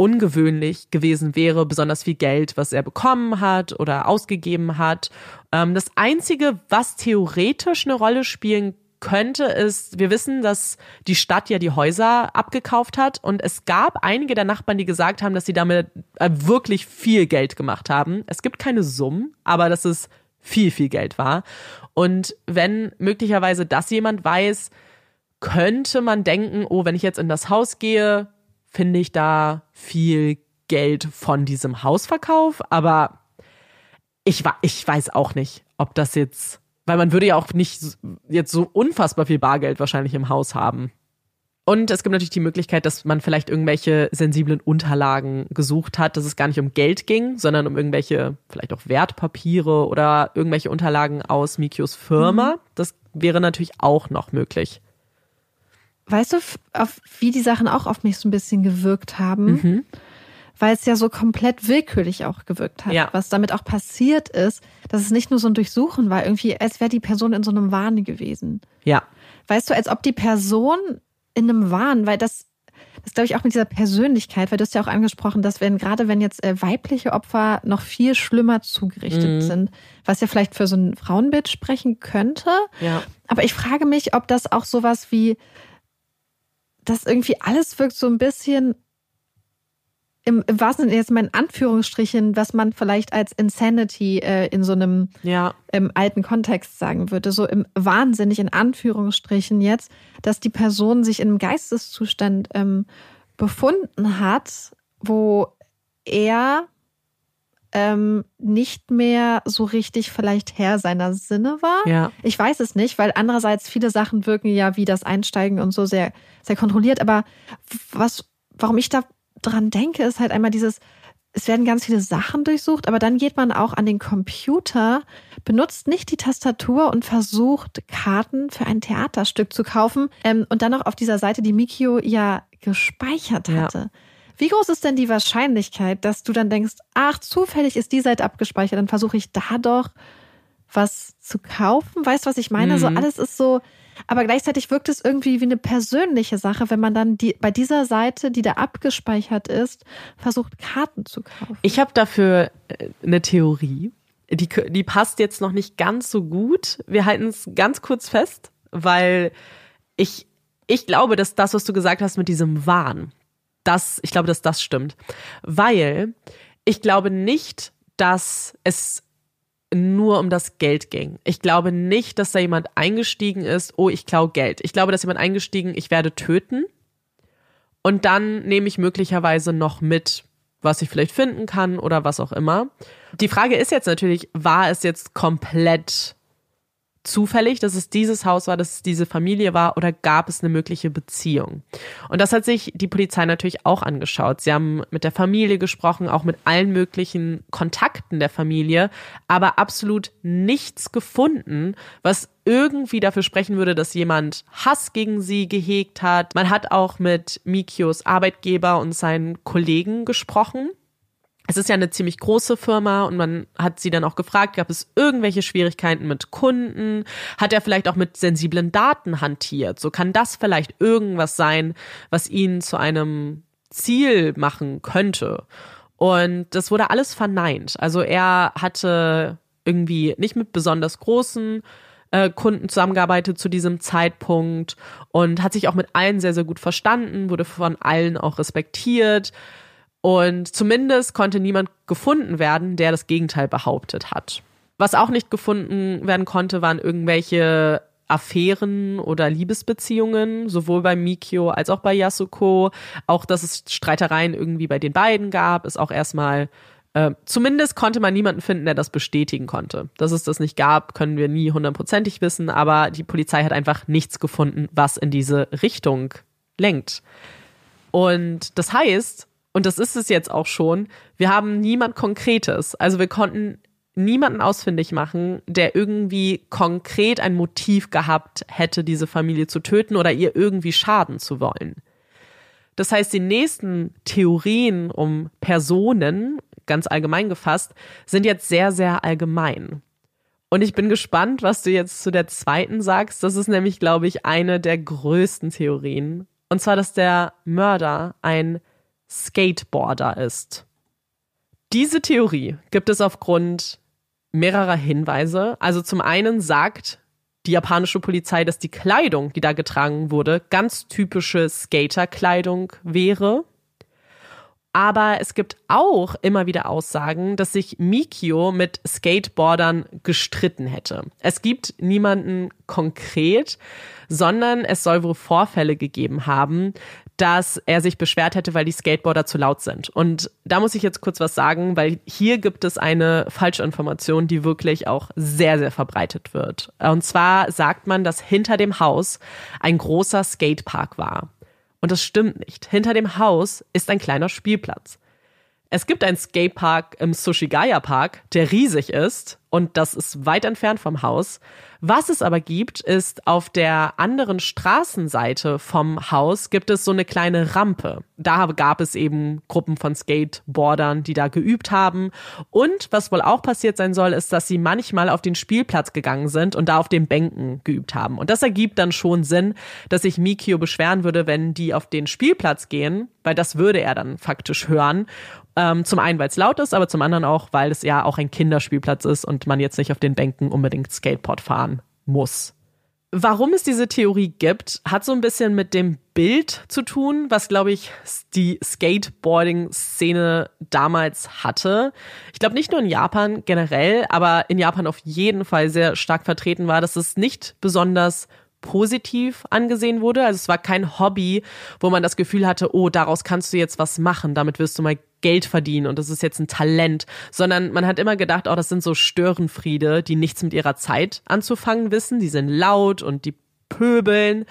ungewöhnlich gewesen wäre, besonders viel Geld, was er bekommen hat oder ausgegeben hat. Ähm, das Einzige, was theoretisch eine Rolle spielen könnte, ist, wir wissen, dass die Stadt ja die Häuser abgekauft hat und es gab einige der Nachbarn, die gesagt haben, dass sie damit äh, wirklich viel Geld gemacht haben. Es gibt keine Summen, aber dass es viel, viel Geld war. Und wenn möglicherweise das jemand weiß, könnte man denken, oh, wenn ich jetzt in das Haus gehe, finde ich da viel Geld von diesem Hausverkauf, aber ich, ich weiß auch nicht, ob das jetzt, weil man würde ja auch nicht jetzt so unfassbar viel Bargeld wahrscheinlich im Haus haben. Und es gibt natürlich die Möglichkeit, dass man vielleicht irgendwelche sensiblen Unterlagen gesucht hat, dass es gar nicht um Geld ging, sondern um irgendwelche, vielleicht auch Wertpapiere oder irgendwelche Unterlagen aus Mikios Firma. Das wäre natürlich auch noch möglich. Weißt du, auf, wie die Sachen auch auf mich so ein bisschen gewirkt haben? Weil es ja so komplett willkürlich auch gewirkt hat. Ja. Was damit auch passiert ist, dass es nicht nur so ein Durchsuchen war, irgendwie, als wäre die Person in so einem Wahn gewesen. Ja. Weißt du, als ob die Person in einem Wahn, weil das, das glaube ich auch mit dieser Persönlichkeit, weil du hast ja auch angesprochen, dass wenn, gerade wenn jetzt äh, weibliche Opfer noch viel schlimmer zugerichtet sind, was ja vielleicht für so ein Frauenbild sprechen könnte. Ja. Aber ich frage mich, ob das auch sowas wie, das irgendwie alles wirkt so ein bisschen im, im wahrsten Sinne jetzt mal in Anführungsstrichen, was man vielleicht als Insanity äh, in so einem Ja. im alten Kontext sagen würde, so im wahnsinnig in Anführungsstrichen jetzt, dass die Person sich in einem Geisteszustand ähm, befunden hat, wo er ähm, nicht mehr so richtig vielleicht Herr seiner Sinne war. Ja. Ich weiß es nicht, weil andererseits viele Sachen wirken ja wie das Einsteigen und so sehr, sehr kontrolliert. Aber was, warum ich da dran denke, ist halt einmal dieses, es werden ganz viele Sachen durchsucht, aber dann geht man auch an den Computer, benutzt nicht die Tastatur und versucht, Karten für ein Theaterstück zu kaufen ähm, und dann noch auf dieser Seite, die Mikio ja gespeichert hatte. Ja. Wie groß ist denn die Wahrscheinlichkeit, dass du dann denkst, ach, zufällig ist die Seite abgespeichert, dann versuche ich da doch was zu kaufen? Weißt du, was ich meine? Also mhm. So alles ist so, aber gleichzeitig wirkt es irgendwie wie eine persönliche Sache, wenn man dann die, bei dieser Seite, die da abgespeichert ist, versucht, Karten zu kaufen. Ich habe dafür äh, eine Theorie. Die, die passt jetzt noch nicht ganz so gut. Wir halten es ganz kurz fest, weil ich, ich glaube, dass das, was du gesagt hast mit diesem Wahn, das, ich glaube, dass das stimmt. Weil ich glaube nicht, dass es nur um das Geld ging. Ich glaube nicht, dass da jemand eingestiegen ist, oh, ich klaue Geld. Ich glaube, dass jemand eingestiegen, ich werde töten. Und dann nehme ich möglicherweise noch mit, was ich vielleicht finden kann oder was auch immer. Die Frage ist jetzt natürlich, war es jetzt komplett zufällig, dass es dieses Haus war, dass es diese Familie war oder gab es eine mögliche Beziehung? Und das hat sich die Polizei natürlich auch angeschaut. Sie haben mit der Familie gesprochen, auch mit allen möglichen Kontakten der Familie, aber absolut nichts gefunden, was irgendwie dafür sprechen würde, dass jemand Hass gegen sie gehegt hat. Man hat auch mit Mikios Arbeitgeber und seinen Kollegen gesprochen es ist ja eine ziemlich große Firma und man hat sie dann auch gefragt, gab es irgendwelche Schwierigkeiten mit Kunden? Hat er vielleicht auch mit sensiblen Daten hantiert? So kann das vielleicht irgendwas sein, was ihn zu einem Ziel machen könnte. Und das wurde alles verneint. Also er hatte irgendwie nicht mit besonders großen äh, Kunden zusammengearbeitet zu diesem Zeitpunkt und hat sich auch mit allen sehr, sehr gut verstanden, wurde von allen auch respektiert. Und zumindest konnte niemand gefunden werden, der das Gegenteil behauptet hat. Was auch nicht gefunden werden konnte, waren irgendwelche Affären oder Liebesbeziehungen, sowohl bei Mikio als auch bei Yasuko. Auch, dass es Streitereien irgendwie bei den beiden gab, ist auch erstmal, äh, zumindest konnte man niemanden finden, der das bestätigen konnte. Dass es das nicht gab, können wir nie hundertprozentig wissen, aber die Polizei hat einfach nichts gefunden, was in diese Richtung lenkt. Und das heißt, und das ist es jetzt auch schon, wir haben niemand Konkretes. Also wir konnten niemanden ausfindig machen, der irgendwie konkret ein Motiv gehabt hätte, diese Familie zu töten oder ihr irgendwie schaden zu wollen. Das heißt, die nächsten Theorien um Personen, ganz allgemein gefasst, sind jetzt sehr, sehr allgemein. Und ich bin gespannt, was du jetzt zu der zweiten sagst. Das ist nämlich, glaube ich, eine der größten Theorien. Und zwar, dass der Mörder ein Skateboarder ist. Diese Theorie gibt es aufgrund mehrerer Hinweise. Also zum einen sagt die japanische Polizei, dass die Kleidung, die da getragen wurde, ganz typische Skaterkleidung wäre. Aber es gibt auch immer wieder Aussagen, dass sich Mikio mit Skateboardern gestritten hätte. Es gibt niemanden konkret, sondern es soll wohl Vorfälle gegeben haben, dass er sich beschwert hätte, weil die Skateboarder zu laut sind. Und da muss ich jetzt kurz was sagen, weil hier gibt es eine Falschinformation, die wirklich auch sehr, sehr verbreitet wird. Und zwar sagt man, dass hinter dem Haus ein großer Skatepark war. Und das stimmt nicht. Hinter dem Haus ist ein kleiner Spielplatz. Es gibt einen Skatepark im Sushigaya Park, der riesig ist und das ist weit entfernt vom Haus. Was es aber gibt, ist auf der anderen Straßenseite vom Haus gibt es so eine kleine Rampe. Da gab es eben Gruppen von Skateboardern, die da geübt haben. Und was wohl auch passiert sein soll, ist, dass sie manchmal auf den Spielplatz gegangen sind und da auf den Bänken geübt haben. Und das ergibt dann schon Sinn, dass sich Mikio beschweren würde, wenn die auf den Spielplatz gehen, weil das würde er dann faktisch hören. Ähm, zum einen, weil es laut ist, aber zum anderen auch, weil es ja auch ein Kinderspielplatz ist und man jetzt nicht auf den Bänken unbedingt Skateboard fahren muss. Warum es diese Theorie gibt, hat so ein bisschen mit dem Bild zu tun, was, glaube ich, die Skateboarding-Szene damals hatte. Ich glaube nicht nur in Japan generell, aber in Japan auf jeden Fall sehr stark vertreten war, dass es nicht besonders positiv angesehen wurde. Also es war kein Hobby, wo man das Gefühl hatte, oh, daraus kannst du jetzt was machen, damit wirst du mal Geld verdienen und das ist jetzt ein Talent, sondern man hat immer gedacht, oh, das sind so Störenfriede, die nichts mit ihrer Zeit anzufangen wissen, die sind laut und die pöbeln.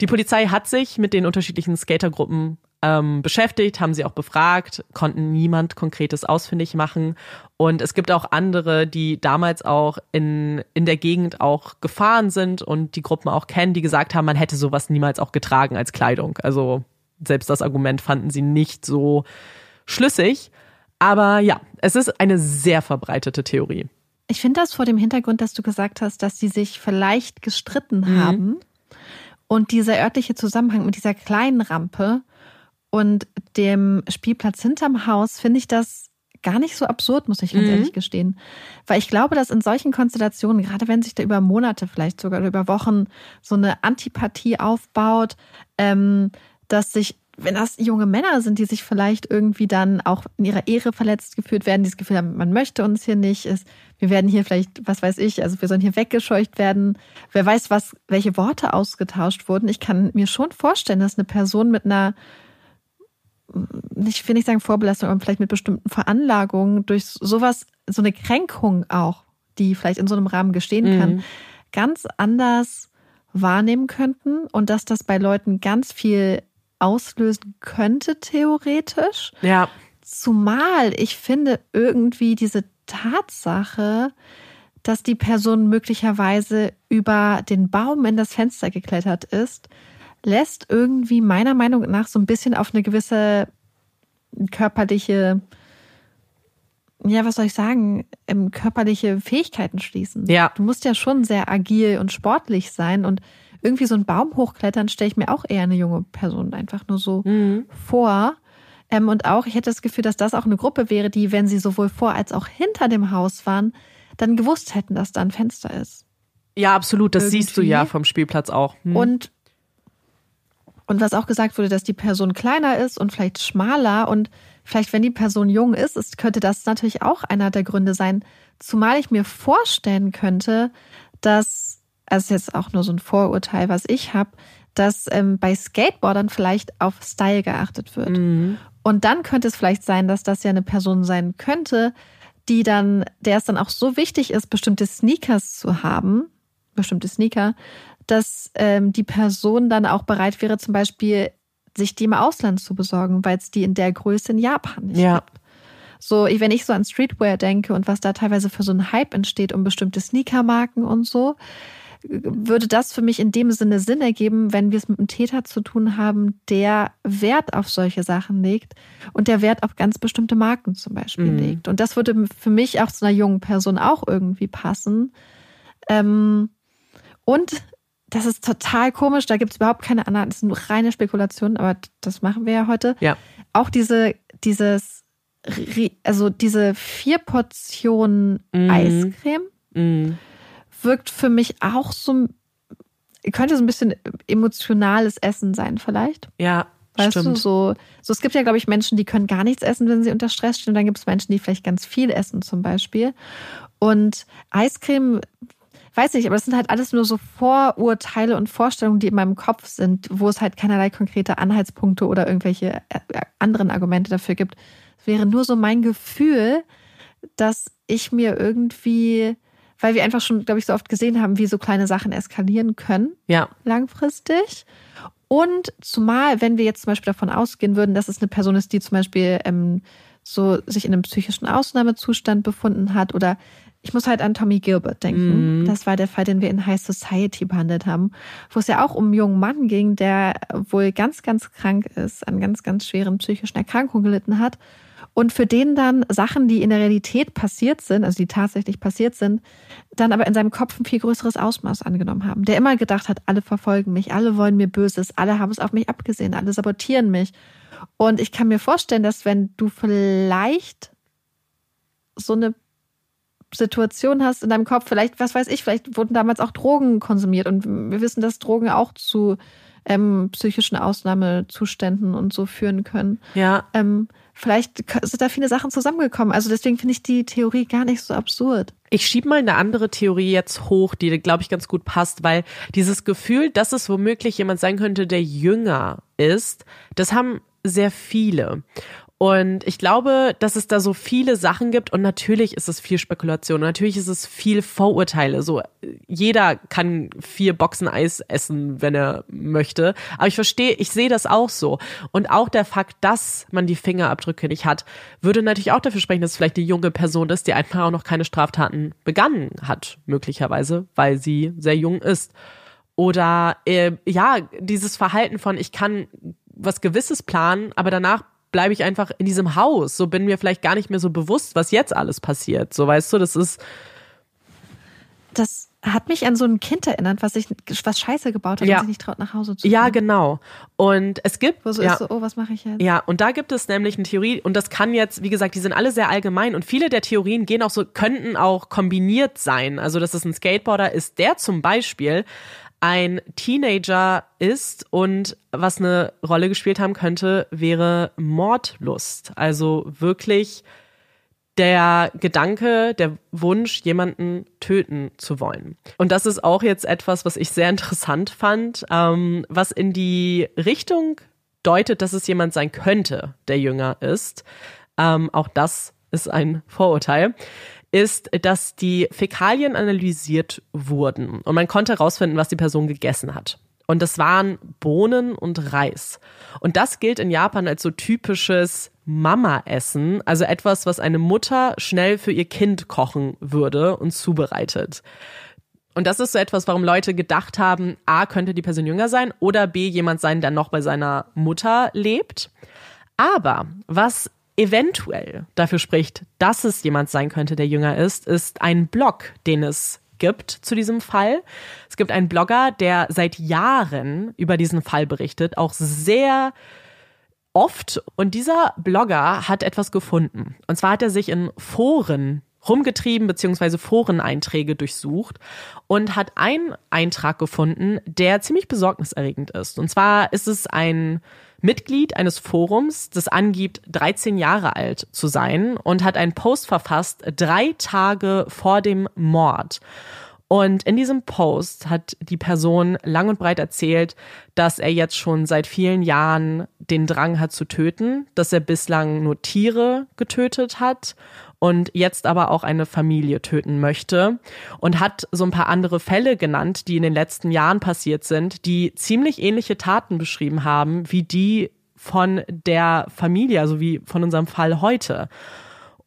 Die Polizei hat sich mit den unterschiedlichen Skatergruppen ähm, beschäftigt, haben sie auch befragt, konnten niemand Konkretes ausfindig machen. Und es gibt auch andere, die damals auch in, in der Gegend auch gefahren sind und die Gruppen auch kennen, die gesagt haben, man hätte sowas niemals auch getragen als Kleidung. Also selbst das Argument fanden sie nicht so schlüssig. Aber ja, es ist eine sehr verbreitete Theorie. Ich finde das vor dem Hintergrund, dass du gesagt hast, dass sie sich vielleicht gestritten mhm. haben. Und dieser örtliche Zusammenhang mit dieser kleinen Rampe und dem Spielplatz hinterm Haus, finde ich das gar nicht so absurd, muss ich ganz mhm. ehrlich gestehen. Weil ich glaube, dass in solchen Konstellationen, gerade wenn sich da über Monate, vielleicht sogar über Wochen, so eine Antipathie aufbaut, ähm, dass sich wenn das junge Männer sind, die sich vielleicht irgendwie dann auch in ihrer Ehre verletzt gefühlt werden, die das Gefühl haben, man möchte uns hier nicht, ist, wir werden hier vielleicht, was weiß ich, also wir sollen hier weggescheucht werden. Wer weiß, was, welche Worte ausgetauscht wurden. Ich kann mir schon vorstellen, dass eine Person mit einer, ich will nicht sagen Vorbelastung, aber vielleicht mit bestimmten Veranlagungen durch sowas, so eine Kränkung auch, die vielleicht in so einem Rahmen gestehen kann, mhm. ganz anders wahrnehmen könnten und dass das bei Leuten ganz viel auslösen könnte, theoretisch. Ja. Zumal ich finde irgendwie diese Tatsache, dass die Person möglicherweise über den Baum in das Fenster geklettert ist, lässt irgendwie meiner Meinung nach so ein bisschen auf eine gewisse körperliche, ja, was soll ich sagen, körperliche Fähigkeiten schließen. Ja. Du musst ja schon sehr agil und sportlich sein und irgendwie so einen Baum hochklettern, stelle ich mir auch eher eine junge Person einfach nur so mhm. vor. Ähm, und auch, ich hätte das Gefühl, dass das auch eine Gruppe wäre, die, wenn sie sowohl vor als auch hinter dem Haus waren, dann gewusst hätten, dass da ein Fenster ist. Ja, absolut. Das Irgendwie. siehst du ja vom Spielplatz auch. Hm. Und, und was auch gesagt wurde, dass die Person kleiner ist und vielleicht schmaler und vielleicht, wenn die Person jung ist, ist könnte das natürlich auch einer der Gründe sein. Zumal ich mir vorstellen könnte, dass also ist jetzt auch nur so ein Vorurteil, was ich habe, dass ähm, bei Skateboardern vielleicht auf Style geachtet wird. Mhm. Und dann könnte es vielleicht sein, dass das ja eine Person sein könnte, die dann, der es dann auch so wichtig ist, bestimmte Sneakers zu haben, bestimmte Sneaker, dass ähm, die Person dann auch bereit wäre, zum Beispiel sich die im Ausland zu besorgen, weil es die in der Größe in Japan nicht ja. gibt. So, wenn ich so an Streetwear denke und was da teilweise für so ein Hype entsteht um bestimmte Sneakermarken und so, würde das für mich in dem Sinne Sinn ergeben, wenn wir es mit einem Täter zu tun haben, der Wert auf solche Sachen legt und der Wert auf ganz bestimmte Marken zum Beispiel mhm. legt. Und das würde für mich auch zu einer jungen Person auch irgendwie passen. Ähm, und das ist total komisch, da gibt es überhaupt keine anderen, das sind nur reine Spekulationen, aber das machen wir ja heute. Ja. Auch diese, dieses, also diese vier Portionen mhm. Eiscreme. Mhm wirkt für mich auch so, könnte so ein bisschen emotionales Essen sein, vielleicht. Ja. Weißt stimmt. du, so, so, es gibt ja, glaube ich, Menschen, die können gar nichts essen, wenn sie unter Stress stehen. Und dann gibt es Menschen, die vielleicht ganz viel essen, zum Beispiel. Und Eiscreme, weiß nicht, aber das sind halt alles nur so Vorurteile und Vorstellungen, die in meinem Kopf sind, wo es halt keinerlei konkrete Anhaltspunkte oder irgendwelche äh, anderen Argumente dafür gibt. Es wäre nur so mein Gefühl, dass ich mir irgendwie weil wir einfach schon, glaube ich, so oft gesehen haben, wie so kleine Sachen eskalieren können. Ja. Langfristig. Und zumal, wenn wir jetzt zum Beispiel davon ausgehen würden, dass es eine Person ist, die zum Beispiel ähm, so sich in einem psychischen Ausnahmezustand befunden hat oder ich muss halt an Tommy Gilbert denken. Mm. Das war der Fall, den wir in High Society behandelt haben, wo es ja auch um einen jungen Mann ging, der wohl ganz, ganz krank ist, an ganz, ganz schweren psychischen Erkrankungen gelitten hat und für den dann Sachen, die in der Realität passiert sind, also die tatsächlich passiert sind, dann aber in seinem Kopf ein viel größeres Ausmaß angenommen haben. Der immer gedacht hat, alle verfolgen mich, alle wollen mir Böses, alle haben es auf mich abgesehen, alle sabotieren mich. Und ich kann mir vorstellen, dass wenn du vielleicht so eine Situation hast in deinem Kopf, vielleicht, was weiß ich, vielleicht wurden damals auch Drogen konsumiert und wir wissen, dass Drogen auch zu ähm, psychischen Ausnahmezuständen und so führen können. Ja. Ähm, vielleicht sind da viele Sachen zusammengekommen. Also deswegen finde ich die Theorie gar nicht so absurd. Ich schiebe mal eine andere Theorie jetzt hoch, die, glaube ich, ganz gut passt, weil dieses Gefühl, dass es womöglich jemand sein könnte, der jünger ist, das haben sehr viele. Und ich glaube, dass es da so viele Sachen gibt und natürlich ist es viel Spekulation. Natürlich ist es viel Vorurteile. So, jeder kann vier Boxen Eis essen, wenn er möchte. Aber ich verstehe, ich sehe das auch so. Und auch der Fakt, dass man die Fingerabdrücke nicht hat, würde natürlich auch dafür sprechen, dass es vielleicht die junge Person ist, die einfach auch noch keine Straftaten begangen hat, möglicherweise, weil sie sehr jung ist. Oder äh, ja, dieses Verhalten von, ich kann was Gewisses planen, aber danach bleibe ich einfach in diesem Haus. So bin mir vielleicht gar nicht mehr so bewusst, was jetzt alles passiert. So weißt du, das ist. Das hat mich an so ein Kind erinnert, was sich was Scheiße gebaut hat Ja. und sich nicht traut, nach Hause zu gehen. Ja, genau. Und es gibt. Wo so ja. ist so, oh, was mache ich jetzt? Ja, und da gibt es nämlich eine Theorie, und das kann jetzt, wie gesagt, die sind alle sehr allgemein und viele der Theorien gehen auch so, könnten auch kombiniert sein. Also, dass es ein Skateboarder ist, der zum Beispiel ein Teenager ist und was eine Rolle gespielt haben könnte, wäre Mordlust. Also wirklich der Gedanke, der Wunsch, jemanden töten zu wollen. Und das ist auch jetzt etwas, was ich sehr interessant fand, ähm, was in die Richtung deutet, dass es jemand sein könnte, der jünger ist. Ähm, auch das ist ein Vorurteil ist, dass die Fäkalien analysiert wurden und man konnte herausfinden, was die Person gegessen hat. Und das waren Bohnen und Reis. Und das gilt in Japan als so typisches Mama-Essen, also etwas, was eine Mutter schnell für ihr Kind kochen würde und zubereitet. Und das ist so etwas, warum Leute gedacht haben, A, könnte die Person jünger sein oder B, jemand sein, der noch bei seiner Mutter lebt. Aber was eventuell dafür spricht, dass es jemand sein könnte, der jünger ist, ist ein Blog, den es gibt zu diesem Fall. Es gibt einen Blogger, der seit Jahren über diesen Fall berichtet, auch sehr oft. Und dieser Blogger hat etwas gefunden. Und zwar hat er sich in Foren rumgetrieben beziehungsweise Foreneinträge durchsucht und hat einen Eintrag gefunden, der ziemlich besorgniserregend ist. Und zwar ist es ein Mitglied eines Forums, das angibt, 13 Jahre alt zu sein und hat einen Post verfasst, drei Tage vor dem Mord. Und in diesem Post hat die Person lang und breit erzählt, dass er jetzt schon seit vielen Jahren den Drang hat zu töten, dass er bislang nur Tiere getötet hat und jetzt aber auch eine Familie töten möchte und hat so ein paar andere Fälle genannt, die in den letzten Jahren passiert sind, die ziemlich ähnliche Taten beschrieben haben, wie die von der Familie, also wie von unserem Fall heute.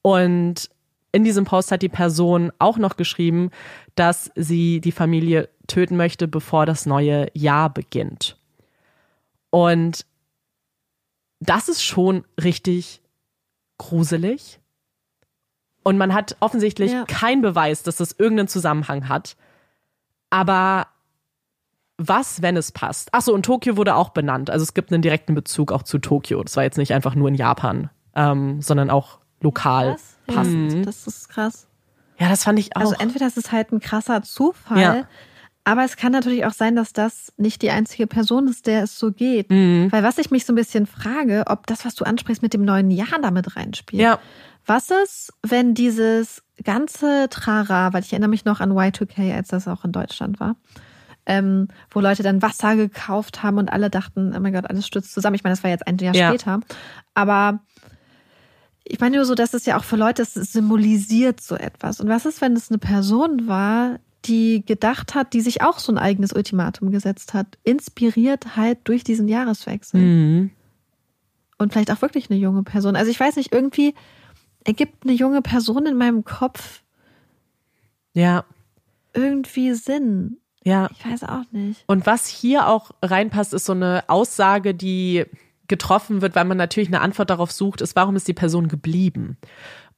Und in diesem Post hat die Person auch noch geschrieben, dass sie die Familie töten möchte, bevor das neue Jahr beginnt. Und das ist schon richtig gruselig. Und man hat offensichtlich Ja. keinen Beweis, dass das irgendeinen Zusammenhang hat. Aber was, wenn es passt? Achso, und Tokio wurde auch benannt. Also es gibt einen direkten Bezug auch zu Tokio. Das war jetzt nicht einfach nur in Japan, ähm, sondern auch lokal Krass. passend. Ja, das ist krass. Ja, das fand ich auch. Also entweder ist es halt ein krasser Zufall, Ja. aber es kann natürlich auch sein, dass das nicht die einzige Person ist, der es so geht. Mhm. Weil was ich mich so ein bisschen frage, ob das, was du ansprichst, mit dem neuen Jahr damit reinspielt. ja, Was ist, wenn dieses ganze Trara, weil ich erinnere mich noch an Y2K, als das auch in Deutschland war, ähm, wo Leute dann Wasser gekauft haben und alle dachten, oh mein Gott, alles stürzt zusammen. Ich meine, das war jetzt ein Jahr Ja. später. Aber ich meine nur so, dass es ja auch für Leute, es symbolisiert so etwas. Und was ist, wenn es eine Person war, die gedacht hat, die sich auch so ein eigenes Ultimatum gesetzt hat, inspiriert halt durch diesen Jahreswechsel? mhm. und vielleicht auch wirklich eine junge Person. Also ich weiß nicht, irgendwie ergibt eine junge Person in meinem Kopf ja, irgendwie Sinn. ja. Ich weiß auch nicht. Und was hier auch reinpasst, ist so eine Aussage, die getroffen wird, weil man natürlich eine Antwort darauf sucht, ist, warum ist die Person geblieben?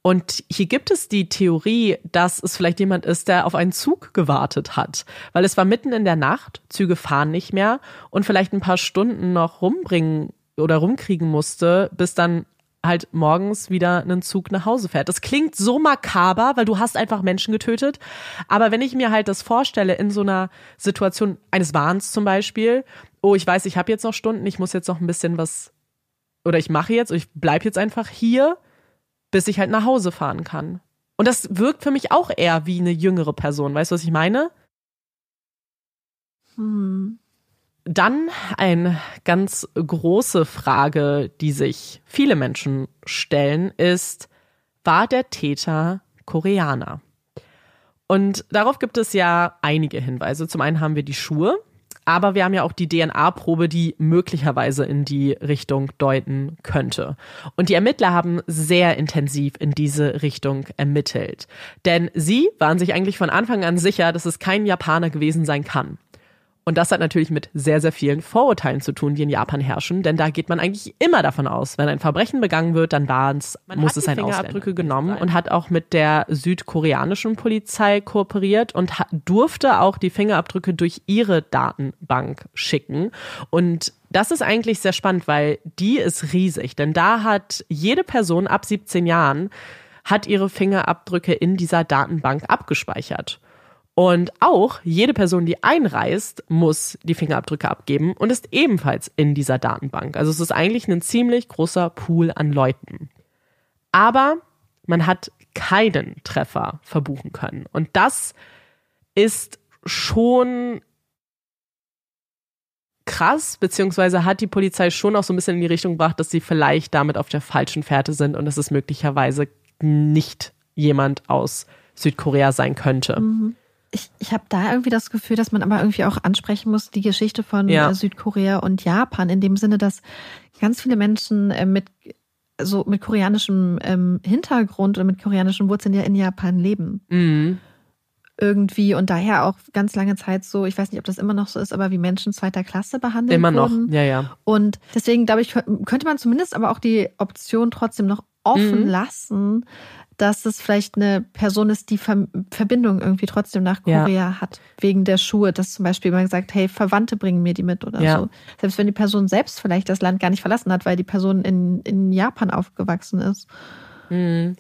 Und hier gibt es die Theorie, dass es vielleicht jemand ist, der auf einen Zug gewartet hat, weil es war mitten in der Nacht, Züge fahren nicht mehr und vielleicht ein paar Stunden noch rumbringen oder rumkriegen musste, bis dann halt morgens wieder einen Zug nach Hause fährt. Das klingt so makaber, weil du hast einfach Menschen getötet. Aber wenn ich mir halt das vorstelle in so einer Situation eines Wahns zum Beispiel, oh, ich weiß, ich habe jetzt noch Stunden, ich muss jetzt noch ein bisschen was oder ich mache jetzt, ich bleib jetzt einfach hier, bis ich halt nach Hause fahren kann. Und das wirkt für mich auch eher wie eine jüngere Person. Weißt du, was ich meine? Hm. Dann eine ganz große Frage, die sich viele Menschen stellen, ist, war der Täter Koreaner? Und darauf gibt es ja einige Hinweise. Zum einen haben wir die Schuhe, aber wir haben ja auch die DNA-Probe, die möglicherweise in die Richtung deuten könnte. Und die Ermittler haben sehr intensiv in diese Richtung ermittelt. Denn sie waren sich eigentlich von Anfang an sicher, dass es kein Japaner gewesen sein kann. Und das hat natürlich mit sehr, sehr vielen Vorurteilen zu tun, die in Japan herrschen, denn da geht man eigentlich immer davon aus, wenn ein Verbrechen begangen wird, dann war's, muss es ein Fingerabdrücke genommen und hat auch mit der südkoreanischen Polizei kooperiert und hat, durfte auch die Fingerabdrücke durch ihre Datenbank schicken. Und das ist eigentlich sehr spannend, weil die ist riesig, denn da hat jede Person ab 17 Jahren hat ihre Fingerabdrücke in dieser Datenbank abgespeichert. Und auch jede Person, die einreist, muss die Fingerabdrücke abgeben und ist ebenfalls in dieser Datenbank. Also es ist eigentlich ein ziemlich großer Pool an Leuten. Aber man hat keinen Treffer verbuchen können. Und das ist schon krass, beziehungsweise hat die Polizei schon auch so ein bisschen in die Richtung gebracht, dass sie vielleicht damit auf der falschen Fährte sind und dass es möglicherweise nicht jemand aus Südkorea sein könnte. Mhm ich, ich habe da irgendwie das Gefühl, dass man aber irgendwie auch ansprechen muss, die Geschichte von ja. Äh, Südkorea und Japan, in dem Sinne, dass ganz viele Menschen äh, mit so mit koreanischem ähm, Hintergrund oder mit koreanischen Wurzeln ja in Japan leben. Mhm. Irgendwie und daher auch ganz lange Zeit so, ich weiß nicht, ob das immer noch so ist, aber wie Menschen zweiter Klasse behandelt immer wurden. Immer noch, ja, ja. Und deswegen glaube ich, könnte man zumindest aber auch die Option trotzdem noch offen mhm. lassen, dass es vielleicht eine Person ist, die Ver Verbindung irgendwie trotzdem nach Korea ja. hat, wegen der Schuhe, dass zum Beispiel man sagt, hey, Verwandte bringen mir die mit oder ja. so. Selbst wenn die Person selbst vielleicht das Land gar nicht verlassen hat, weil die Person in, in Japan aufgewachsen ist. Mhm.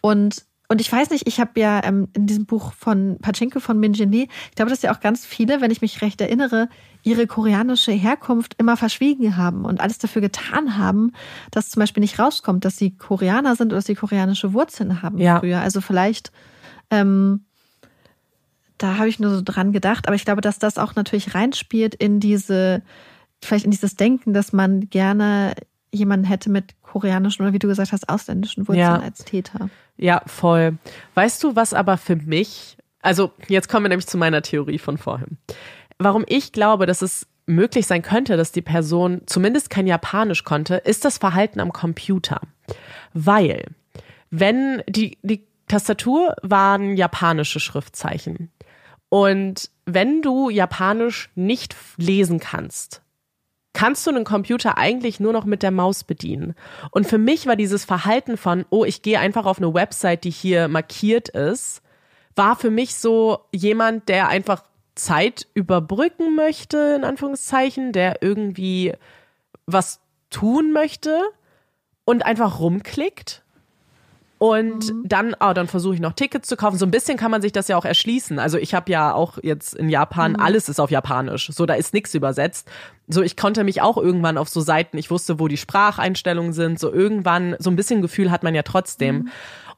Und und ich weiß nicht, ich habe ja ähm, in diesem Buch von Pachinko von Minjini, ich glaube, dass ja auch ganz viele, wenn ich mich recht erinnere, ihre koreanische Herkunft immer verschwiegen haben und alles dafür getan haben, dass zum Beispiel nicht rauskommt, dass sie Koreaner sind oder dass sie koreanische Wurzeln haben ja. früher. Also vielleicht, ähm, da habe ich nur so dran gedacht, aber ich glaube, dass das auch natürlich reinspielt in diese, vielleicht in dieses Denken, dass man gerne jemanden hätte mit koreanischen oder wie du gesagt hast, ausländischen Wurzeln ja. als Täter. Ja, voll. Weißt du, was aber für mich, also jetzt kommen wir nämlich zu meiner Theorie von vorhin. Warum ich glaube, dass es möglich sein könnte, dass die Person zumindest kein Japanisch konnte, ist das Verhalten am Computer. Weil, wenn die, die Tastatur waren japanische Schriftzeichen. Und wenn du Japanisch nicht lesen kannst, kannst du einen Computer eigentlich nur noch mit der Maus bedienen. Und für mich war dieses Verhalten von, oh, ich gehe einfach auf eine Website, die hier markiert ist, war für mich so jemand, der einfach Zeit überbrücken möchte, in Anführungszeichen, der irgendwie was tun möchte und einfach rumklickt und mhm. dann, oh, dann versuche ich noch Tickets zu kaufen. So ein bisschen kann man sich das ja auch erschließen. Also ich habe ja auch jetzt in Japan, mhm. alles ist auf Japanisch. So, da ist nichts übersetzt. So, ich konnte mich auch irgendwann auf so Seiten, ich wusste, wo die Spracheinstellungen sind. So irgendwann, so ein bisschen Gefühl hat man ja trotzdem. Mhm.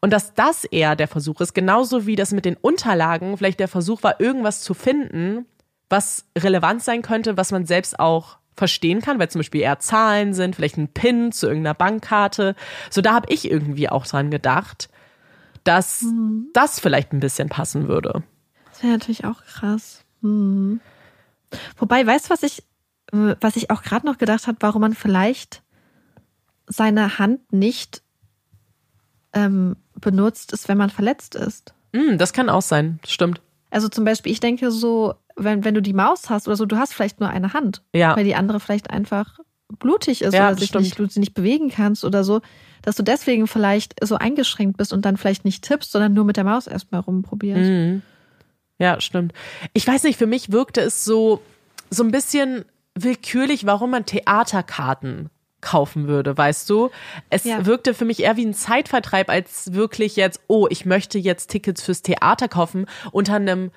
Und dass das eher der Versuch ist, genauso wie das mit den Unterlagen vielleicht der Versuch war, irgendwas zu finden, was relevant sein könnte, was man selbst auch verstehen kann, weil zum Beispiel eher Zahlen sind, vielleicht ein PIN zu irgendeiner Bankkarte. So, da habe ich irgendwie auch dran gedacht, dass mhm. das vielleicht ein bisschen passen würde. Das wäre natürlich auch krass. Mhm. Wobei, weißt du, was ich, was ich auch gerade noch gedacht habe, warum man vielleicht seine Hand nicht ähm, benutzt, ist, wenn man verletzt ist. Mm, das kann auch sein, stimmt. Also zum Beispiel, ich denke so, wenn, wenn du die Maus hast oder so, du hast vielleicht nur eine Hand, ja. weil die andere vielleicht einfach blutig ist ja, oder sich nicht, du sie nicht bewegen kannst oder so, dass du deswegen vielleicht so eingeschränkt bist und dann vielleicht nicht tippst, sondern nur mit der Maus erstmal rumprobierst. Mhm. Ja, stimmt. Ich weiß nicht, für mich wirkte es so, so ein bisschen willkürlich, warum man Theaterkarten kaufen würde, weißt du? Es ja. wirkte für mich eher wie ein Zeitvertreib, als wirklich jetzt, oh, ich möchte jetzt Tickets fürs Theater kaufen unter einem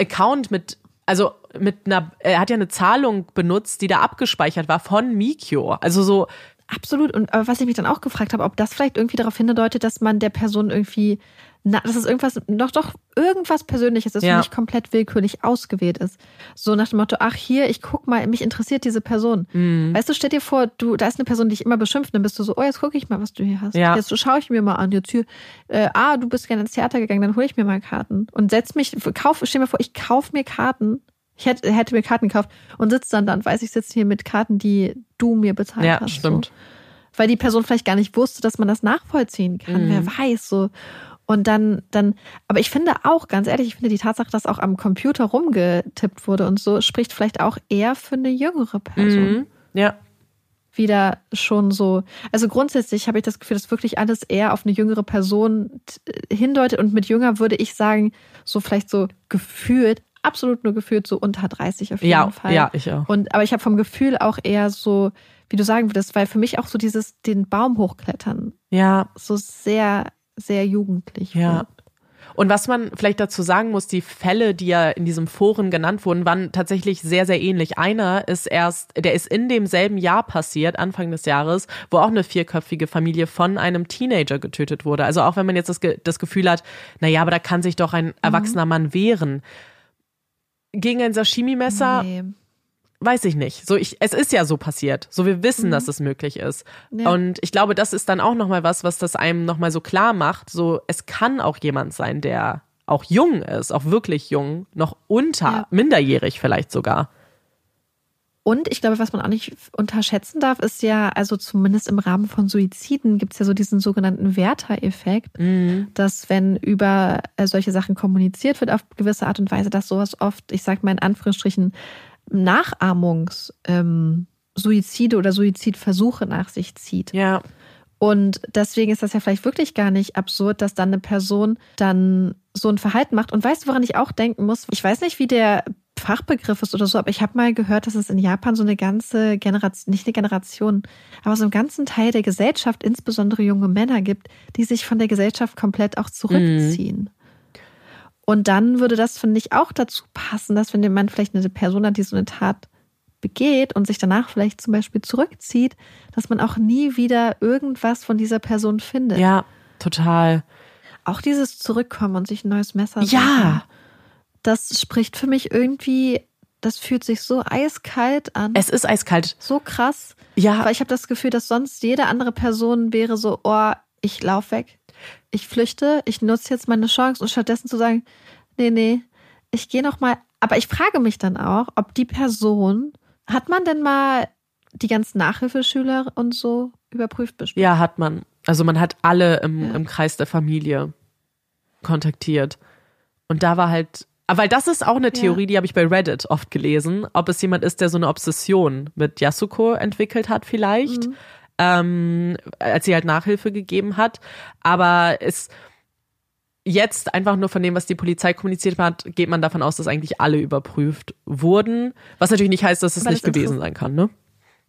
Account mit also mit einer, er hat ja eine Zahlung benutzt, die da abgespeichert war von Mikio. Also so. Absolut. Und was ich mich dann auch gefragt habe, ob das vielleicht irgendwie darauf hindeutet, dass man der Person irgendwie na, das ist irgendwas, doch, doch, irgendwas Persönliches, das Ja. für mich komplett willkürlich ausgewählt ist. So nach dem Motto, ach hier, ich guck mal, mich interessiert diese Person. Mhm. Weißt du, stell dir vor, du, da ist eine Person, die dich immer beschimpft, dann bist du so, oh, jetzt gucke ich mal, was du hier hast. Ja. Jetzt schaue ich mir mal an, jetzt hier, äh, ah, du bist gerne ins Theater gegangen, dann hole ich mir mal Karten. Und setz mich, kauf, stell mir vor, ich kauf mir Karten. Ich hätte, hätte mir Karten gekauft und sitze dann da und weiß, ich sitze hier mit Karten, die du mir bezahlt Ja, hast. stimmt. So. Weil die Person vielleicht gar nicht wusste, dass man das nachvollziehen kann. Mhm. Wer weiß so. Und dann, dann, aber ich finde auch, ganz ehrlich, ich finde die Tatsache, dass auch am Computer rumgetippt wurde und so, spricht vielleicht auch eher für eine jüngere Person. Mhm. Ja. Wieder schon so. Also grundsätzlich habe ich das Gefühl, dass wirklich alles eher auf eine jüngere Person t- hindeutet. Und mit jünger würde ich sagen, so vielleicht so gefühlt, absolut nur gefühlt, so unter 30 auf jeden Ja, Fall. ja, ich auch. Und, aber ich habe vom Gefühl auch eher so, wie du sagen würdest, weil für mich auch so dieses, den Baum hochklettern, Ja, so sehr, sehr jugendlich. Ja. wird. Und was man vielleicht dazu sagen muss, die Fälle, die ja in diesem Foren genannt wurden, waren tatsächlich sehr, sehr ähnlich. Einer ist erst, der ist in demselben Jahr passiert, Anfang des Jahres, wo auch eine vierköpfige Familie von einem Teenager getötet wurde. Also auch wenn man jetzt das, das Gefühl hat, na ja, aber da kann sich doch ein erwachsener Mann wehren. Gegen ein Sashimi-Messer, Nee. Weiß ich nicht. So, ich, es ist ja so passiert. So, wir wissen, dass es möglich ist. Ja. Und ich glaube, das ist dann auch nochmal was, was das einem nochmal so klar macht. So, es kann auch jemand sein, der auch jung ist, auch wirklich jung, noch unter, Ja. minderjährig vielleicht sogar. Und ich glaube, was man auch nicht unterschätzen darf, ist ja, also zumindest im Rahmen von Suiziden gibt es ja so diesen sogenannten Werter-Effekt, dass wenn über äh, solche Sachen kommuniziert wird auf gewisse Art und Weise, dass sowas oft, ich sag mal in Anführungsstrichen, Nachahmungs ähm, Suizide oder Suizidversuche nach sich zieht. Ja. Und deswegen ist das ja vielleicht wirklich gar nicht absurd, dass dann eine Person dann so ein Verhalten macht. Und weißt du, woran ich auch denken muss? Ich weiß nicht, wie der Fachbegriff ist oder so, aber ich habe mal gehört, dass es in Japan so eine ganze Generation, nicht eine Generation, aber so einen ganzen Teil der Gesellschaft, insbesondere junge Männer gibt, die sich von der Gesellschaft komplett auch zurückziehen. Und dann würde das, finde ich, auch dazu passen, dass wenn man vielleicht eine Person hat, die so eine Tat begeht und sich danach vielleicht zum Beispiel zurückzieht, dass man auch nie wieder irgendwas von dieser Person findet. Ja, total. Auch dieses Zurückkommen und sich ein neues Messer Ja. suchen, das spricht für mich irgendwie, das fühlt sich so eiskalt an. Es ist eiskalt. so krass. Ja. Weil ich habe das Gefühl, dass sonst jede andere Person wäre so, oh, ich lauf weg. Ich flüchte, ich nutze jetzt meine Chance und stattdessen zu sagen, nee, nee, ich gehe noch mal. Aber ich frage mich dann auch, ob die Person, hat man denn mal die ganzen Nachhilfeschüler und so überprüft bestimmt? Ja, hat man. Also man hat alle im, Ja. im Kreis der Familie kontaktiert. Und da war halt, aber weil das ist auch eine Theorie, die habe ich bei Reddit oft gelesen, ob es jemand ist, der so eine Obsession mit Yasuko entwickelt hat vielleicht, ähm, als sie halt Nachhilfe gegeben hat. Aber es jetzt einfach nur von dem, was die Polizei kommuniziert hat, geht man davon aus, dass eigentlich alle überprüft wurden. Was natürlich nicht heißt, dass es Aber nicht das gewesen sein kann, ne?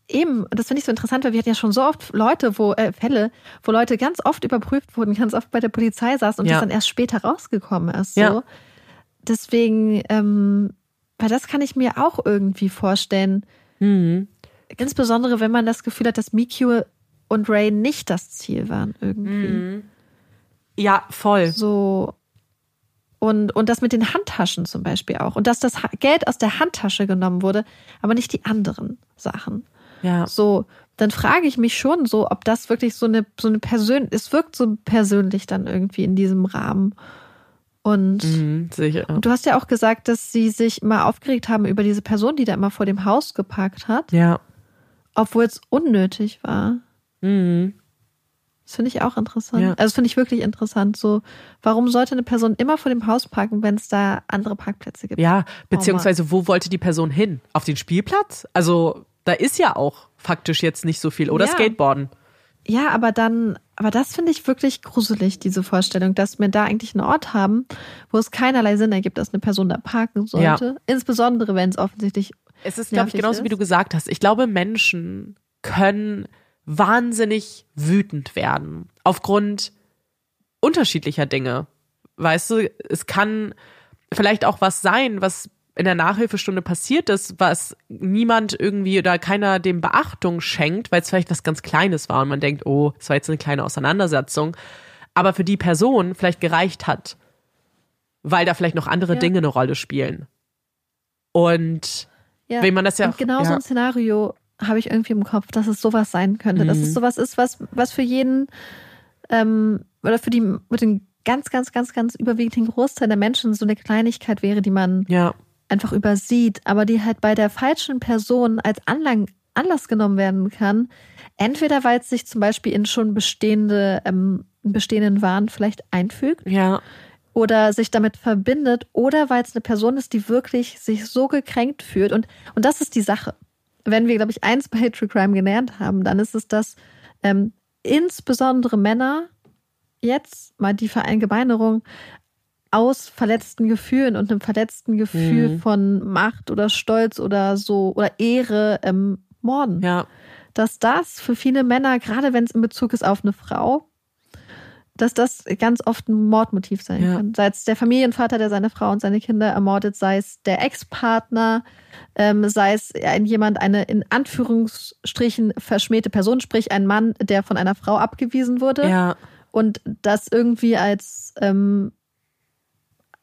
Eben, das finde ich so interessant, weil wir hatten ja schon so oft Leute, wo äh, Fälle, wo Leute ganz oft überprüft wurden, ganz oft bei der Polizei saßen und Ja. das dann erst später rausgekommen ist. So. Ja. Deswegen, ähm, weil das kann ich mir auch irgendwie vorstellen. Mhm. Insbesondere, wenn man das Gefühl hat, dass Mikio und Ray nicht das Ziel waren irgendwie. Mhm. Ja, voll. So. Und, und das mit den Handtaschen zum Beispiel auch. Und dass das Geld aus der Handtasche genommen wurde, aber nicht die anderen Sachen. Ja. So, dann frage ich mich schon so, ob das wirklich so eine, so eine Persön, es wirkt so persönlich dann irgendwie in diesem Rahmen. Und Mhm, sicher. und du hast ja auch gesagt, dass sie sich mal aufgeregt haben über diese Person, die da immer vor dem Haus geparkt hat, Ja. Obwohl es unnötig war. Mhm. Das finde ich auch interessant. Ja. Also das finde ich wirklich interessant. So, warum sollte eine Person immer vor dem Haus parken, wenn es da andere Parkplätze gibt? Ja, beziehungsweise wo wollte die Person hin? Auf den Spielplatz? Also da ist ja auch faktisch jetzt nicht so viel. Oder Ja. Skateboarden. Ja, aber dann, aber das finde ich wirklich gruselig, diese Vorstellung, dass wir da eigentlich einen Ort haben, wo es keinerlei Sinn ergibt, dass eine Person da parken sollte. Insbesondere, wenn es offensichtlich Es ist, glaube ich, genauso wie ist. du gesagt hast. Ich glaube, Menschen können wahnsinnig wütend werden. Aufgrund unterschiedlicher Dinge. Weißt du, es kann vielleicht auch was sein, was in der Nachhilfestunde passiert ist, was niemand irgendwie oder keiner dem Beachtung schenkt, weil es vielleicht was ganz Kleines war und man denkt, oh, es war jetzt eine kleine Auseinandersetzung. aber für die Person vielleicht gereicht hat, weil da vielleicht noch andere Ja. Dinge eine Rolle spielen. Und Ja. wenn man das ja Und genau so ja. ein Szenario habe ich irgendwie im Kopf, dass es sowas sein könnte. Dass Mhm. es sowas ist, was, was für jeden ähm, oder für die mit den ganz, ganz, ganz, ganz überwiegenden Großteil der Menschen so eine Kleinigkeit wäre, die man ja, einfach übersieht, aber die halt bei der falschen Person als Anlang Anlass genommen werden kann. Entweder weil es sich zum Beispiel in schon bestehende, ähm, bestehenden Waren vielleicht einfügt ja, oder sich damit verbindet oder weil es eine Person ist, die wirklich sich so gekränkt fühlt. Und, und das ist die Sache. Wenn wir, glaube ich, eins bei True Crime gelernt haben, dann ist es, dass ähm, insbesondere Männer jetzt mal die Verallgemeinerung aus verletzten Gefühlen und einem verletzten Gefühl Mhm. von Macht oder Stolz oder so oder Ehre ähm, morden ja, dass das für viele Männer, gerade wenn es in Bezug ist auf eine Frau, dass das ganz oft ein Mordmotiv sein Ja. kann. Sei es der Familienvater, der seine Frau und seine Kinder ermordet, sei es der Ex-Partner, ähm, sei es ein, jemand, eine in Anführungsstrichen verschmähte Person, sprich ein Mann, der von einer Frau abgewiesen wurde ja, und das irgendwie als, ähm,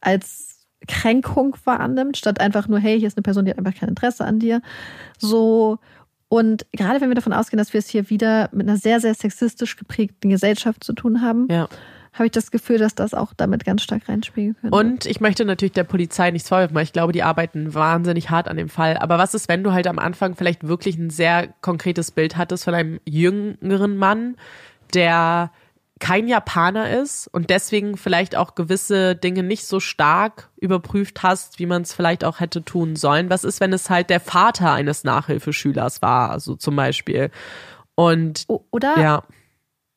als Kränkung wahrnimmt, statt einfach nur, hey, hier ist eine Person, die hat einfach kein Interesse an dir. So. Und gerade wenn wir davon ausgehen, dass wir es hier wieder mit einer sehr, sehr sexistisch geprägten Gesellschaft zu tun haben, ja. habe ich das Gefühl, dass das auch damit ganz stark reinspielen könnte. Und ich möchte natürlich der Polizei nichts vorwerfen, weil ich glaube, die arbeiten wahnsinnig hart an dem Fall. Aber was ist, wenn du halt am Anfang vielleicht wirklich ein sehr konkretes Bild hattest von einem jüngeren Mann, der kein Japaner ist und deswegen vielleicht auch gewisse Dinge nicht so stark überprüft hast, wie man es vielleicht auch hätte tun sollen. Was ist, wenn es halt der Vater eines Nachhilfeschülers war, so zum Beispiel? Und oder, ja,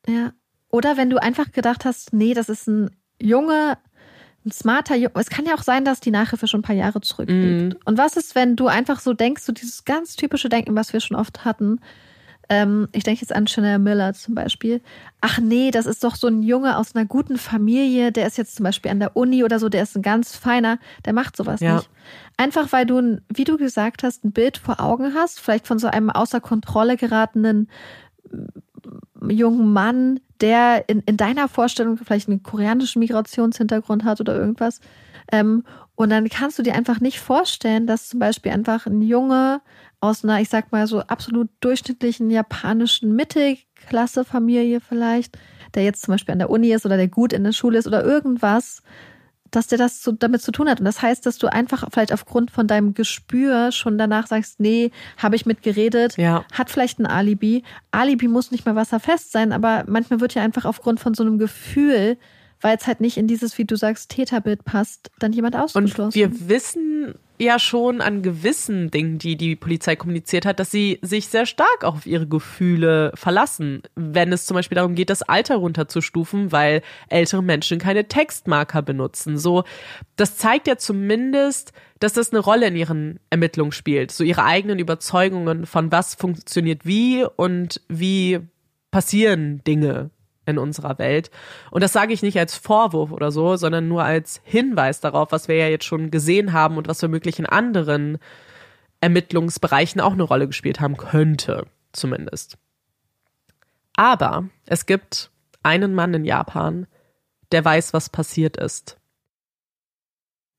ja. Oder wenn du einfach gedacht hast, nee, das ist ein Junge, ein smarter Junge. Es kann ja auch sein, dass die Nachhilfe schon ein paar Jahre zurückliegt. Mhm. Und was ist, wenn du einfach so denkst, so dieses ganz typische Denken, was wir schon oft hatten, ähm, ich denke jetzt an Chanel Miller zum Beispiel. Ach nee, das ist doch so ein Junge aus einer guten Familie, der ist jetzt zum Beispiel an der Uni oder so, der ist ein ganz feiner, der macht sowas Ja. nicht. Einfach weil du, wie du gesagt hast, ein Bild vor Augen hast, vielleicht von so einem außer Kontrolle geratenen jungen Mann, der in, in deiner Vorstellung vielleicht einen koreanischen Migrationshintergrund hat oder irgendwas. Ähm, und dann kannst du dir einfach nicht vorstellen, dass zum Beispiel einfach ein Junge aus einer, ich sag mal so absolut durchschnittlichen japanischen Mittelklasse-Familie vielleicht, der jetzt zum Beispiel an der Uni ist oder der gut in der Schule ist oder irgendwas, dass der das zu, damit zu tun hat. Und das heißt, dass du einfach vielleicht aufgrund von deinem Gespür schon danach sagst, nee, habe ich mit geredet, Ja. hat vielleicht ein Alibi. Alibi muss nicht mal wasserfest sein, aber manchmal wird ja einfach aufgrund von so einem Gefühl, weil es halt nicht in dieses, wie du sagst, Täterbild passt, dann jemand Und ausgeschlossen. wir wissen ja schon an gewissen Dingen, die die Polizei kommuniziert hat, dass sie sich sehr stark auf ihre Gefühle verlassen. Wenn es zum Beispiel darum geht, das Alter runterzustufen, weil ältere Menschen keine Textmarker benutzen. So, das zeigt ja zumindest, dass das eine Rolle in ihren Ermittlungen spielt. So ihre eigenen Überzeugungen von was funktioniert wie und wie passieren Dinge in unserer Welt. Und das sage ich nicht als Vorwurf oder so, sondern nur als Hinweis darauf, was wir ja jetzt schon gesehen haben und was womöglich in anderen Ermittlungsbereichen auch eine Rolle gespielt haben könnte, zumindest. Aber es gibt einen Mann in Japan, der weiß, was passiert ist.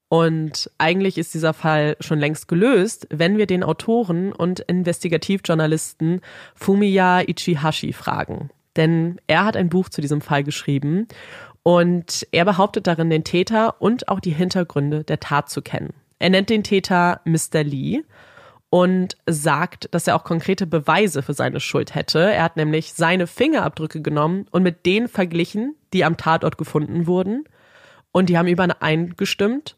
Und eigentlich ist dieser Fall schon längst gelöst, wenn wir den Autoren und Investigativjournalisten Fumiya Ichihashi fragen. Denn er hat ein Buch zu diesem Fall geschrieben und er behauptet darin, den Täter und auch die Hintergründe der Tat zu kennen. Er nennt den Täter Mr. Lee und sagt, dass er auch konkrete Beweise für seine Schuld hätte. Er hat nämlich seine Fingerabdrücke genommen und mit denen verglichen, die am Tatort gefunden wurden. Und die haben übereingestimmt.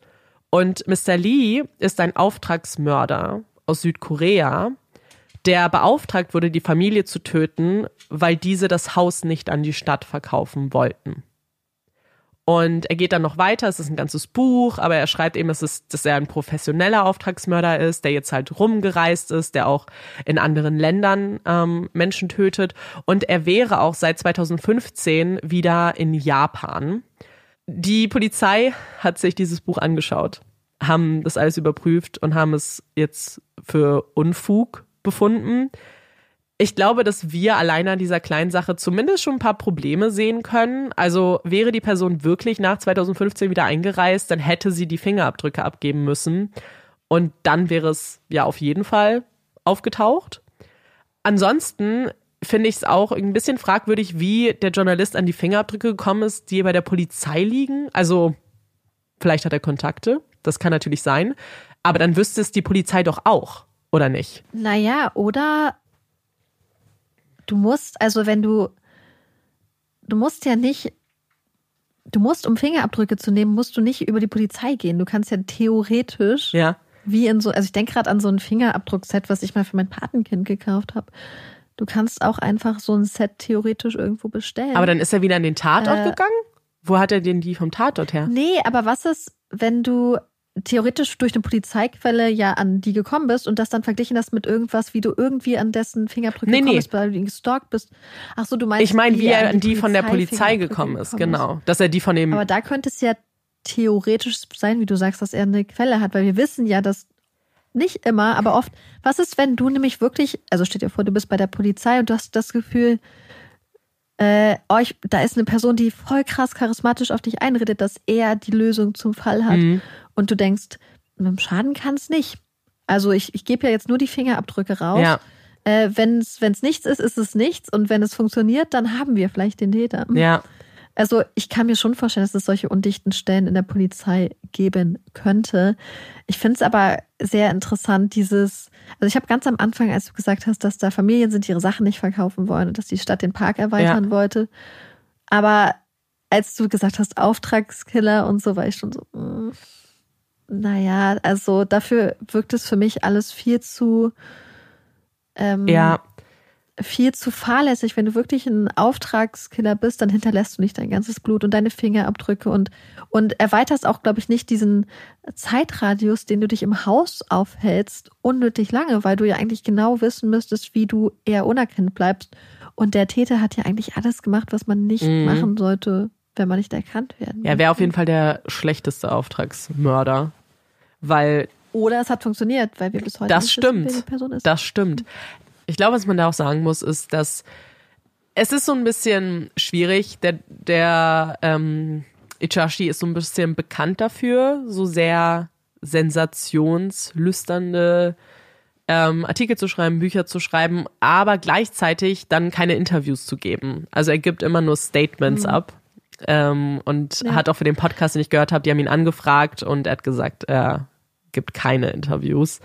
Und Mr. Lee ist ein Auftragsmörder aus Südkorea, der beauftragt wurde, die Familie zu töten, weil diese das Haus nicht an die Stadt verkaufen wollten. Und er geht dann noch weiter, es ist ein ganzes Buch, aber er schreibt eben, dass, es, dass er ein professioneller Auftragsmörder ist, der jetzt halt rumgereist ist, der auch in anderen Ländern ähm, Menschen tötet. Und er wäre auch seit 2015 wieder in Japan. Die Polizei hat sich dieses Buch angeschaut, haben das alles überprüft und haben es jetzt für Unfug befunden. Ich glaube, dass wir alleine an dieser kleinen Sache zumindest schon ein paar Probleme sehen können. Also wäre die Person wirklich nach 2015 wieder eingereist, dann hätte sie die Fingerabdrücke abgeben müssen. Und dann wäre es ja auf jeden Fall aufgetaucht. Ansonsten finde ich es auch ein bisschen fragwürdig, wie der Journalist an die Fingerabdrücke gekommen ist, die bei der Polizei liegen. Also vielleicht hat er Kontakte, das kann natürlich sein. Aber dann wüsste es die Polizei doch auch, oder nicht? Naja, oder du musst, also wenn du, du musst ja nicht, du musst, um Fingerabdrücke zu nehmen, musst du nicht über die Polizei gehen. Du kannst ja theoretisch, Ja. wie in so, also ich denke gerade an so ein Fingerabdruckset, was ich mal für mein Patenkind gekauft habe. Du kannst auch einfach so ein Set theoretisch irgendwo bestellen. Aber dann ist er wieder an den Tatort Äh. gegangen? Wo hat er denn die vom Tatort her? Nee, aber was ist, wenn du theoretisch durch eine Polizeiquelle ja an die gekommen bist und das dann verglichen hast mit irgendwas, wie du irgendwie an dessen Fingerabdrücke Nee, gekommen nee. bist, weil du ihn gestalkt bist. Ach so, du meinst, Ich meine, wie er an die von der Polizei gekommen ist, genau. Dass er die von dem. Aber da könnte es ja theoretisch sein, wie du sagst, dass er eine Quelle hat, weil wir wissen ja, dass nicht immer, aber oft, was ist, wenn du nämlich wirklich, also stell dir vor, du bist bei der Polizei und du hast das Gefühl, äh, euch, da ist eine Person, die voll krass charismatisch auf dich einredet, dass er die Lösung zum Fall hat. Mhm. Und du denkst, mit dem Schaden kann es nicht. Also ich, ich gebe ja jetzt nur die Fingerabdrücke raus. Ja. Äh, wenn es nichts ist, ist es nichts. Und wenn es funktioniert, dann haben wir vielleicht den Täter. ja. Also ich kann mir schon vorstellen, dass es solche undichten Stellen in der Polizei geben könnte. Ich finde es aber sehr interessant, dieses, also ich habe ganz am Anfang, als du gesagt hast, dass da Familien sind, die ihre Sachen nicht verkaufen wollen und dass die Stadt den Park erweitern Ja. wollte. Aber als du gesagt hast, Auftragskiller und so, war ich schon so, mm, naja, also dafür wirkt es für mich alles viel zu, ähm, Ja. viel zu fahrlässig. Wenn du wirklich ein Auftragskiller bist, dann hinterlässt du nicht dein ganzes Blut und deine Fingerabdrücke und, und erweiterst auch, glaube ich, nicht diesen Zeitradius, den du dich im Haus aufhältst, unnötig lange, weil du ja eigentlich genau wissen müsstest, wie du eher unerkannt bleibst. Und der Täter hat ja eigentlich alles gemacht, was man nicht Mhm. machen sollte, wenn man nicht erkannt werden Ja, wäre auf jeden Fall der schlechteste Auftragsmörder. Weil Oder es hat funktioniert, weil wir bis heute Das nicht wissen, stimmt. wer die Person ist. Das stimmt. Ich glaube, was man da auch sagen muss, ist, dass es ist so ein bisschen schwierig. Der, der ähm, Ichashi ist so ein bisschen bekannt dafür, so sehr sensationslüsternde ähm, Artikel zu schreiben, Bücher zu schreiben, aber gleichzeitig dann keine Interviews zu geben. Also er gibt immer nur Statements ab. Ähm, und Ja. hat auch für den Podcast, den ich gehört habe, die haben ihn angefragt und er hat gesagt, er gibt keine Interviews.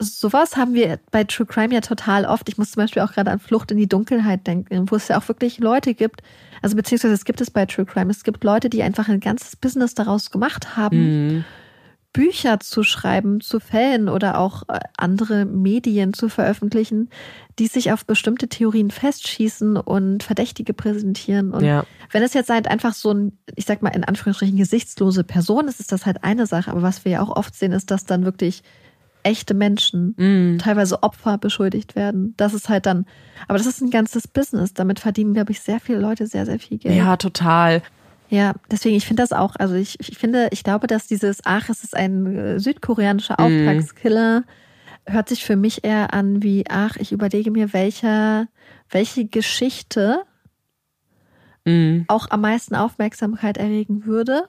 sowas haben wir bei True Crime ja total oft. Ich muss zum Beispiel auch gerade an Flucht in die Dunkelheit denken, wo es ja auch wirklich Leute gibt, also beziehungsweise es gibt es bei True Crime, es gibt Leute, die einfach ein ganzes Business daraus gemacht haben, Mhm. Bücher zu schreiben zu Fällen oder auch äh, andere Medien zu veröffentlichen, die sich auf bestimmte Theorien festschießen und Verdächtige präsentieren. Und Ja. wenn es jetzt halt einfach so ein, ich sag mal in Anführungsstrichen, gesichtslose Person ist, ist das halt eine Sache. Aber was wir ja auch oft sehen, ist, dass dann wirklich echte Menschen, Mhm. teilweise Opfer beschuldigt werden. Das ist halt dann, aber das ist ein ganzes Business. Damit verdienen, glaube ich, sehr viele Leute sehr, sehr viel Geld. Ja, total. Ja, deswegen, ich finde das auch, also ich, ich finde, ich glaube, dass dieses, ach, es ist ein äh, südkoreanischer Auftragskiller, hört sich für mich eher an wie, ach, ich überlege mir, welcher, welche Geschichte Mhm. auch am meisten Aufmerksamkeit erregen würde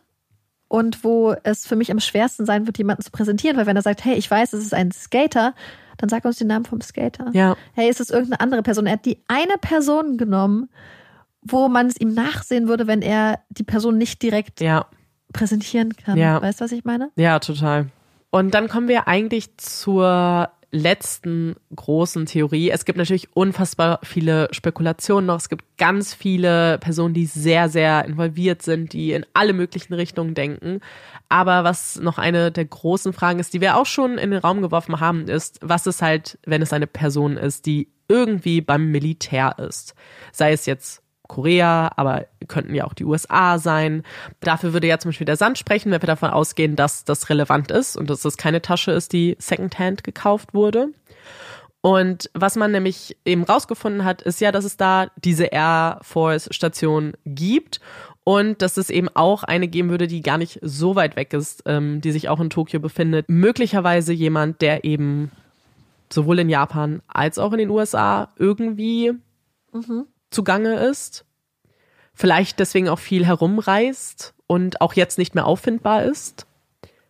und wo es für mich am schwersten sein wird, jemanden zu präsentieren, weil wenn er sagt, hey, ich weiß, es ist ein Skater, dann sag uns den Namen vom Skater. Ja. Hey, ist es irgendeine andere Person? Er hat die eine Person genommen, wo man es ihm nachsehen würde, wenn er die Person nicht direkt Ja, präsentieren kann. Ja. Weißt du, was ich meine? ja, total. Und dann kommen wir eigentlich zur letzten großen Theorie. Es gibt natürlich unfassbar viele Spekulationen noch. Es gibt ganz viele Personen, die sehr, sehr involviert sind, die in alle möglichen Richtungen denken. Aber was noch eine der großen Fragen ist, die wir auch schon in den Raum geworfen haben, ist, was ist halt, wenn es eine Person ist, die irgendwie beim Militär ist? Sei es jetzt Korea, aber könnten ja auch die USA sein. Dafür würde ja zum Beispiel der Sand sprechen, wenn wir davon ausgehen, dass das relevant ist und dass das keine Tasche ist, die secondhand gekauft wurde. Und was man nämlich eben rausgefunden hat, ist ja, dass es da diese Air Force Station gibt und dass es eben auch eine geben würde, die gar nicht so weit weg ist, ähm, die sich auch in Tokio befindet. Möglicherweise jemand, der eben sowohl in Japan als auch in den USA irgendwie zugange ist. Vielleicht deswegen auch viel herumreist und auch jetzt nicht mehr auffindbar ist.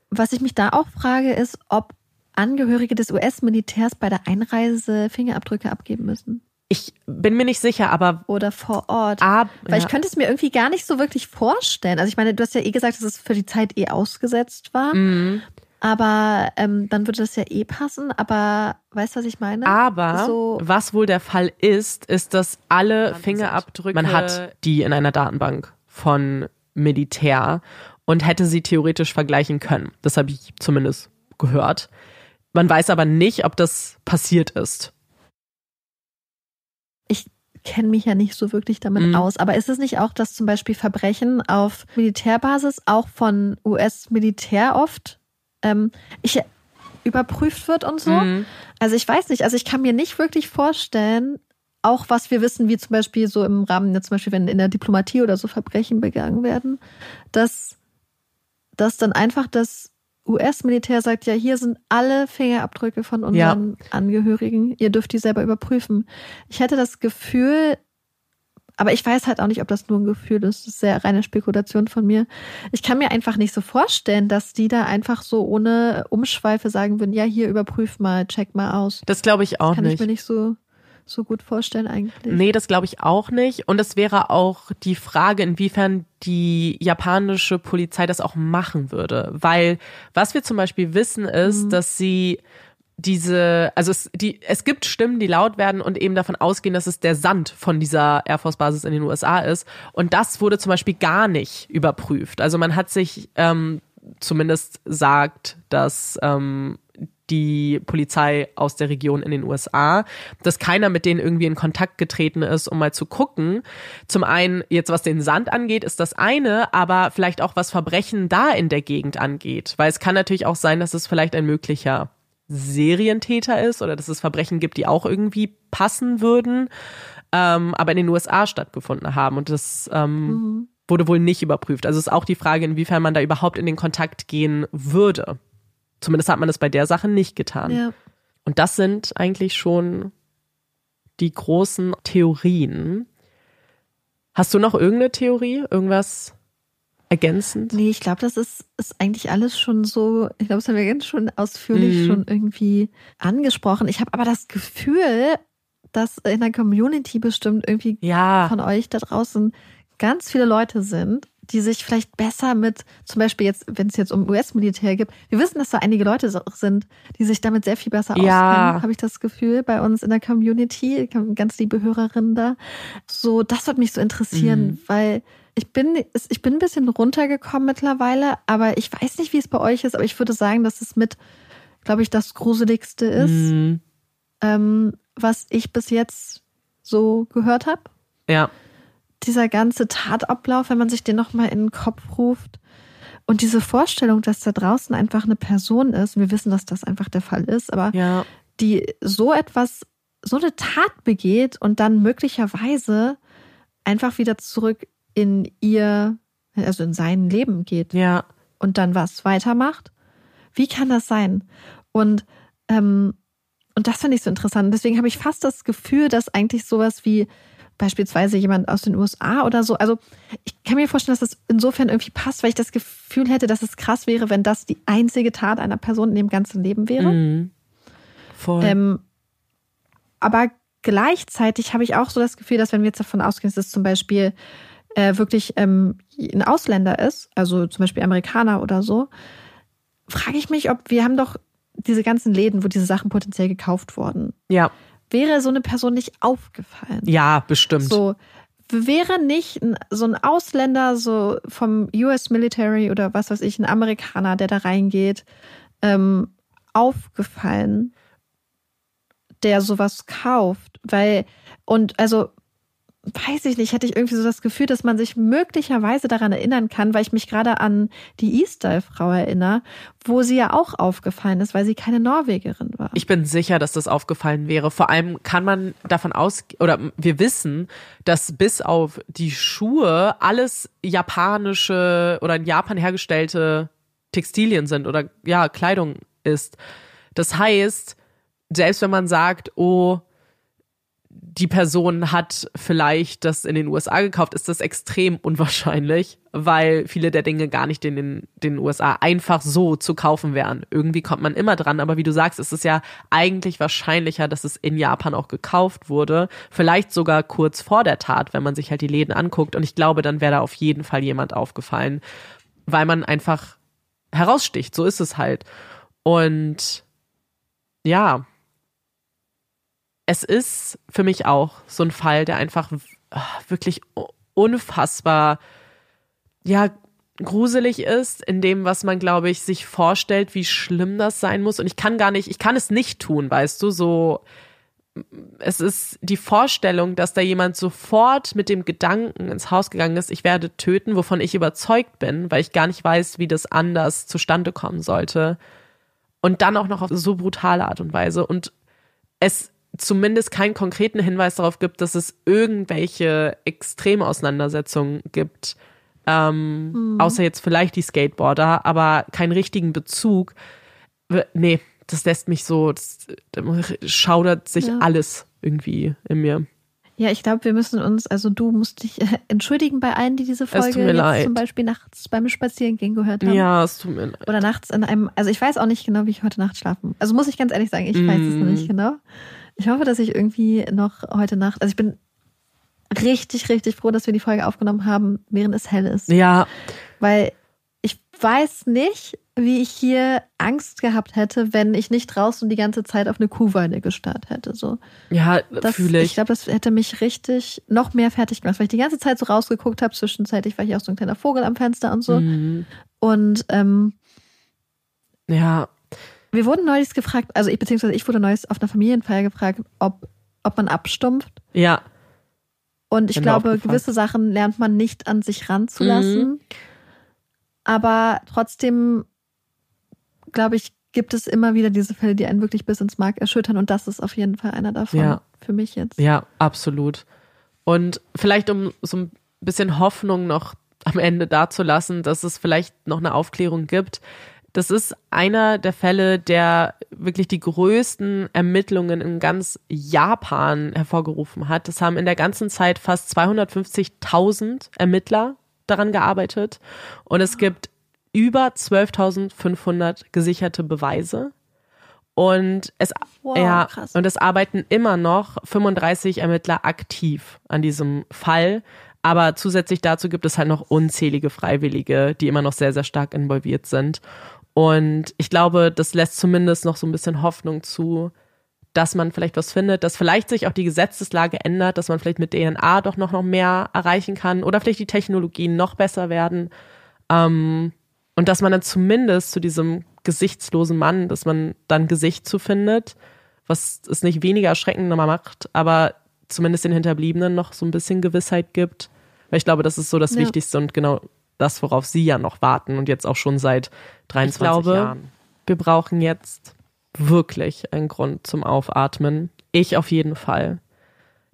Was ich mich da auch frage, ist, ob Angehörige des US-Militärs bei der Einreise Fingerabdrücke abgeben müssen. Ich bin mir nicht sicher, aber Oder vor Ort. ab, Weil ja. ich könnte es mir irgendwie gar nicht so wirklich vorstellen. Also ich meine, du hast ja eh gesagt, dass es für die Zeit eh ausgesetzt war. Mhm. Aber ähm, dann würde das ja eh passen. Aber weißt du, was ich meine? Aber so, was wohl der Fall ist, ist, dass alle Fingerabdrücke, man hat die in einer Datenbank von Militär und hätte sie theoretisch vergleichen können. Das habe ich zumindest gehört. Man weiß aber nicht, ob das passiert ist. ich kenne mich ja nicht so wirklich damit Mhm. aus. Aber ist es nicht auch, dass zum Beispiel Verbrechen auf Militärbasis auch von US-Militär oft ähm, ich, überprüft wird und so? Mhm. Also ich weiß nicht, also ich kann mir nicht wirklich vorstellen, auch was wir wissen, wie zum Beispiel so im Rahmen, jetzt zum Beispiel, wenn in der Diplomatie oder so Verbrechen begangen werden, dass, dass dann einfach das US-Militär sagt, ja, hier sind alle Fingerabdrücke von unseren Angehörigen, ihr dürft die selber überprüfen. Ich hätte das Gefühl, aber ich weiß halt auch nicht, ob das nur ein Gefühl ist. Das ist sehr reine Spekulation von mir. Ich kann mir einfach nicht so vorstellen, dass die da einfach so ohne Umschweife sagen würden, ja, hier überprüf mal, check mal aus. Das glaube ich auch Kann nicht. ich mir nicht so, so gut vorstellen eigentlich. Nee, das glaube ich auch nicht. Und es wäre auch die Frage, inwiefern die japanische Polizei das auch machen würde. Weil was wir zum Beispiel wissen ist, Mhm. dass sie diese, also es, die, es gibt Stimmen, die laut werden und eben davon ausgehen, dass es der Sand von dieser Air Force Basis in den USA ist. Und das wurde zum Beispiel gar nicht überprüft. Also man hat sich ähm, zumindest sagt, dass ähm, die Polizei aus der Region in den USA, dass keiner mit denen irgendwie in Kontakt getreten ist, um mal zu gucken. Zum einen, jetzt was den Sand angeht, ist das eine, aber vielleicht auch was Verbrechen da in der Gegend angeht. Weil es kann natürlich auch sein, dass es vielleicht ein möglicher Serientäter ist oder dass es Verbrechen gibt, die auch irgendwie passen würden, ähm, aber in den USA stattgefunden haben. Und das ähm, wurde wohl nicht überprüft. Also ist auch die Frage, inwiefern man da überhaupt in den Kontakt gehen würde. Zumindest hat man das bei der Sache nicht getan. Ja. Und das sind eigentlich schon die großen Theorien. Hast du noch irgendeine Theorie? Irgendwas ergänzend? Nee, ich glaube, das ist, ist eigentlich alles schon so, ich glaube, das haben wir ganz schon ausführlich Mhm. schon irgendwie angesprochen. Ich habe aber das Gefühl, dass in der Community bestimmt irgendwie Ja. von euch da draußen ganz viele Leute sind, die sich vielleicht besser mit, zum Beispiel jetzt, wenn es jetzt um US-Militär gibt, wir wissen, dass da einige Leute sind, die sich damit sehr viel besser Ja. auskennen, habe ich das Gefühl, bei uns in der Community, ganz liebe Hörerinnen da. So, das wird mich so interessieren, Mhm. weil ich bin, ich bin ein bisschen runtergekommen mittlerweile, aber ich weiß nicht, wie es bei euch ist, aber ich würde sagen, dass es mit, glaube ich, das Gruseligste ist, Mhm. ähm, was ich bis jetzt so gehört habe Ja. dieser ganze Tatablauf, wenn man sich den nochmal in den Kopf ruft. Und diese Vorstellung, dass da draußen einfach eine Person ist, wir wissen, dass das einfach der Fall ist, aber Ja. die so etwas, so eine Tat begeht und dann möglicherweise einfach wieder zurück in ihr, also in sein Leben geht Ja. und dann was weitermacht. Wie kann das sein? Und, ähm, und das finde ich so interessant. Deswegen habe ich fast das Gefühl, dass eigentlich sowas wie beispielsweise jemand aus den USA oder so, also ich kann mir vorstellen, dass das insofern irgendwie passt, weil ich das Gefühl hätte, dass es krass wäre, wenn das die einzige Tat einer Person in dem ganzen Leben wäre. Mhm. Voll. Ähm, aber gleichzeitig habe ich auch so das Gefühl, dass wenn wir jetzt davon ausgehen, dass es zum Beispiel äh, wirklich ähm, ein Ausländer ist, also zum Beispiel Amerikaner oder so, frage ich mich, ob wir haben doch diese ganzen Läden, wo diese Sachen potenziell gekauft wurden. ja. Wäre so eine Person nicht aufgefallen? Ja, bestimmt. So, wäre nicht so ein Ausländer, so vom US Military oder was weiß ich, ein Amerikaner, der da reingeht, ähm, aufgefallen, der sowas kauft? Weil, und also, weiß ich nicht, hätte ich irgendwie so das Gefühl, dass man sich möglicherweise daran erinnern kann, weil ich mich gerade an die E-Style-Frau erinnere, wo sie ja auch aufgefallen ist, weil sie keine Norwegerin war. Ich bin sicher, dass das aufgefallen wäre. Vor allem kann man davon aus, oder wir wissen, dass bis auf die Schuhe alles japanische oder in Japan hergestellte Textilien sind oder ja, Kleidung ist. Das heißt, selbst wenn man sagt, oh, die Person hat vielleicht das in den USA gekauft, ist das extrem unwahrscheinlich, weil viele der Dinge gar nicht in den, den USA einfach so zu kaufen wären. Irgendwie kommt man immer dran, aber wie du sagst, ist es ja eigentlich wahrscheinlicher, dass es in Japan auch gekauft wurde. Vielleicht sogar kurz vor der Tat, wenn man sich halt die Läden anguckt. Und ich glaube, dann wäre da auf jeden Fall jemand aufgefallen, weil man einfach heraussticht. So ist es halt. Und ja, es ist für mich auch so ein Fall, der einfach ah, wirklich unfassbar, ja, gruselig ist in dem, was man, glaube ich, sich vorstellt, wie schlimm das sein muss. Und ich kann gar nicht, ich kann es nicht tun, weißt du, so, es ist die Vorstellung, dass da jemand sofort mit dem Gedanken ins Haus gegangen ist, ich werde töten, wovon ich überzeugt bin, weil ich gar nicht weiß, wie das anders zustande kommen sollte. Und dann auch noch auf so brutale Art und Weise. Und es zumindest keinen konkreten Hinweis darauf gibt, dass es irgendwelche Extremauseinandersetzungen gibt. Ähm, mhm. Außer jetzt vielleicht die Skateboarder, aber keinen richtigen Bezug. Nee, das lässt mich so, das, da schaudert sich ja. alles irgendwie in mir. Ja, ich glaube, wir müssen uns, also du musst dich äh, entschuldigen bei allen, die diese Folge zum Beispiel nachts beim Spazierengehen gehört haben. Ja, es tut mir leid. Oder nachts in einem, also ich weiß auch nicht genau, wie ich heute Nacht schlafen. Also muss ich ganz ehrlich sagen, ich mm. weiß es noch nicht genau. Ich hoffe, dass ich irgendwie noch heute Nacht, also ich bin richtig, richtig froh, dass wir die Folge aufgenommen haben, während es hell ist. Ja. Weil ich weiß nicht, wie ich hier Angst gehabt hätte, wenn ich nicht draußen die ganze Zeit auf eine Kuhweide gestarrt hätte. So. Ja, fühle ich. Ich glaube, das hätte mich richtig noch mehr fertig gemacht, weil ich die ganze Zeit so rausgeguckt habe. Zwischenzeitlich war ich auch so ein kleiner Vogel am Fenster und so. Mhm. Und ähm, ja, wir wurden neulich gefragt, also ich, beziehungsweise ich wurde neulich auf einer Familienfeier gefragt, ob, ob man abstumpft. Ja. Und ich glaube, gewisse Sachen lernt man nicht an sich ranzulassen. Mhm. Aber trotzdem, glaube ich, gibt es immer wieder diese Fälle, die einen wirklich bis ins Mark erschüttern. Und das ist auf jeden Fall einer davon ja. für mich jetzt. Ja, absolut. Und vielleicht, um so ein bisschen Hoffnung noch am Ende dazulassen, dass es vielleicht noch eine Aufklärung gibt. Das ist einer der Fälle, der wirklich die größten Ermittlungen in ganz Japan hervorgerufen hat. Es haben in der ganzen Zeit fast 250.000 Ermittler daran gearbeitet und es gibt über 12.500 gesicherte Beweise. Und es, wow, ja, krass. und es arbeiten immer noch 35 Ermittler aktiv an diesem Fall. Aber zusätzlich dazu gibt es halt noch unzählige Freiwillige, die immer noch sehr, sehr stark involviert sind. Und ich glaube, das lässt zumindest noch so ein bisschen Hoffnung zu, dass man vielleicht was findet, dass vielleicht sich auch die Gesetzeslage ändert, dass man vielleicht mit DNA doch noch, noch mehr erreichen kann oder vielleicht die Technologien noch besser werden. Ähm, und dass man dann zumindest zu diesem gesichtslosen Mann, dass man dann Gesicht zu findet, was es nicht weniger erschreckender macht, aber zumindest den Hinterbliebenen noch so ein bisschen Gewissheit gibt. Weil ich glaube, das ist so das ja. Wichtigste und genau das, worauf sie ja noch warten und jetzt auch schon seit 23 ich glaube, Jahren. Wir brauchen jetzt wirklich einen Grund zum Aufatmen. Ich auf jeden Fall.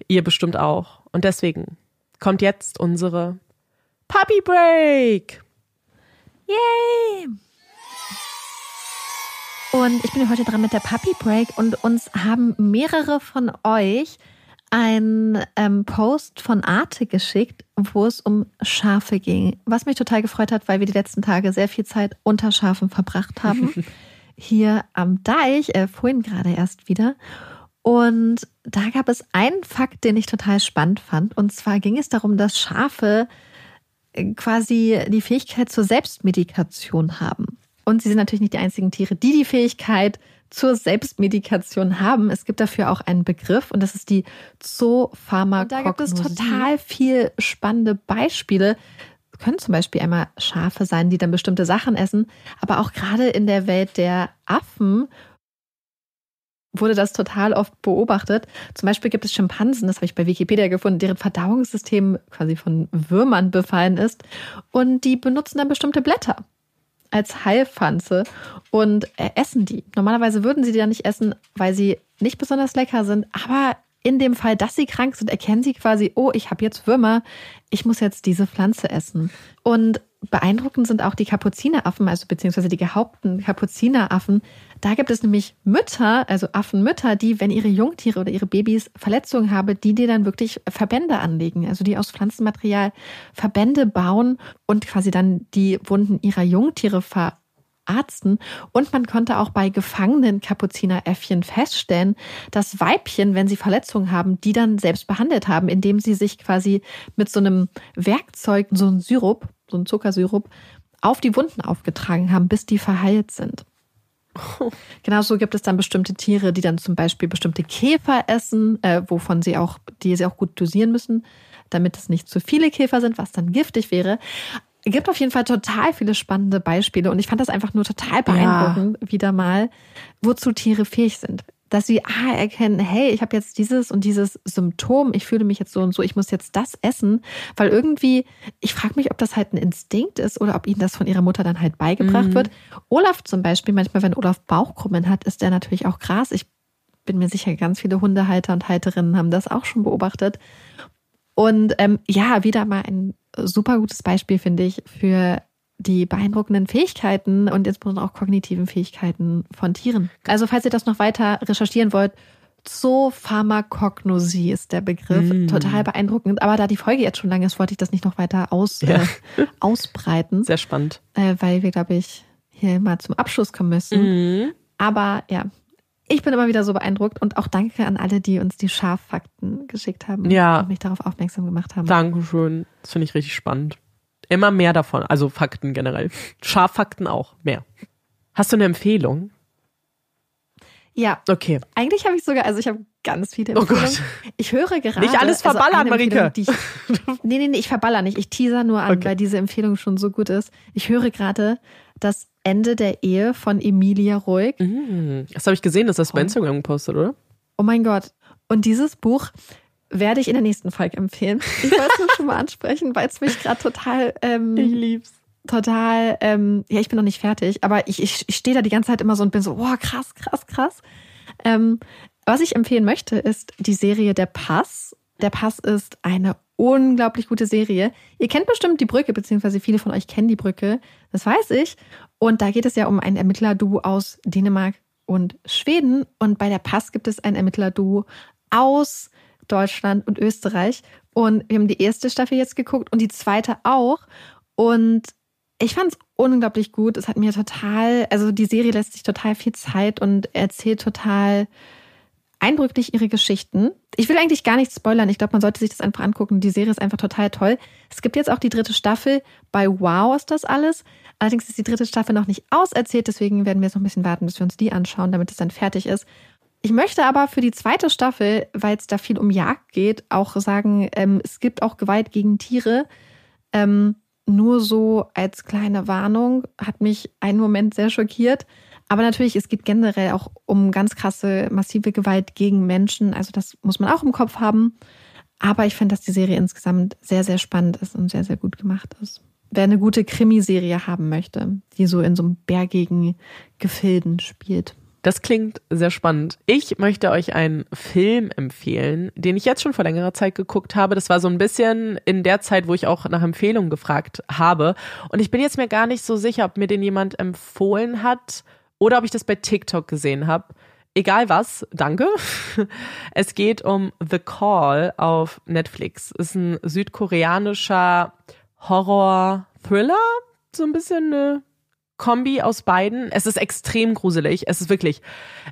Ihr bestimmt auch. Und deswegen kommt jetzt unsere Puppy Break. Yay! Und ich bin heute dran mit der Puppy Break und uns haben mehrere von euch ein ähm, Post von Arte geschickt, wo es um Schafe ging. Was mich total gefreut hat, weil wir die letzten Tage sehr viel Zeit unter Schafen verbracht haben. [LAUGHS] Hier am Deich, äh, vorhin gerade erst wieder. Und da gab es einen Fakt, den ich total spannend fand. Und zwar ging es darum, dass Schafe äh, quasi die Fähigkeit zur Selbstmedikation haben. Und sie sind natürlich nicht die einzigen Tiere, die die Fähigkeit zur Selbstmedikation haben. Es gibt dafür auch einen Begriff und das ist die Zoopharmakognosie. Da gibt es total viel spannende Beispiele. Es können zum Beispiel einmal Schafe sein, die dann bestimmte Sachen essen, aber auch gerade in der Welt der Affen wurde das total oft beobachtet. Zum Beispiel gibt es Schimpansen, das habe ich bei Wikipedia gefunden, deren Verdauungssystem quasi von Würmern befallen ist und die benutzen dann bestimmte Blätter als Heilpflanze und äh, essen die. Normalerweise würden sie die dann nicht essen, weil sie nicht besonders lecker sind, aber in dem Fall, dass sie krank sind, erkennen sie quasi, oh, ich habe jetzt Würmer, ich muss jetzt diese Pflanze essen. Und beeindruckend sind auch die Kapuzineraffen, also beziehungsweise die gehaupten Kapuzineraffen. Da gibt es nämlich Mütter, also Affenmütter, die, wenn ihre Jungtiere oder ihre Babys Verletzungen haben, die dir dann wirklich Verbände anlegen, also die aus Pflanzenmaterial Verbände bauen und quasi dann die Wunden ihrer Jungtiere ver Arzten. Und man konnte auch bei gefangenen Kapuzineräffchen feststellen, dass Weibchen, wenn sie Verletzungen haben, die dann selbst behandelt haben, indem sie sich quasi mit so einem Werkzeug, so einem Syrup, so einem Zuckersyrup, auf die Wunden aufgetragen haben, bis die verheilt sind. [LAUGHS] Genauso gibt es dann bestimmte Tiere, die dann zum Beispiel bestimmte Käfer essen, äh, wovon sie auch, die sie auch gut dosieren müssen, damit es nicht zu viele Käfer sind, was dann giftig wäre gibt auf jeden Fall total viele spannende Beispiele und ich fand das einfach nur total beeindruckend, ja. wieder mal, wozu Tiere fähig sind. Dass sie ah, erkennen, hey, ich habe jetzt dieses und dieses Symptom, ich fühle mich jetzt so und so, ich muss jetzt das essen, weil irgendwie, ich frage mich, ob das halt ein Instinkt ist oder ob ihnen das von ihrer Mutter dann halt beigebracht mhm. wird. Olaf zum Beispiel, manchmal, wenn Olaf Bauchkrummen hat, ist der natürlich auch Gras. Ich bin mir sicher, ganz viele Hundehalter und Halterinnen haben das auch schon beobachtet. Und ähm, ja, wieder mal ein super gutes Beispiel, finde ich, für die beeindruckenden Fähigkeiten und insbesondere auch kognitiven Fähigkeiten von Tieren. Also falls ihr das noch weiter recherchieren wollt, Zoopharmakognosie ist der Begriff. Mm. Total beeindruckend. Aber da die Folge jetzt schon lang ist, wollte ich das nicht noch weiter aus, ja. äh, ausbreiten. Sehr spannend. Äh, weil wir, glaube ich, hier mal zum Abschluss kommen müssen. Mm. Aber ja, ich bin immer wieder so beeindruckt und auch danke an alle, die uns die Schaffakten geschickt haben ja. und mich darauf aufmerksam gemacht haben. Dankeschön. Das finde ich richtig spannend. Immer mehr davon, also Fakten generell. Schaffakten auch, mehr. Hast du eine Empfehlung? Ja. Okay. Eigentlich habe ich sogar, also ich habe ganz viele Empfehlungen. Oh Gott. Ich höre gerade. Nicht alles also verballern, also Marike. Ich, nee, nee, nee, ich verballer nicht. Ich teaser nur an, okay. weil diese Empfehlung schon so gut ist. Ich höre gerade das Ende der Ehe von Emilia Ruhig. Mhm. Das habe ich gesehen, das hast du bei Instagram gepostet, oder? Oh mein Gott. Und dieses Buch werde ich in der nächsten Folge empfehlen. Ich wollte es nur schon mal ansprechen, weil es mich gerade total. Ähm, ich lieb's. Total, ähm, ja, ich bin noch nicht fertig, aber ich, ich, ich stehe da die ganze Zeit immer so und bin so, wow, krass, krass, krass. Ähm, was ich empfehlen möchte, ist die Serie Der Pass. Der Pass ist eine unglaublich gute Serie. Ihr kennt bestimmt die Brücke, beziehungsweise viele von euch kennen die Brücke. Das weiß ich. Und da geht es ja um ein Ermittlerduo aus Dänemark und Schweden. Und bei der Pass gibt es ein Ermittlerduo aus Deutschland und Österreich. Und wir haben die erste Staffel jetzt geguckt und die zweite auch. Und ich fand es unglaublich gut. Es hat mir total, also die Serie lässt sich total viel Zeit und erzählt total eindrücklich ihre Geschichten. Ich will eigentlich gar nichts spoilern. Ich glaube, man sollte sich das einfach angucken. Die Serie ist einfach total toll. Es gibt jetzt auch die dritte Staffel. Bei Wow ist das alles. Allerdings ist die dritte Staffel noch nicht auserzählt. Deswegen werden wir jetzt noch ein bisschen warten, bis wir uns die anschauen, damit es dann fertig ist. Ich möchte aber für die zweite Staffel, weil es da viel um Jagd geht, auch sagen, ähm, es gibt auch Gewalt gegen Tiere. Ähm, nur so als kleine Warnung hat mich einen Moment sehr schockiert. Aber natürlich, es geht generell auch um ganz krasse, massive Gewalt gegen Menschen. Also das muss man auch im Kopf haben. Aber ich finde, dass die Serie insgesamt sehr, sehr spannend ist und sehr, sehr gut gemacht ist. Wer eine gute Krimiserie haben möchte, die so in so einem bergigen Gefilden spielt. Das klingt sehr spannend. Ich möchte euch einen Film empfehlen, den ich jetzt schon vor längerer Zeit geguckt habe. Das war so ein bisschen in der Zeit, wo ich auch nach Empfehlungen gefragt habe. Und ich bin jetzt mir gar nicht so sicher, ob mir den jemand empfohlen hat oder ob ich das bei TikTok gesehen habe. Egal was, danke. [LAUGHS] Es geht um The Call auf Netflix. Ist ein südkoreanischer Horror-Thriller, so ein bisschen eine Kombi aus beiden. Es ist extrem gruselig. Es ist wirklich.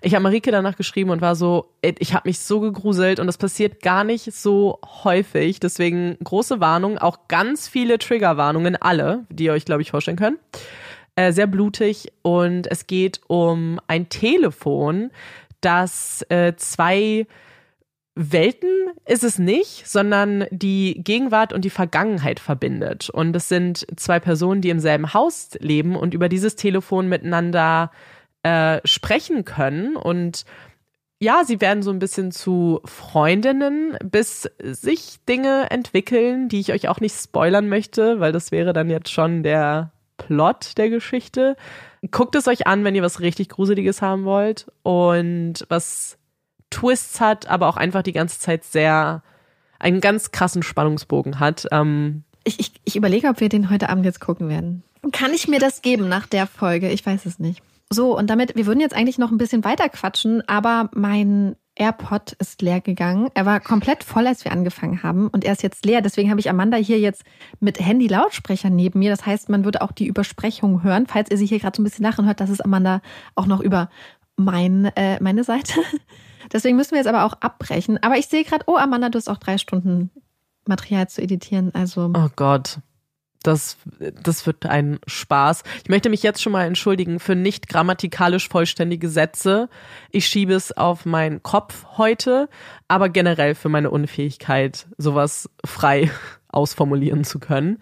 Ich habe Marike danach geschrieben und war so, ich habe mich so gegruselt und das passiert gar nicht so häufig. Deswegen große Warnung, auch ganz viele Triggerwarnungen, alle, die ihr euch, glaube ich, vorstellen könnt. Äh, sehr blutig und es geht um ein Telefon, das äh, zwei Welten ist es nicht, sondern die Gegenwart und die Vergangenheit verbindet. Und es sind zwei Personen, die im selben Haus leben und über dieses Telefon miteinander äh, sprechen können. Und ja, sie werden so ein bisschen zu Freundinnen, bis sich Dinge entwickeln, die ich euch auch nicht spoilern möchte, weil das wäre dann jetzt schon der Plot der Geschichte. Guckt es euch an, wenn ihr was richtig Gruseliges haben wollt und was Twists hat, aber auch einfach die ganze Zeit sehr einen ganz krassen Spannungsbogen hat. Ähm, ich, ich, Ich überlege, ob wir den heute Abend jetzt gucken werden. Kann ich mir das geben nach der Folge? Ich weiß es nicht. So, und damit, wir würden jetzt eigentlich noch ein bisschen weiter quatschen, aber mein AirPod ist leer gegangen. Er war komplett voll, als wir angefangen haben und er ist jetzt leer. Deswegen habe ich Amanda hier jetzt mit Handy-Lautsprecher neben mir. Das heißt, man würde auch die Übersprechung hören. Falls ihr sie hier gerade so ein bisschen lachen hört, das ist Amanda auch noch über mein, äh, meine Seite. Deswegen müssen wir jetzt aber auch abbrechen. Aber ich sehe gerade, oh Amanda, du hast auch drei Stunden Material zu editieren. Also. Oh Gott. Das, das wird ein Spaß. Ich möchte mich jetzt schon mal entschuldigen für nicht grammatikalisch vollständige Sätze. Ich schiebe es auf meinen Kopf heute, aber generell für meine Unfähigkeit, sowas frei [LAUGHS] ausformulieren zu können.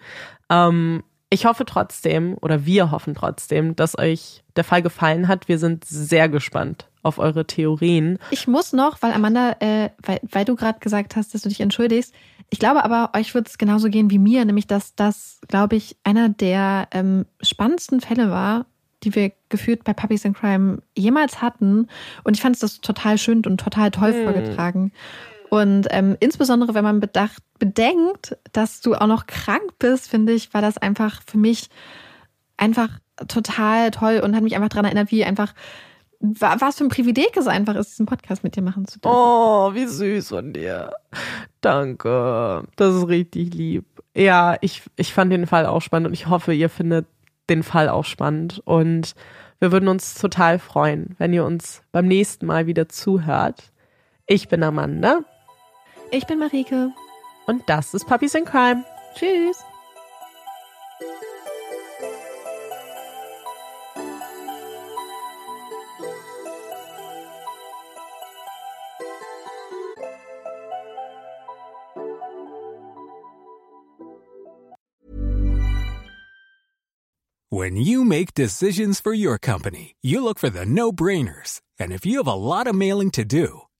Ähm, ich hoffe trotzdem, oder wir hoffen trotzdem, dass euch der Fall gefallen hat. Wir sind sehr gespannt auf eure Theorien. Ich muss noch, weil Amanda, äh, weil, weil du gerade gesagt hast, dass du dich entschuldigst, ich glaube aber, euch wird es genauso gehen wie mir, nämlich dass das, glaube ich, einer der ähm, spannendsten Fälle war, die wir geführt bei Puppies in Crime jemals hatten. Und ich fand es das total schön und total toll mhm. vorgetragen. Und ähm, insbesondere, wenn man bedacht, bedenkt, dass du auch noch krank bist, finde ich, war das einfach für mich einfach total toll und hat mich einfach daran erinnert, wie einfach was für ein Privileg es einfach ist, diesen Podcast mit dir machen zu dürfen. Oh, wie süß von dir. Danke. Das ist richtig lieb. Ja, ich, ich fand den Fall auch spannend und ich hoffe, ihr findet den Fall auch spannend. Und wir würden uns total freuen, wenn ihr uns beim nächsten Mal wieder zuhört. Ich bin Amanda. Ich bin Marike. Und das ist Puppies in Crime. Tschüss. When you make decisions for your company, you look for the no-brainers. And if you have a lot of mailing to do,